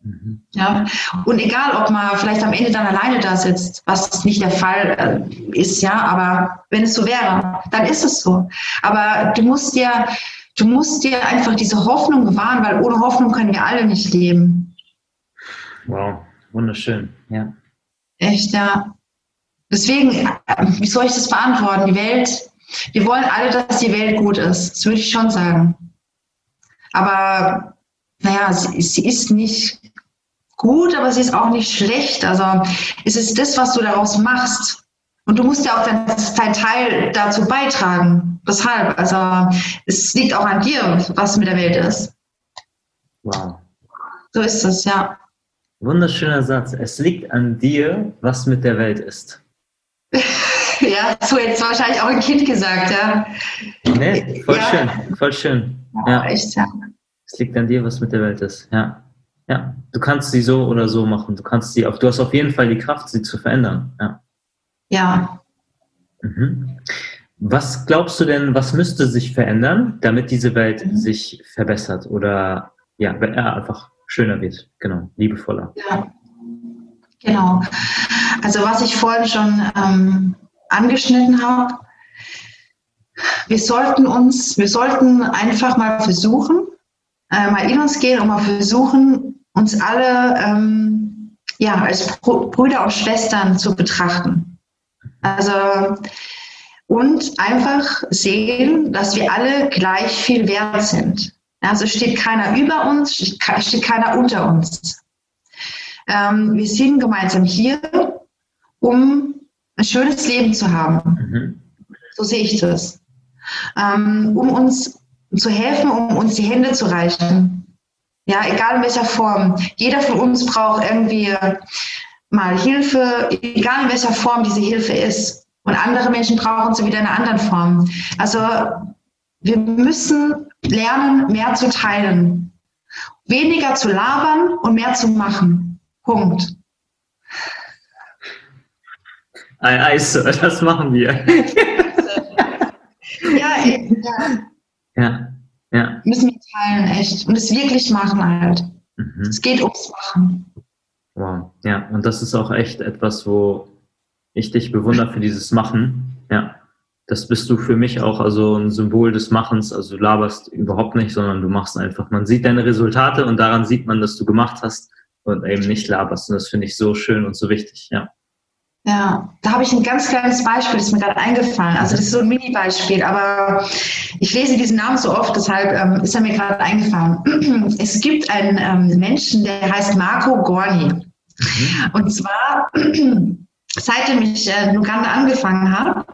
Mhm. Ja, und egal, ob man vielleicht am Ende dann alleine da sitzt, was nicht der Fall äh, ist, ja, aber wenn es so wäre, dann ist es so. Aber du musst dir, du musst dir einfach diese Hoffnung bewahren, weil ohne Hoffnung können wir alle nicht leben. Wow, wunderschön, ja. Echt, ja. Deswegen, äh, wie soll ich das beantworten? Die Welt, wir wollen alle, dass die Welt gut ist. Das würde ich schon sagen. Aber naja, sie, sie ist nicht gut, aber sie ist auch nicht schlecht. Also es ist das, was du daraus machst. Und du musst ja auch deinen dein Teil dazu beitragen. Deshalb, also es liegt auch an dir, was mit der Welt ist. Wow. So ist es, ja. Wunderschöner Satz. Es liegt an dir, was mit der Welt ist. Ja, so jetzt wahrscheinlich auch ein Kind gesagt, ja. Nee, voll ja. schön, voll schön. Ja, ja. echt, ja. Es liegt an dir, was mit der Welt ist, ja. Ja, du kannst sie so oder so machen. Du kannst sie auf, du hast auf jeden Fall die Kraft, sie zu verändern. Ja. Ja. Mhm. Was glaubst du denn, was müsste sich verändern, damit diese Welt mhm. sich verbessert oder ja, einfach schöner wird? Genau, liebevoller. Ja, genau. Also was ich vorhin schon ähm, angeschnitten habe, wir sollten uns, wir sollten einfach mal versuchen, äh, mal in uns gehen und mal versuchen, uns alle ähm, ja, als Brüder und Schwestern zu betrachten. Also und einfach sehen, dass wir alle gleich viel wert sind. Also steht keiner über uns, steht keiner unter uns. Ähm, wir sind gemeinsam hier, um ein schönes Leben zu haben. Mhm. So sehe ich das. Ähm, um uns zu helfen, um uns die Hände zu reichen. Ja, egal in welcher Form. Jeder von uns braucht irgendwie mal Hilfe, egal in welcher Form diese Hilfe ist. Und andere Menschen brauchen sie wieder in einer anderen Form. Also wir müssen lernen, mehr zu teilen. Weniger zu labern und mehr zu machen. Punkt. Also, das machen wir. ja, ja. ja. Ja. Müssen wir teilen, echt. Und es wirklich machen halt. Mhm. Es geht ums Machen. Wow. Ja, und das ist auch echt etwas, wo ich dich bewundere für dieses Machen. Ja. Das bist du für mich auch also ein Symbol des Machens. Also du laberst überhaupt nicht, sondern du machst einfach. Man sieht deine Resultate und daran sieht man, dass du gemacht hast und eben nicht laberst. Und das finde ich so schön und so wichtig. Ja. Ja, da habe ich ein ganz kleines Beispiel, das ist mir gerade eingefallen. Also das ist so ein Mini-Beispiel, aber ich lese diesen Namen so oft, deshalb ähm, ist er mir gerade eingefallen. Es gibt einen ähm, Menschen, der heißt Marco Gorni. Mhm. Und zwar, seitdem ich äh, in Uganda angefangen habe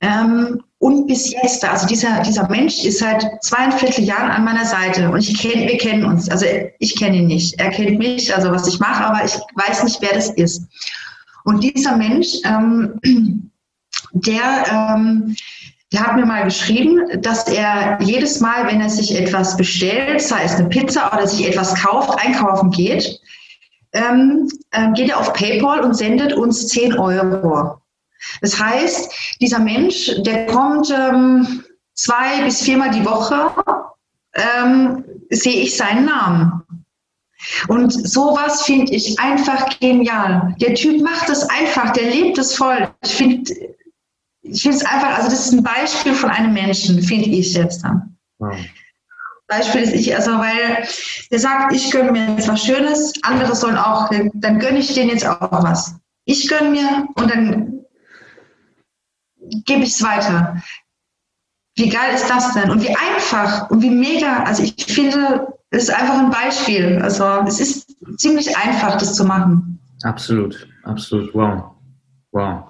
ähm, und bis jetzt, also dieser, dieser Mensch ist seit zweieinviertel Jahren an meiner Seite und ich kenn, wir kennen uns. Also ich kenne ihn nicht. Er kennt mich, also was ich mache, aber ich weiß nicht, wer das ist. Und dieser Mensch, ähm, der, ähm, der hat mir mal geschrieben, dass er jedes Mal, wenn er sich etwas bestellt, sei es eine Pizza oder sich etwas kauft, einkaufen geht, ähm, äh, geht er auf PayPal und sendet uns 10 Euro. Das heißt, dieser Mensch, der kommt ähm, zwei bis viermal die Woche, ähm, sehe ich seinen Namen. Und sowas finde ich einfach genial. Der Typ macht es einfach, der lebt es voll. Ich finde ich finde es einfach, also das ist ein Beispiel von einem Menschen, finde ich jetzt dann. Wow. Beispiel ist ich, also weil der sagt, ich gönne mir jetzt was Schönes, andere sollen auch, dann gönne ich denen jetzt auch was. Ich gönne mir und dann gebe ich es weiter. Wie geil ist das denn? Und wie einfach und wie mega, also ich finde, es ist einfach ein Beispiel. Also es ist ziemlich einfach, das zu machen. Absolut, absolut. Wow. Wow.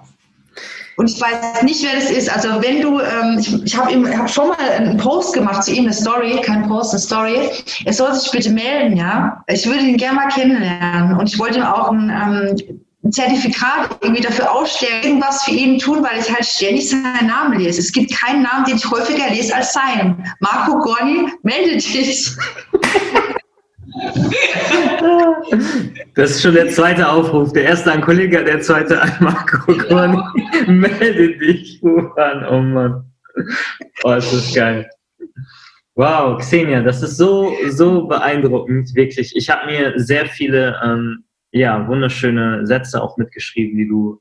Und ich weiß nicht, wer das ist. Also wenn du, ähm, ich, ich habe hab schon mal einen Post gemacht zu ihm, eine Story, kein Post, eine Story. Er soll sich bitte melden, ja. Ich würde ihn gerne mal kennenlernen. Und ich wollte ihm auch ein, ähm, ein Zertifikat irgendwie dafür ausstellen, irgendwas für ihn tun, weil ich halt ständig seinen Namen lese. Es gibt keinen Namen, den ich häufiger lese als seinen. Marco Gorni, melde dich. Das ist schon der zweite Aufruf. Der erste an Kollege, der zweite an Marco Korni. Ja. Melde dich, ruf an. Oh Mann. Oh, das ist geil. Wow, Xenia, das ist so, so beeindruckend, wirklich. Ich habe mir sehr viele, ähm, ja, wunderschöne Sätze auch mitgeschrieben, die du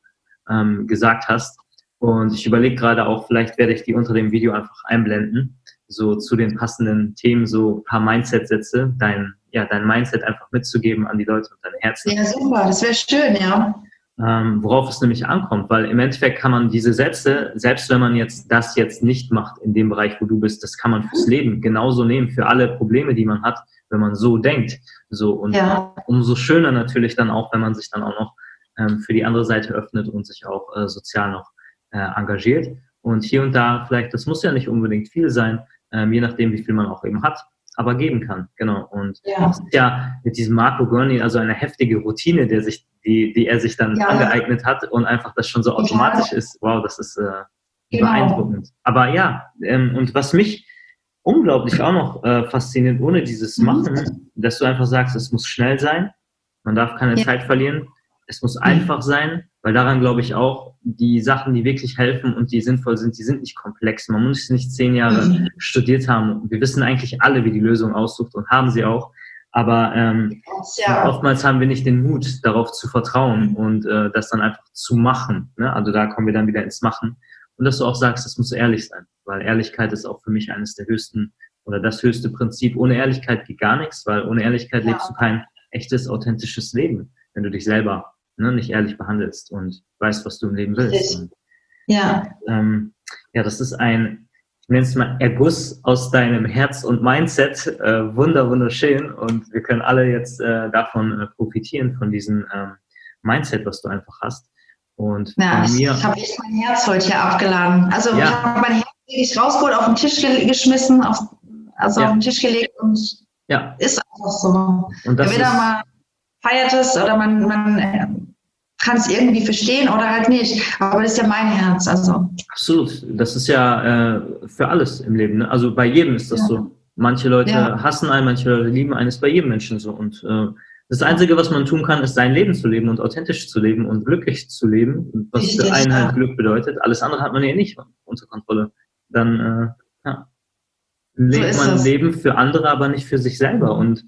ähm, gesagt hast. Und ich überlege gerade auch, vielleicht werde ich die unter dem Video einfach einblenden, so zu den passenden Themen, so ein paar Mindset-Sätze, dein, ja, dein Mindset einfach mitzugeben an die Leute und deine Herzen. Ja, super, das wäre schön, ja. Ähm, worauf es nämlich ankommt, weil im Endeffekt kann man diese Sätze, selbst wenn man jetzt das jetzt nicht macht in dem Bereich, wo du bist, das kann man fürs Leben genauso nehmen, für alle Probleme, die man hat, wenn man so denkt. So und ja. umso schöner natürlich dann auch, wenn man sich dann auch noch ähm, für die andere Seite öffnet und sich auch äh, sozial noch äh, engagiert. Und hier und da vielleicht, das muss ja nicht unbedingt viel sein, ähm, je nachdem, wie viel man auch eben hat, aber geben kann. Genau. Und ja. das ist ja mit diesem Marco Gurney also eine heftige Routine, der sich, die, die er sich dann ja. angeeignet hat und einfach das schon so automatisch ja. ist. Wow, das ist äh, genau. beeindruckend. Aber ja, ähm, und was mich unglaublich auch noch äh, fasziniert, ohne dieses mhm. Machen, dass du einfach sagst, es muss schnell sein, man darf keine Zeit verlieren, es muss einfach sein, weil daran glaube ich auch, die Sachen, die wirklich helfen und die sinnvoll sind, die sind nicht komplex. Man muss nicht zehn Jahre mhm. studiert haben. Wir wissen eigentlich alle, wie die Lösung aussucht und haben sie auch. Aber ähm, ja. oftmals haben wir nicht den Mut, darauf zu vertrauen und äh, das dann einfach zu machen. Ne? Also da kommen wir dann wieder ins Machen. Und dass du auch sagst, das muss ehrlich sein, weil Ehrlichkeit ist auch für mich eines der höchsten oder das höchste Prinzip. Ohne Ehrlichkeit geht gar nichts, weil ohne Ehrlichkeit ja. lebst du kein echtes, authentisches Leben, wenn du dich selber ne, nicht ehrlich behandelst und weißt, was du im Leben willst. Und, ja. Ähm, ja, das ist ein, ich nenne es mal Erguss aus deinem Herz und Mindset. Äh, wunder, wunderschön. Und wir können alle jetzt äh, davon äh, profitieren, von diesem ähm, Mindset, was du einfach hast. Und ja, mir, ich habe echt mein Herz heute hier abgeladen. Also ja. ich habe mein Herz wirklich rausgeholt, auf den Tisch geschmissen, auf, also ja. auf den Tisch gelegt und ja. ist einfach so. Und das Entweder ist, mal feiert es oder man, man äh, kann es irgendwie verstehen oder halt nicht. Aber das ist ja mein Herz. Also. Absolut. Das ist ja äh, für alles im Leben. Ne? Also bei jedem ist das ja. so. Manche Leute ja. hassen einen, manche Leute lieben einen, ist bei jedem Menschen so. Und äh, das Einzige, was man tun kann, ist sein Leben zu leben und authentisch zu leben und glücklich zu leben, was Richtig, für einen halt Glück bedeutet. Alles andere hat man ja nicht unter Kontrolle. Dann äh, ja, lebt so man das. Leben für andere, aber nicht für sich selber. Und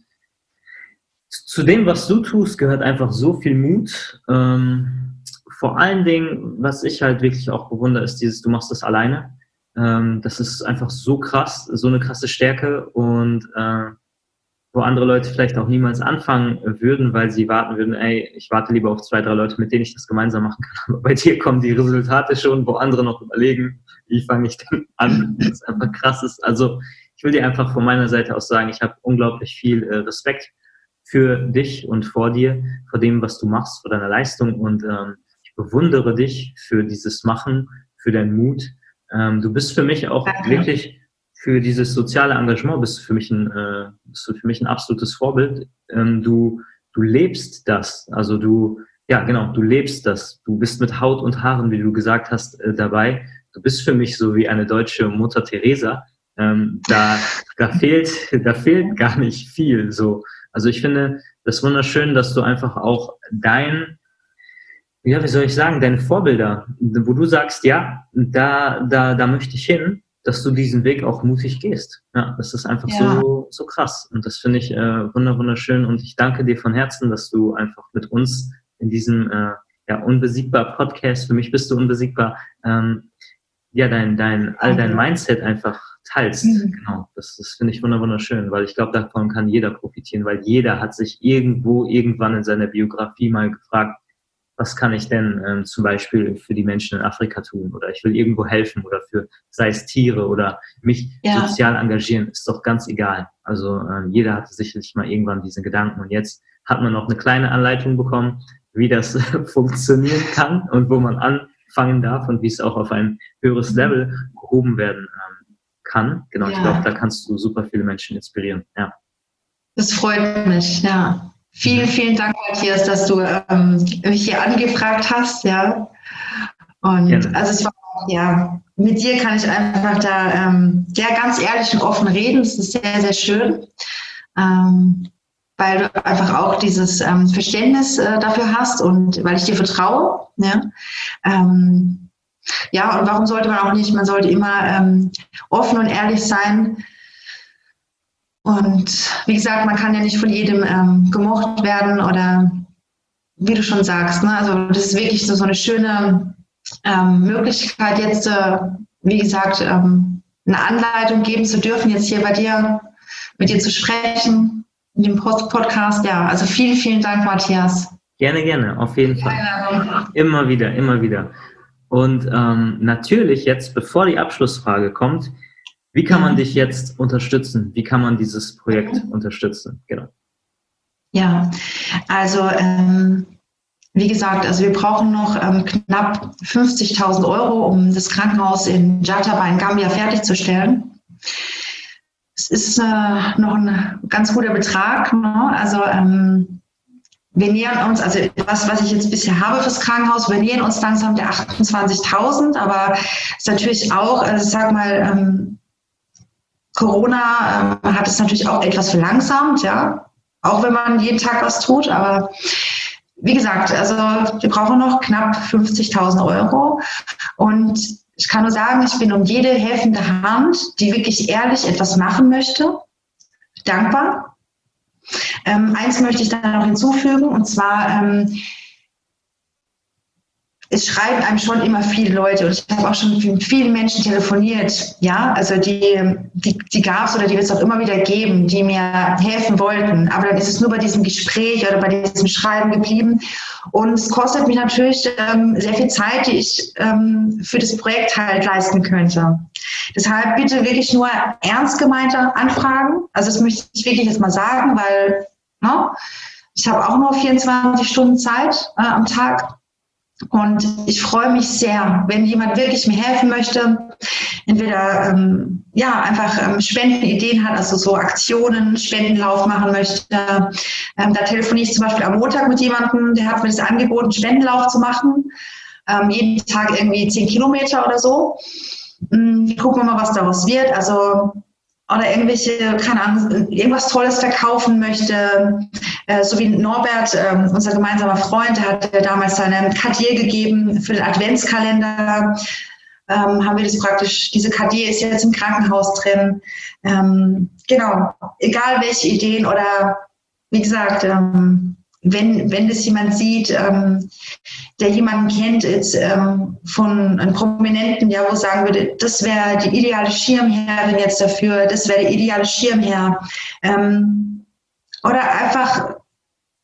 zu dem, was du tust, gehört einfach so viel Mut. Ähm, vor allen Dingen, was ich halt wirklich auch bewundere, ist dieses, du machst das alleine. Ähm, das ist einfach so krass, so eine krasse Stärke und äh, wo andere Leute vielleicht auch niemals anfangen würden, weil sie warten würden, ey, ich warte lieber auf zwei, drei Leute, mit denen ich das gemeinsam machen kann. Aber bei dir kommen die Resultate schon, wo andere noch überlegen, wie fange ich denn an? Das ist einfach krass ist. Also ich will dir einfach von meiner Seite aus sagen, ich habe unglaublich viel äh, Respekt für dich und vor dir, vor dem, was du machst, vor deiner Leistung. Und ähm, ich bewundere dich für dieses Machen, für deinen Mut. Ähm, du bist für mich auch Danke. wirklich für dieses soziale Engagement bist du für mich ein, äh, bist du für mich ein absolutes Vorbild. Ähm, du, du lebst das. Also du, ja, genau, du lebst das. Du bist mit Haut und Haaren, wie du gesagt hast, äh, dabei. Du bist für mich so wie eine deutsche Mutter Teresa. Ähm, da, da fehlt, da fehlt gar nicht viel. So, also ich finde das wunderschön, dass du einfach auch dein, ja, wie soll ich sagen, deine Vorbilder, wo du sagst, ja, da, da, da möchte ich hin, dass du diesen Weg auch mutig gehst. Ja, das ist einfach ja. so, so krass. Und das finde ich äh, wunderschön. Und ich danke dir von Herzen, dass du einfach mit uns in diesem äh, ja, unbesiegbar Podcast, für mich bist du unbesiegbar, ähm, ja, dein, dein, all dein Mindset einfach teilst. Mhm. Genau, das, das finde ich wunderschön, weil ich glaube, davon kann jeder profitieren, weil jeder hat sich irgendwo, irgendwann in seiner Biografie mal gefragt, was kann ich denn ähm, zum Beispiel für die Menschen in Afrika tun oder ich will irgendwo helfen oder für, sei es Tiere oder mich ja. sozial engagieren, ist doch ganz egal. Also ähm, jeder hatte sicherlich mal irgendwann diesen Gedanken und jetzt hat man noch eine kleine Anleitung bekommen, wie das funktionieren kann und wo man anfangen darf und wie es auch auf ein höheres mhm. Level gehoben werden ähm, kann. Genau, ja. ich glaube, da kannst du super viele Menschen inspirieren. Ja. Das freut mich, ja. Vielen, vielen Dank, Matthias, dass du ähm, mich hier angefragt hast, ja. Und Gerne. also es war ja, mit dir kann ich einfach da ähm, ja, ganz ehrlich und offen reden. Das ist sehr, sehr schön. Ähm, weil du einfach auch dieses ähm, Verständnis äh, dafür hast und weil ich dir vertraue. Ja? Ähm, ja, und warum sollte man auch nicht? Man sollte immer ähm, offen und ehrlich sein. Und wie gesagt, man kann ja nicht von jedem ähm, gemocht werden oder wie du schon sagst. Ne? Also das ist wirklich so, so eine schöne ähm, Möglichkeit, jetzt, äh, wie gesagt, ähm, eine Anleitung geben zu dürfen, jetzt hier bei dir, mit dir zu sprechen, in dem Podcast. Ja, also vielen, vielen Dank, Matthias. Gerne, gerne, auf jeden Fall. Ja, immer wieder, immer wieder. Und ähm, natürlich jetzt, bevor die Abschlussfrage kommt, wie kann man dich jetzt unterstützen? Wie kann man dieses Projekt unterstützen? Genau. Ja, also ähm, wie gesagt, also wir brauchen noch ähm, knapp 50.000 Euro, um das Krankenhaus in Jataba in Gambia fertigzustellen. Ist äh, noch ein ganz guter Betrag. Ne? Also ähm, wir nähern uns, also was, was ich jetzt bisher habe fürs Krankenhaus, wir nähern uns langsam der 28.000, aber es ist natürlich auch, also sag mal, ähm, Corona äh, hat es natürlich auch etwas verlangsamt, ja, auch wenn man jeden Tag was tut, aber wie gesagt, also wir brauchen noch knapp 50.000 Euro und ich kann nur sagen, ich bin um jede helfende Hand, die wirklich ehrlich etwas machen möchte, dankbar. Ähm, eins möchte ich dann noch hinzufügen, und zwar, ähm, es schreiben einem schon immer viele Leute und ich habe auch schon mit vielen Menschen telefoniert, ja, also die, die, die gab es oder die wird es auch immer wieder geben, die mir helfen wollten, aber dann ist es nur bei diesem Gespräch oder bei diesem Schreiben geblieben. Und es kostet mich natürlich ähm, sehr viel Zeit, die ich ähm, für das Projekt halt leisten könnte. Deshalb bitte wirklich nur ernst gemeinte Anfragen, also das möchte ich wirklich jetzt mal sagen, weil ne, ich habe auch nur 24 Stunden Zeit äh, am Tag und ich freue mich sehr, wenn jemand wirklich mir helfen möchte, entweder ähm, ja einfach ähm, Spendenideen hat, also so Aktionen, Spendenlauf machen möchte. Ähm, da telefoniere ich zum Beispiel am Montag mit jemandem, der hat mir das angeboten, Spendenlauf zu machen. Ähm, jeden Tag irgendwie zehn Kilometer oder so. Ähm, gucken wir mal, was daraus wird. Also oder irgendwelche, keine Ahnung, irgendwas Tolles verkaufen möchte, äh, so wie Norbert, äh, unser gemeinsamer Freund, hat damals seine Cartier gegeben für den Adventskalender. Ähm, haben wir das praktisch, diese Cartier ist jetzt im Krankenhaus drin. Ähm, genau, egal welche Ideen oder wie gesagt, ähm, wenn, wenn das jemand sieht, ähm, der jemanden kennt, jetzt, ähm, von einem Prominenten, ja, wo sagen würde, das wäre die ideale Schirmherrin jetzt dafür, das wäre der ideale Schirmherr. Ähm, oder einfach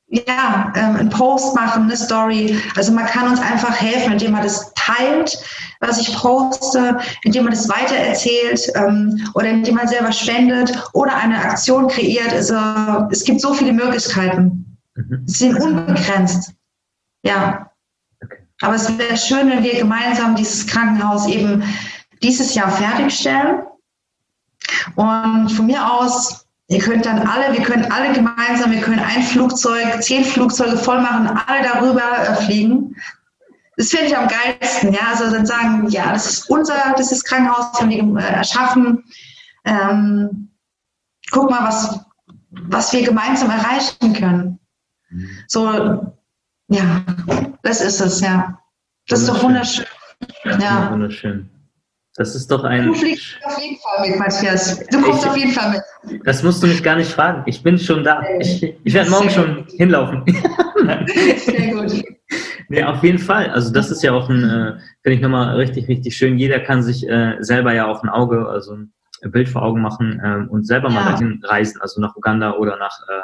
ja, ähm, einen Post machen, eine Story. Also man kann uns einfach helfen, indem man das teilt, was ich poste, indem man das weitererzählt ähm, oder indem man selber spendet oder eine Aktion kreiert. Also es gibt so viele Möglichkeiten. Mhm. Sie sind unbegrenzt. Ja. Aber es wäre schön, wenn wir gemeinsam dieses Krankenhaus eben dieses Jahr fertigstellen. Und von mir aus, ihr könnt dann alle, wir können alle gemeinsam, wir können ein Flugzeug, zehn Flugzeuge voll machen, alle darüber äh, fliegen. Das finde ich am geilsten, ja. Also dann sagen, ja, das ist unser, das ist Krankenhaus, das haben wir äh, erschaffen. Ähm, guck mal, was, was wir gemeinsam erreichen können. So, ja, das ist es, ja. Das ist doch wunderschön. Ja. Wunderschön. Das ist doch ein. Du fliegst auf jeden Fall mit, Matthias. Du kommst ich, auf jeden Fall mit. Das musst du mich gar nicht fragen. Ich bin schon da. Ich, ich werde morgen schon hinlaufen. Sehr gut. Nee, auf jeden Fall. Also das ist ja auch ein, äh, finde ich nochmal richtig, richtig schön. Jeder kann sich äh, selber ja auch ein Auge, also ein Bild vor Augen machen ähm, und selber ja. mal dahin reisen, also nach Uganda oder nach äh,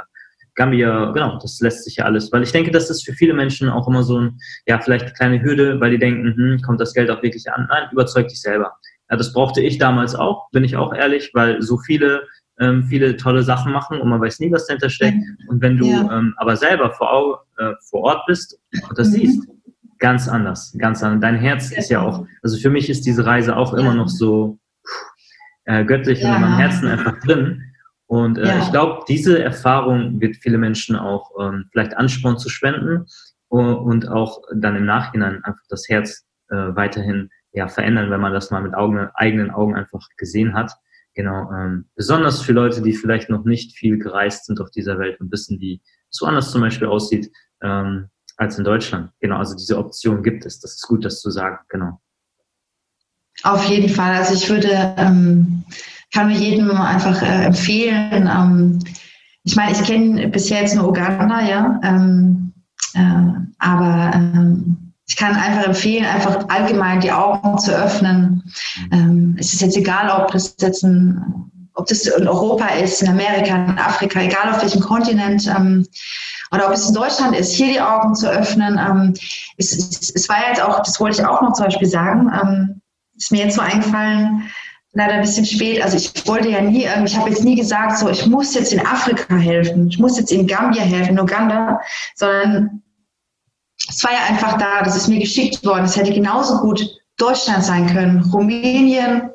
Gambia, genau, das lässt sich ja alles. Weil ich denke, das ist für viele Menschen auch immer so ein, ja, vielleicht eine kleine Hürde, weil die denken, hm, kommt das Geld auch wirklich an? Nein, überzeug dich selber. Ja, das brauchte ich damals auch, bin ich auch ehrlich, weil so viele ähm, viele tolle Sachen machen und man weiß nie, was dahinter steckt. Und wenn du ja. ähm, aber selber vor, äh, vor Ort bist und das mhm. siehst, ganz anders, ganz anders. Dein Herz ist ja auch, also für mich ist diese Reise auch immer noch so äh, göttlich ja. in meinem Herzen einfach drin. Und äh, ja. ich glaube, diese Erfahrung wird viele Menschen auch ähm, vielleicht anspornen zu spenden und auch dann im Nachhinein einfach das Herz äh, weiterhin ja, verändern, wenn man das mal mit Augen, eigenen Augen einfach gesehen hat. genau, ähm, besonders für Leute, die vielleicht noch nicht viel gereist sind auf dieser Welt und wissen, wie es woanders zum Beispiel aussieht, ähm, als in Deutschland. Genau, also diese Option gibt es. Das ist gut, das zu sagen, genau. Auf jeden Fall. Also ich würde, ähm, kann mir jedem einfach äh, empfehlen. Ähm, ich meine, ich kenne bisher jetzt nur Uganda, ja, ähm, äh, aber ähm, ich kann einfach empfehlen, einfach allgemein die Augen zu öffnen. Ähm, es ist jetzt egal, ob das jetzt ein, ob das in Europa ist, in Amerika, in Afrika, egal auf welchem Kontinent ähm, oder ob es in Deutschland ist, hier die Augen zu öffnen. Ähm, es, es, es, war jetzt auch, das wollte ich auch noch zum Beispiel sagen, ähm, ist mir jetzt so eingefallen, leider ein bisschen spät. Also ich wollte ja nie, ähm, ich habe jetzt nie gesagt, so ich muss jetzt in Afrika helfen, ich muss jetzt in Gambia helfen, Uganda, sondern es war ja einfach da, das ist mir geschickt worden. Es hätte genauso gut Deutschland sein können, Rumänien,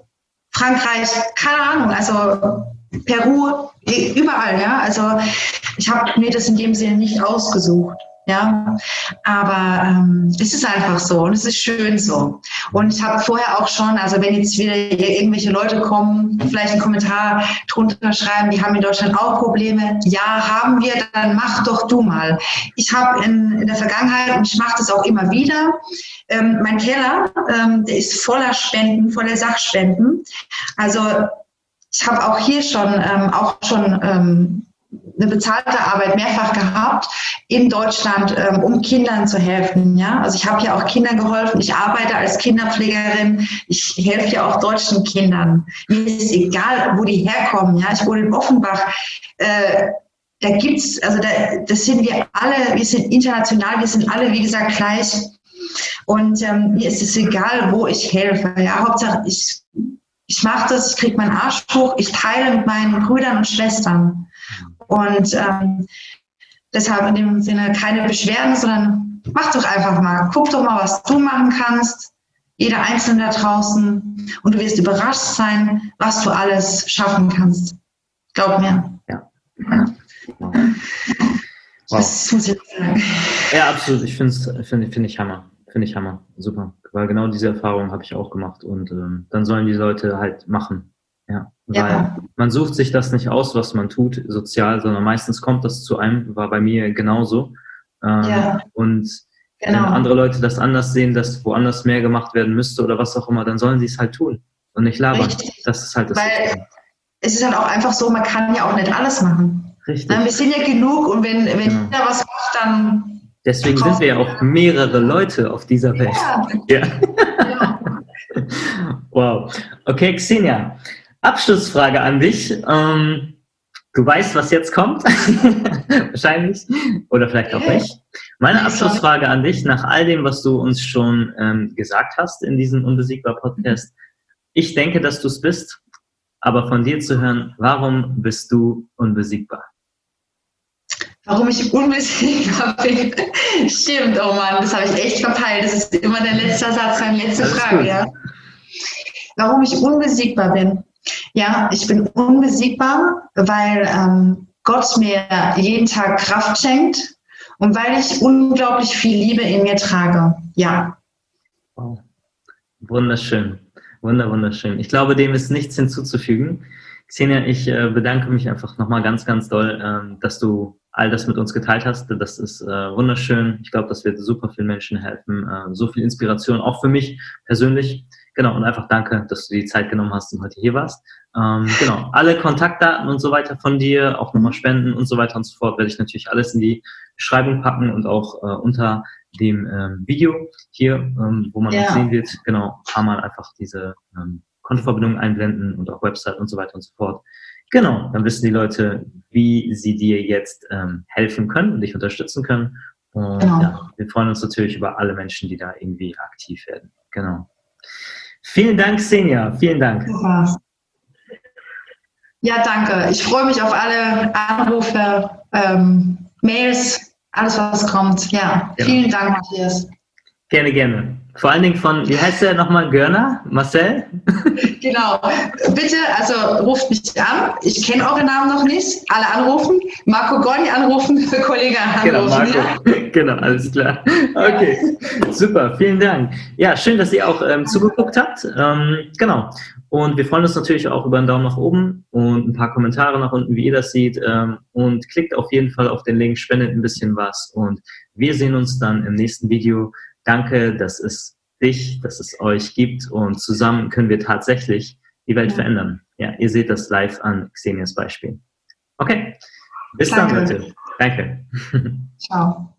Frankreich, keine Ahnung, also Peru, überall, ja. Also ich habe mir das in dem Sinne nicht ausgesucht. Ja, aber ähm, es ist einfach so und es ist schön so. Und ich habe vorher auch schon, also wenn jetzt wieder irgendwelche Leute kommen, vielleicht einen Kommentar drunter schreiben, die haben in Deutschland auch Probleme. Ja, haben wir, dann mach doch du mal. Ich habe in, in der Vergangenheit, und ich mache das auch immer wieder, ähm, mein Keller, ähm, der ist voller Spenden, voller Sachspenden. Also ich habe auch hier schon, ähm, auch schon ähm, eine bezahlte Arbeit mehrfach gehabt in Deutschland, ähm, um Kindern zu helfen. Ja, also ich habe ja auch Kindern geholfen. Ich arbeite als Kinderpflegerin. Ich helfe ja auch deutschen Kindern. Mir ist egal, wo die herkommen. Ja, ich wohne in Offenbach. Äh, da gibt's, also da, das sind wir alle. Wir sind international. Wir sind alle, wie gesagt, gleich. Und ähm, mir ist es egal, wo ich helfe. Ja, Hauptsache ich ich mache das, ich kriege meinen Arsch hoch, ich teile mit meinen Brüdern und Schwestern. Und ähm, deshalb in dem Sinne keine Beschwerden, sondern mach doch einfach mal. Guck doch mal, was du machen kannst. Jeder Einzelne da draußen. Und du wirst überrascht sein, was du alles schaffen kannst. Glaub mir. Ja. ja. Wow. Das muss ich sagen. Ja, absolut. Ich finde es find, find ich Hammer. Finde ich Hammer. Super. Weil genau diese Erfahrung habe ich auch gemacht. Und ähm, dann sollen die Leute halt machen. Ja, weil ja. man sucht sich das nicht aus, was man tut, sozial, sondern meistens kommt das zu einem, war bei mir genauso. Ähm, ja. Und genau. wenn andere Leute das anders sehen, dass woanders mehr gemacht werden müsste oder was auch immer, dann sollen sie es halt tun und nicht labern. Richtig. Das ist halt das. Weil es ist halt auch einfach so, man kann ja auch nicht alles machen. Richtig. Wir sind ja genug und wenn, wenn genau. jeder was macht, dann. Deswegen sind wir ja auch mehrere Leute auf dieser Welt. Ja. ja. wow. Okay, Xenia. Abschlussfrage an dich. Ähm, du weißt, was jetzt kommt. Wahrscheinlich. Oder vielleicht auch nicht. Meine Abschlussfrage an dich, nach all dem, was du uns schon ähm, gesagt hast in diesem Unbesiegbar-Podcast. Ich denke, dass du es bist, aber von dir zu hören, warum bist du unbesiegbar? Warum ich unbesiegbar bin? Stimmt, oh Mann, das habe ich echt verpeilt. Das ist immer der letzte Satz, meine letzte Frage, ja. Warum ich unbesiegbar bin? Ja, ich bin unbesiegbar, weil ähm, Gott mir jeden Tag Kraft schenkt und weil ich unglaublich viel Liebe in mir trage. Ja. Wow. Wunderschön. Wunder, wunderschön. Ich glaube, dem ist nichts hinzuzufügen. Xenia, ich äh, bedanke mich einfach nochmal ganz, ganz doll, äh, dass du all das mit uns geteilt hast. Das ist äh, wunderschön. Ich glaube, das wird super vielen Menschen helfen. Äh, so viel Inspiration, auch für mich persönlich. Genau, und einfach danke, dass du die Zeit genommen hast und heute hier warst. Ähm, genau, alle Kontaktdaten und so weiter von dir, auch nochmal Spenden und so weiter und so fort, werde ich natürlich alles in die Beschreibung packen und auch äh, unter dem ähm, Video hier, ähm, wo man ja. sehen wird, genau, kann man einfach diese ähm, Kontoverbindung einblenden und auch Website und so weiter und so fort. Genau, dann wissen die Leute, wie sie dir jetzt ähm, helfen können und dich unterstützen können. Und genau. ja, wir freuen uns natürlich über alle Menschen, die da irgendwie aktiv werden. Genau. Vielen Dank, Senja. Vielen Dank. Ja, danke. Ich freue mich auf alle Anrufe, ähm, Mails, alles, was kommt. Ja, genau. vielen Dank, Matthias. Gerne, gerne. Vor allen Dingen von, wie heißt der nochmal, Görner? Marcel? Genau. Bitte, also ruft mich an. Ich kenne eure Namen noch nicht. Alle anrufen. Marco Gonni anrufen, Kollege anrufen. Genau, Marco. Genau, alles klar. Okay, super. Vielen Dank. Ja, schön, dass ihr auch ähm, zugeguckt habt. Ähm, genau. Und wir freuen uns natürlich auch über einen Daumen nach oben und ein paar Kommentare nach unten, wie ihr das seht. Ähm, und klickt auf jeden Fall auf den Link, spendet ein bisschen was. Und wir sehen uns dann im nächsten Video. Danke, dass es dich, dass es euch gibt. Und zusammen können wir tatsächlich die Welt ja. verändern. Ja, ihr seht das live an Xenias Beispiel. Okay, bis Danke. dann, Leute. Danke. Ciao.